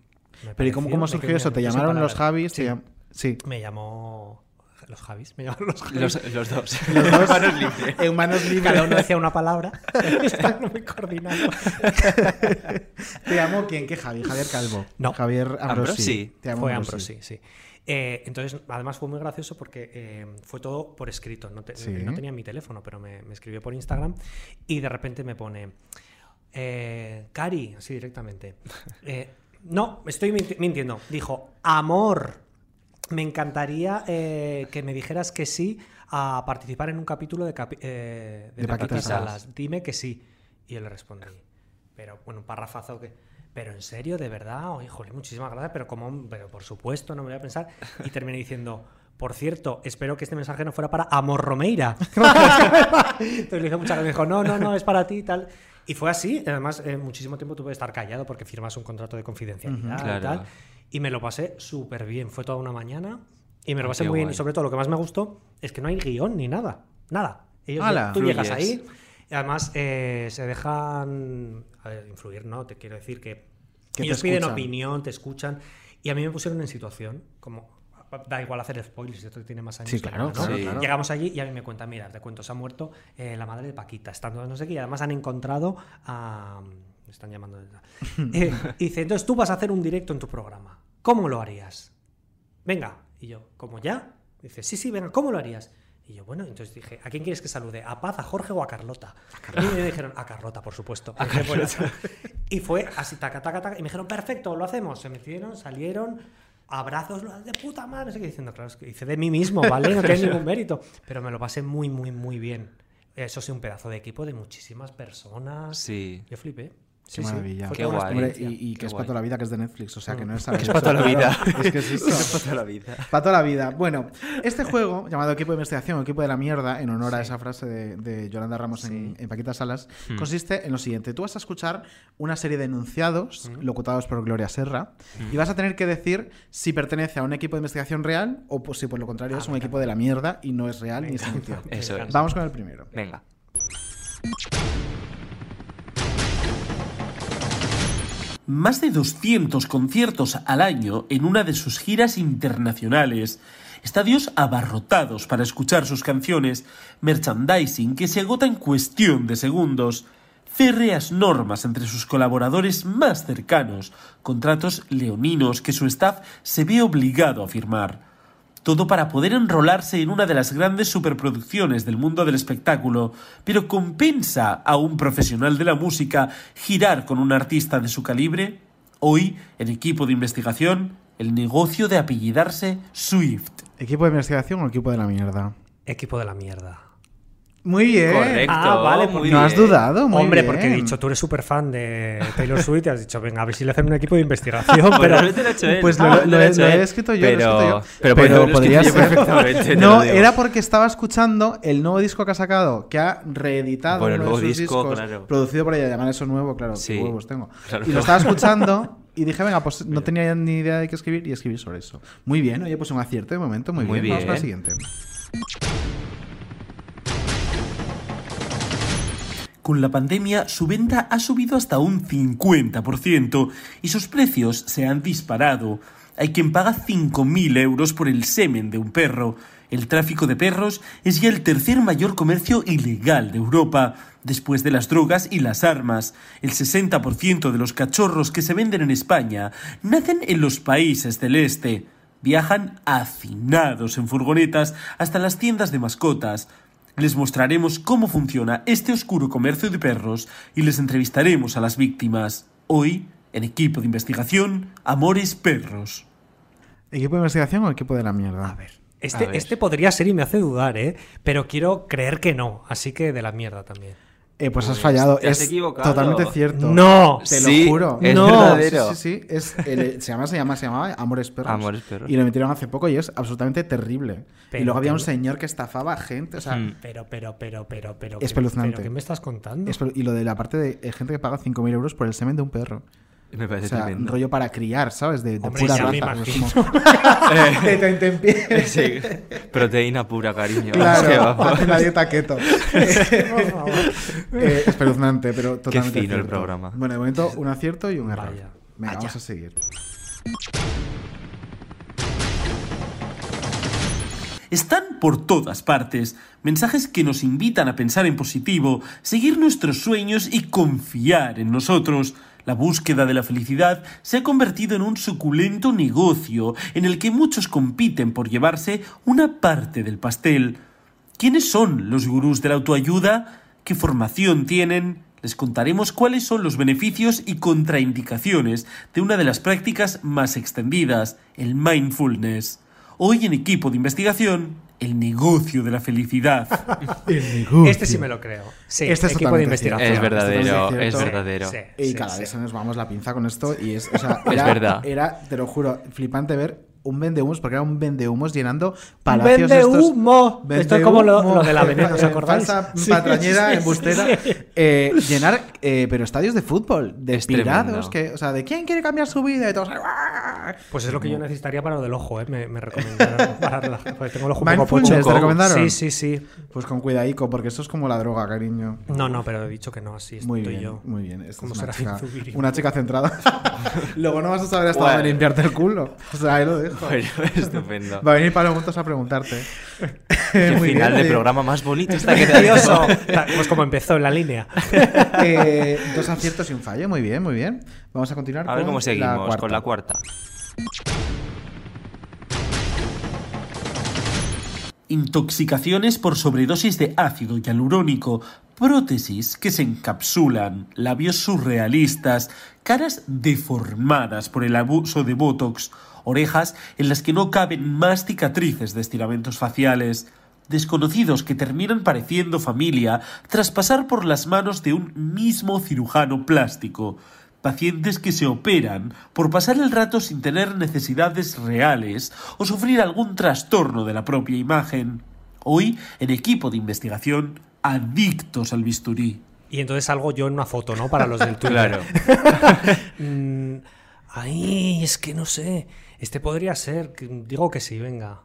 Pero ¿y cómo, cómo surgió eso? ¿Te llamaron los Javis? Te Sí. llam- Sí. Me llamó. Los Javis, me llamaron los Javis. Los, los dos. Los dos Manos libres. en manos libres. Cada uno decía una palabra. Están muy coordinados. ¿Te llamó quién? ¿Qué Javi? Javier Calvo. No. Javier Ambrosi. Ambrosi. Te llamó Fue Ambrosi. Ambrosi, sí. Eh, entonces, además fue muy gracioso porque eh, fue todo por escrito. No, te- Sí. no tenía mi teléfono, pero me, me escribió por Instagram y de repente me pone, eh, Cari, así directamente. eh, no, estoy minti- mintiendo. Dijo, amor, me encantaría eh, que me dijeras que sí a participar en un capítulo de, capi- eh, de, De Paquita Salas. Salas. Dime que sí. Y yo le respondí, pero bueno, un parrafazo que. Pero en serio, de verdad, oye, joder, muchísimas gracias, pero como, pero por supuesto, no me voy a pensar. Y terminé diciendo, por cierto, espero que este mensaje no fuera para Amor Romeira. Entonces le dije muchas gracias, me dijo, no, no, no, es para ti y tal. Y fue así, además, eh, muchísimo tiempo tuve que estar callado porque firmas un contrato de confidencialidad Ujú, y claro. tal. Y me lo pasé súper bien, fue toda una mañana y me lo Ah, pasé qué muy bien. Y guay. sobre todo, lo que más me gustó es que no hay guion ni nada, nada. Ellos, tú llegas Fluyes. ahí y además eh, se dejan a ver, influir, ¿no? Te quiero decir que, Que ellos piden opinión, te escuchan y a mí me pusieron en situación como da igual hacer spoilers, esto tiene más años. Sí, claro, ¿no? Sí. claro. Llegamos allí y a mí me cuentan, mira, te cuento, se ha muerto eh, la madre de Paquita, estando no sé qué, y además han encontrado a... Me están llamando... Eh, y dice, entonces tú vas a hacer un directo en tu programa. ¿Cómo lo harías? venga. Y yo, ¿cómo ya? Dice, sí, sí, venga, ¿cómo lo harías? Y yo, bueno, entonces dije, ¿a quién quieres que salude? ¿A Paz, a Jorge o a Carlota? Y me dijeron, a Carlota, por supuesto. A Carlota. y fue así, taca, taca, taca. Y me dijeron, perfecto, lo hacemos. Se metieron, salieron, abrazos de puta madre. No sé qué diciendo, claro, es que hice de mí mismo, ¿vale? No tiene ningún mérito. Pero me lo pasé muy, muy, muy bien. Eso sí, un pedazo de equipo de muchísimas personas. Sí. Yo flipé. Qué Sí, maravilla. Qué guay. Hombre, y, que es guay. para toda la vida, que es de Netflix, o sea que no es Que es para toda la vida. Es que sí, Es para toda la vida. Para toda la vida. Bueno, este juego, llamado Equipo de Investigación o Equipo de la Mierda, en honor a esa frase de, de Yolanda Ramos en, en Paquita Salas, Hmm. consiste en lo siguiente. Tú vas a escuchar una serie de enunciados locutados por Gloria Serra y vas a tener que decir si pertenece a un equipo de investigación real o pues, si por lo contrario es un equipo de la mierda y no es real ni es anuncio. Eso es. Vamos con el primero. Venga. Más de 200 conciertos al año en una de sus giras internacionales, estadios abarrotados para escuchar sus canciones, merchandising que se agota en cuestión de segundos, férreas normas entre sus colaboradores más cercanos, contratos leoninos que su staff se ve obligado a firmar. Todo para poder enrolarse en una de las grandes superproducciones del mundo del espectáculo, pero ¿compensa a un profesional de la música girar con un artista de su calibre? Hoy, en equipo de investigación, el negocio de apellidarse Swift. ¿Equipo de investigación o equipo de la mierda? Equipo de la mierda. Muy bien. Correcto. Ah, vale, muy No has dudado, muy Hombre, bien. porque he dicho, tú eres súper fan de Taylor Swift y has dicho, venga, a ver si le hacen un equipo de investigación. Pero te lo he hecho él. Pues Ah, lo, he lo escrito yo, lo he Pero- escrito yo. pero pues lo he podría ser. perfectamente, te No, era porque estaba escuchando el nuevo disco que ha sacado, que ha reeditado Bueno, el uno de nuevo sus disco, discos, claro. producido por ella, llamar eso nuevo, claro, Sí, qué huevos tengo. claro. Y lo estaba escuchando y dije, venga, pues no tenía ni idea de qué escribir y escribir sobre eso. Muy bien, oye, pues un acierto de momento, muy, Muy bien. Vamos con la bien. siguiente. Con la pandemia, su venta ha subido hasta un 50% y sus precios se han disparado. Hay quien paga 5.000 euros por el semen de un perro. El tráfico de perros es ya el tercer mayor comercio ilegal de Europa, después de las drogas y las armas. El 60% de los cachorros que se venden en España nacen en los países del este. Viajan hacinados en furgonetas hasta las tiendas de mascotas. Les mostraremos cómo funciona este oscuro comercio de perros y les entrevistaremos a las víctimas. Hoy, en equipo de investigación, Amores Perros. ¿Equipo de investigación o equipo de la mierda? A ver. Este, este podría ser y me hace dudar, ¿eh? Pero quiero creer que no, así que de la mierda también. Eh, pues has fallado. te has es equivocado. totalmente cierto. No. te Sí, lo juro. es no. verdadero. Sí, sí, sí. Es, el- se llama, se llama, se llamaba Amores Perros. Amores Perros. Y lo emitieron hace poco y es absolutamente terrible. Pero y luego había un señor que estafaba a gente. O sea, Hmm. Pero, pero, pero, pero, pero. Espeluznante. ¿Pero qué me estás contando? es- y lo de la parte de eh, gente que paga 5.000 euros por el semen de un perro. Me O parece sea, un tremendo. rollo para criar, ¿sabes? De, de Hombre, pura raza. como- tentempié. Sí, proteína pura, cariño. Claro, hace la dieta keto. Eh, espeluznante, pero totalmente fino el programa. Bueno, de momento un acierto y un error. Vaya. Venga, vamos a seguir. Están por todas partes. Mensajes que nos invitan a pensar en positivo, seguir nuestros sueños y confiar en nosotros. La búsqueda de la felicidad se ha convertido en un suculento negocio en el que muchos compiten por llevarse una parte del pastel. ¿Quiénes son los gurús de la autoayuda? ¿Qué formación tienen? Les contaremos cuáles son los beneficios y contraindicaciones de una de las prácticas más extendidas, el mindfulness. Hoy en equipo de investigación, el negocio de la felicidad. Este sí me lo creo. Sí, Este es equipo de investigación. Es verdadero, Este es verdadero. Sí, Y cada sí. vez se nos vamos la pinza con esto y es, o sea, Es verdad. Era, te lo juro, flipante ver un vendehumos, porque era un vendehumos llenando palacios vende estos. humo. Esto es como lo, Vendehumo, lo de la veneno, ¿os acordáis? Falsa Sí, patrañera, sí, embustera. sí. Eh, llenar, eh, pero estadios de fútbol, de Es pirados, tremendo. que, o sea, de quién quiere cambiar su vida y todos. Pues es lo que yo necesitaría para lo del ojo, ¿eh? Me, me recomendaron pararla. Porque tengo el ojo un poco Mindfulness, pocho. ¿te recomendaron? Sí, sí, sí. Pues con cuidadico, porque eso es como la droga, cariño. No, no, pero he dicho que no, así estoy Muy bien, yo. muy bien. Esta es una chica, Zubiri. una chica centrada. Luego no vas a saber hasta Bueno. dónde limpiarte el culo. O sea, ahí lo dejo. Bueno, estupendo. Va a venir Pablo Montos a preguntarte. Muy final bien, de oye. programa más bonito está quedando. Pues como empezó en la línea. Eh, dos aciertos y un fallo. Muy bien, muy bien. Vamos a continuar A ver con cómo seguimos la con la cuarta. intoxicaciones por sobredosis de ácido hialurónico, prótesis que se encapsulan, labios surrealistas, caras deformadas por el abuso de Botox, orejas en las que no caben más cicatrices de estiramientos faciales, desconocidos que terminan pareciendo familia tras pasar por las manos de un mismo cirujano plástico, pacientes que se operan por pasar el rato sin tener necesidades reales o sufrir algún trastorno de la propia imagen. Hoy, en equipo de investigación, adictos al bisturí. Y entonces salgo yo en una foto, ¿no? Para los del Twitter. Claro. Mm, Ay, es que no sé. Este podría ser. Digo que sí, venga.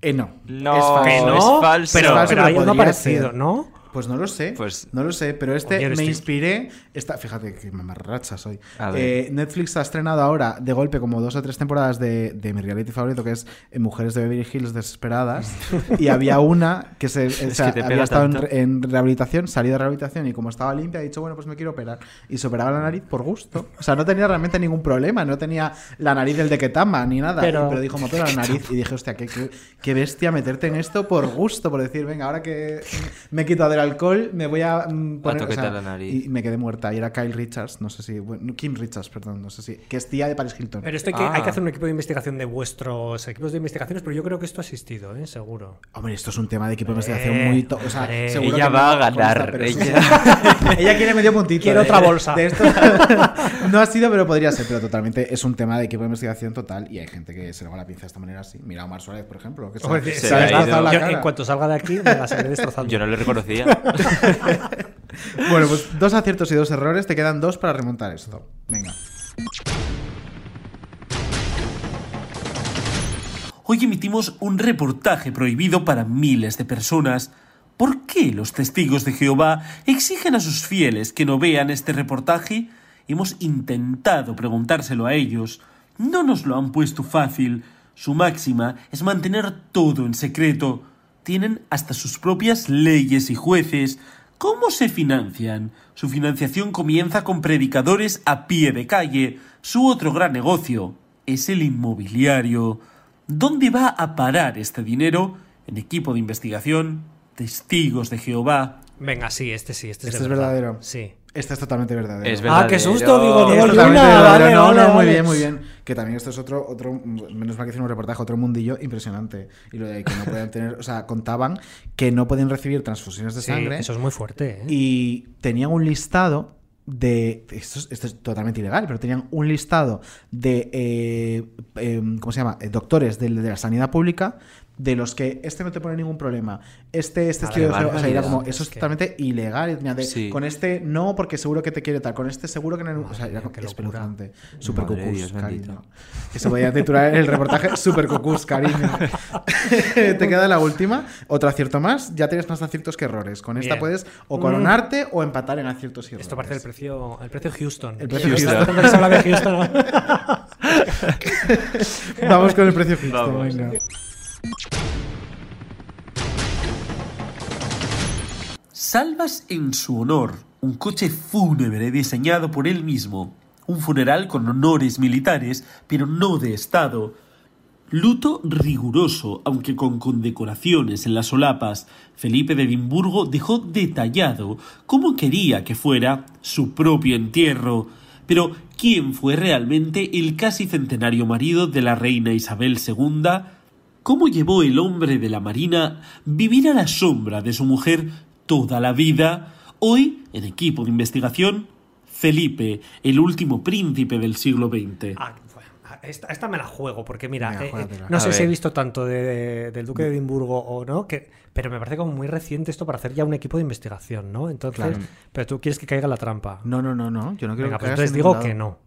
Eh, no. No, es falso. que no, es falso. pero- Es falso, pero hay uno parecido, ser. ¿no? Pues no lo sé. Pues- no lo sé, pero este me inspiré. Esta, fíjate que mamarracha soy. Eh, Netflix ha estrenado ahora de golpe como dos o tres temporadas de, de mi reality favorito, que es eh, Mujeres de Beverly Hills Desesperadas. y había una que se o sea, que te había estado en, rehabilitación, salido de rehabilitación y como estaba limpia, ha dicho, bueno, pues me quiero operar. Y se operaba la nariz por gusto. O sea, no tenía realmente ningún problema. No tenía la nariz del de Ketama ni nada. Pero- Pero, dijo, me opero la nariz. Y dije, hostia, qué, qué, qué bestia meterte en esto por gusto, por decir, venga, ahora que me he quitado del alcohol, me voy a mm, poner. toquetear la nariz. Y me quedé muerta. Y era Kyle Richards, no sé si. bueno, Kim Richards, perdón, no sé si. Que es tía de Paris Hilton. Pero esto hay que, Ah. hay que hacer un equipo de investigación de vuestros equipos de investigaciones, pero yo creo que esto ha existido, ¿eh? Seguro. Hombre, esto es un tema de equipo de investigación Eh, muy. to- O sea, seguro Ella que va no a consta, ganar, pero eso- ella- ella quiere medio puntito. Quiere de- otra bolsa. de esto. no ha sido, pero podría ser. Pero totalmente es un tema de equipo de investigación total. Y hay gente que se le va la pinza de esta manera así. Mira a Omar Suárez, por ejemplo. Que se, se se ha le ha destrozado ido. la Yo, cara. en cuanto salga de aquí, me la seguiré destrozando. Yo no le reconocía. Bueno, pues dos aciertos y dos errores. Te quedan dos para remontar esto. Venga. Hoy emitimos un reportaje prohibido para miles de personas. ¿Por qué los testigos de Jehová exigen a sus fieles que no vean este reportaje? Hemos intentado preguntárselo a ellos. No nos lo han puesto fácil. Su máxima es mantener todo en secreto. Tienen hasta sus propias leyes y jueces. ¿Cómo se financian? Su financiación comienza con predicadores a pie de calle. Su otro gran negocio es el inmobiliario. ¿Dónde va a parar este dinero? En equipo de investigación, testigos de Jehová. Venga, sí, este sí, este, Este es verdad. verdadero. Sí. Este es totalmente verdadero. Es Ah, verdadero. qué susto, digo, Luna, vale, no, vale, no, muy vale. bien, muy bien. Que también esto es otro, otro, menos mal que hicieron un reportaje, otro mundillo impresionante. Y lo de que no pueden tener, o sea, contaban que no pueden recibir transfusiones de Sí, sangre. eso es muy fuerte, ¿eh? Y tenían un listado de. Esto es, esto es totalmente ilegal, pero tenían un listado de. eh, eh, ¿Cómo se llama? Eh, doctores de, de la sanidad pública. De los que este no te pone ningún problema. Este, este estudio de o sea, era como, eso es Es que- totalmente ilegal. y tenía de, Sí. Con este no, porque seguro que te quiere tal. Con este seguro que no. o sea, era locura. espeluznante. Super Madre cucús, Dios cariño. bendito. Eso podía titular el reportaje Super cucús, cariño. te queda la última. Otro acierto más. Ya tienes más aciertos que errores. Con esta Bien. puedes o coronarte o empatar en aciertos y errores. Esto parece el precio, el precio Houston. El precio Houston. Houston. Tanto que se habla de Houston. Vamos con el precio Houston, Vamos. venga. Salvas en su honor, un coche fúnebre diseñado por él mismo, un funeral con honores militares, pero no de Estado. Luto riguroso, aunque con condecoraciones en las solapas. Felipe de Edimburgo dejó detallado cómo quería que fuera su propio entierro. Pero, ¿quién fue realmente el casi centenario marido de la reina Isabel II? ¿Cómo llevó el hombre de la Marina vivir a la sombra de su mujer toda la vida? Hoy, en equipo de investigación, Felipe, el último príncipe del siglo XX. Ah, bueno, esta, esta me la juego, porque mira, eh, eh, no A sé si he visto tanto de, de- del Duque de Edimburgo o no, que, pero me parece como muy reciente esto para hacer ya un equipo de investigación, ¿no? Entonces, Claro. pero tú quieres que caiga la trampa. No, no, no, no. Yo no quiero Venga, que pues entonces en digo que no.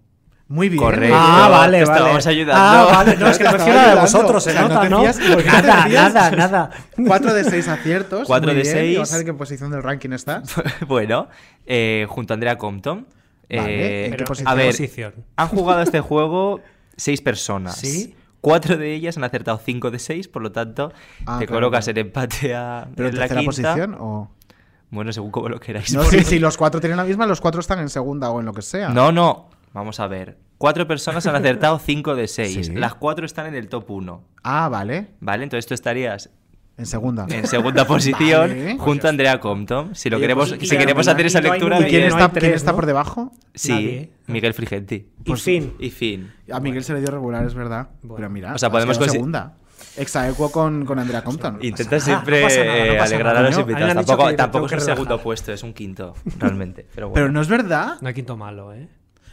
Muy bien. Correcto. Ah, vale, te vale. estábamos ayudando. Ah, vale, no, es que Te me estaba refiero a de vosotros, se nota, ¿no? fías- ¿por qué no te Nada, nada, nada. 4 de 6 aciertos. Cuatro muy de bien. seis. ¿Y vas a ver qué posición del ranking estás? bueno, eh, junto a Andrea Compton. Vale, Eh, ¿en qué posición? a ver, posición? han jugado a este juego seis personas. ¿Sí? Cuatro de ellas han acertado cinco de seis, por lo tanto, Ah, te claro, colocas claro. en empate a ¿Pero en en la quinta. posición o...? Bueno, según como lo queráis. No, si los cuatro tienen la misma, los cuatro están en segunda o en lo que sea. No, no. Vamos a ver. Cuatro personas han acertado cinco de seis. Sí. Las cuatro están en el top uno. Ah, vale. ¿Vale? Entonces tú estarías En segunda. En segunda posición, Vale. junto a Andrea Compton. Si lo Oye, queremos, pues, si y- queremos y- hacer esa y no lectura, bien. ¿Quién está- quién está por debajo? Sí, Nadie. Miguel Frigenti. Y fin. Y fin. A Miguel se le dio regular, es verdad. Pero mira, O sea, podemos segunda. Exaequo con, con Andrea Compton. Intenta Ah, siempre nada, no eh, alegrar nada. a los invitados. Tampoco, tampoco es un segundo puesto, es un quinto, realmente. Pero, bueno. Pero no es verdad. No hay quinto malo, ¿eh?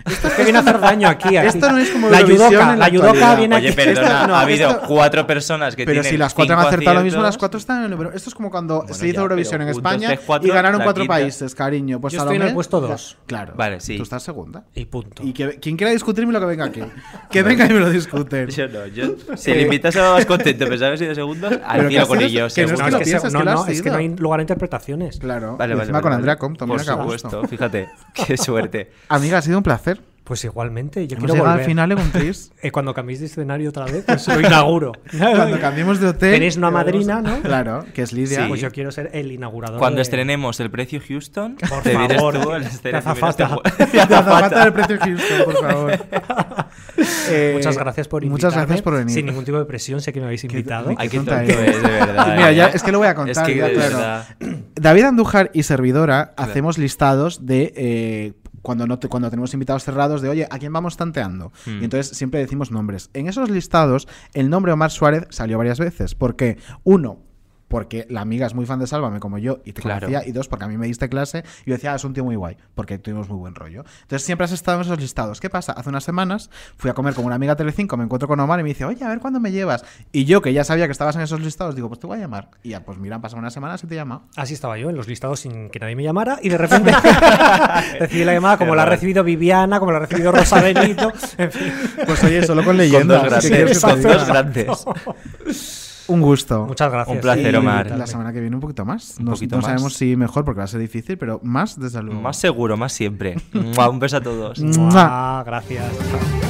Es que viene a hacer daño aquí. aquí. Esto no es como la Eurovisión yudoka, la la yudoka viene Oye, aquí. perdona, Esto no, ha habido esto- cuatro personas que Pero tienen si las cuatro han acertado lo mismo, las cuatro están en el número. Esto es como cuando se ya, hizo Eurovisión pero en España tres, cuatro, y ganaron cuatro quinta. países, cariño. Pues Yo estoy en el puesto dos. Claro. Vale, sí. Tú estás segunda. Y punto. Y que, quien quiera discutirme lo que venga aquí. Que venga y me lo discuten. Yo no, yo. Si el invitado más contento, pero sabes si de segundos, al Pero que con ellos. no no, es que no hay lugar a interpretaciones. Claro. Vale, y vale, encima con. Andrea Compton. Por supuesto, fíjate. Qué suerte. Amiga, ha sido un placer. Pues igualmente, yo Hemos quiero volver. al final, Egon Tris. Eh, cuando cambiéis de escenario otra vez, pues lo inauguro. Cuando cambiemos de hotel. Tenéis una madrina, ¿no? Claro, que es Lidia. Pues yo quiero ser el inaugurador. Cuando de- estrenemos el precio Houston, Por te favor, tú de escenario. azafata. Azafata del precio Houston, por favor. Eh, Muchas gracias por invitarme. Muchas gracias por venir. Sin ningún tipo de presión, sé que me habéis invitado. Ay, qué tonto es, de verdad. Mira, ¿eh? ya, es que lo voy a contar. Es que ya, de claro. verdad. David Andújar y Servidora hacemos listados de eh, cuando, no te- cuando tenemos invitados cerrados de, oye, ¿a quién vamos tanteando? Hmm. Y entonces siempre decimos nombres. En esos listados, el nombre Omar Suárez salió varias veces. Porque, uno, porque la amiga es muy fan de Sálvame como yo y te Claro. conocía, y dos, porque a mí me diste clase y yo decía, ah, es un tío muy guay, porque tuvimos muy buen rollo. Entonces siempre has estado en esos listados. ¿Qué pasa? Hace unas semanas fui a comer con una amiga Telecinco, me encuentro con Omar y me dice, oye, a ver cuándo me llevas. Y yo, que ya sabía que estabas en esos listados, digo, pues te voy a llamar. Y ya, pues mira, han pasado unas semanas y te llama. Así estaba yo, en los listados sin que nadie me llamara y de repente recibí la llamada como la ha recibido Viviana, como la ha recibido Rosa Benito, en fin. Pues oye, solo con Con leyendas. dos ¿qué quieres grandes. que Con te dos grandes. Un gusto. Muchas gracias. Un placer, Y Omar. La semana que viene un poquito más. Un No, poquito no más. sabemos si mejor porque va a ser difícil, pero más desde luego. Más seguro, más siempre. Un beso a todos. Gracias.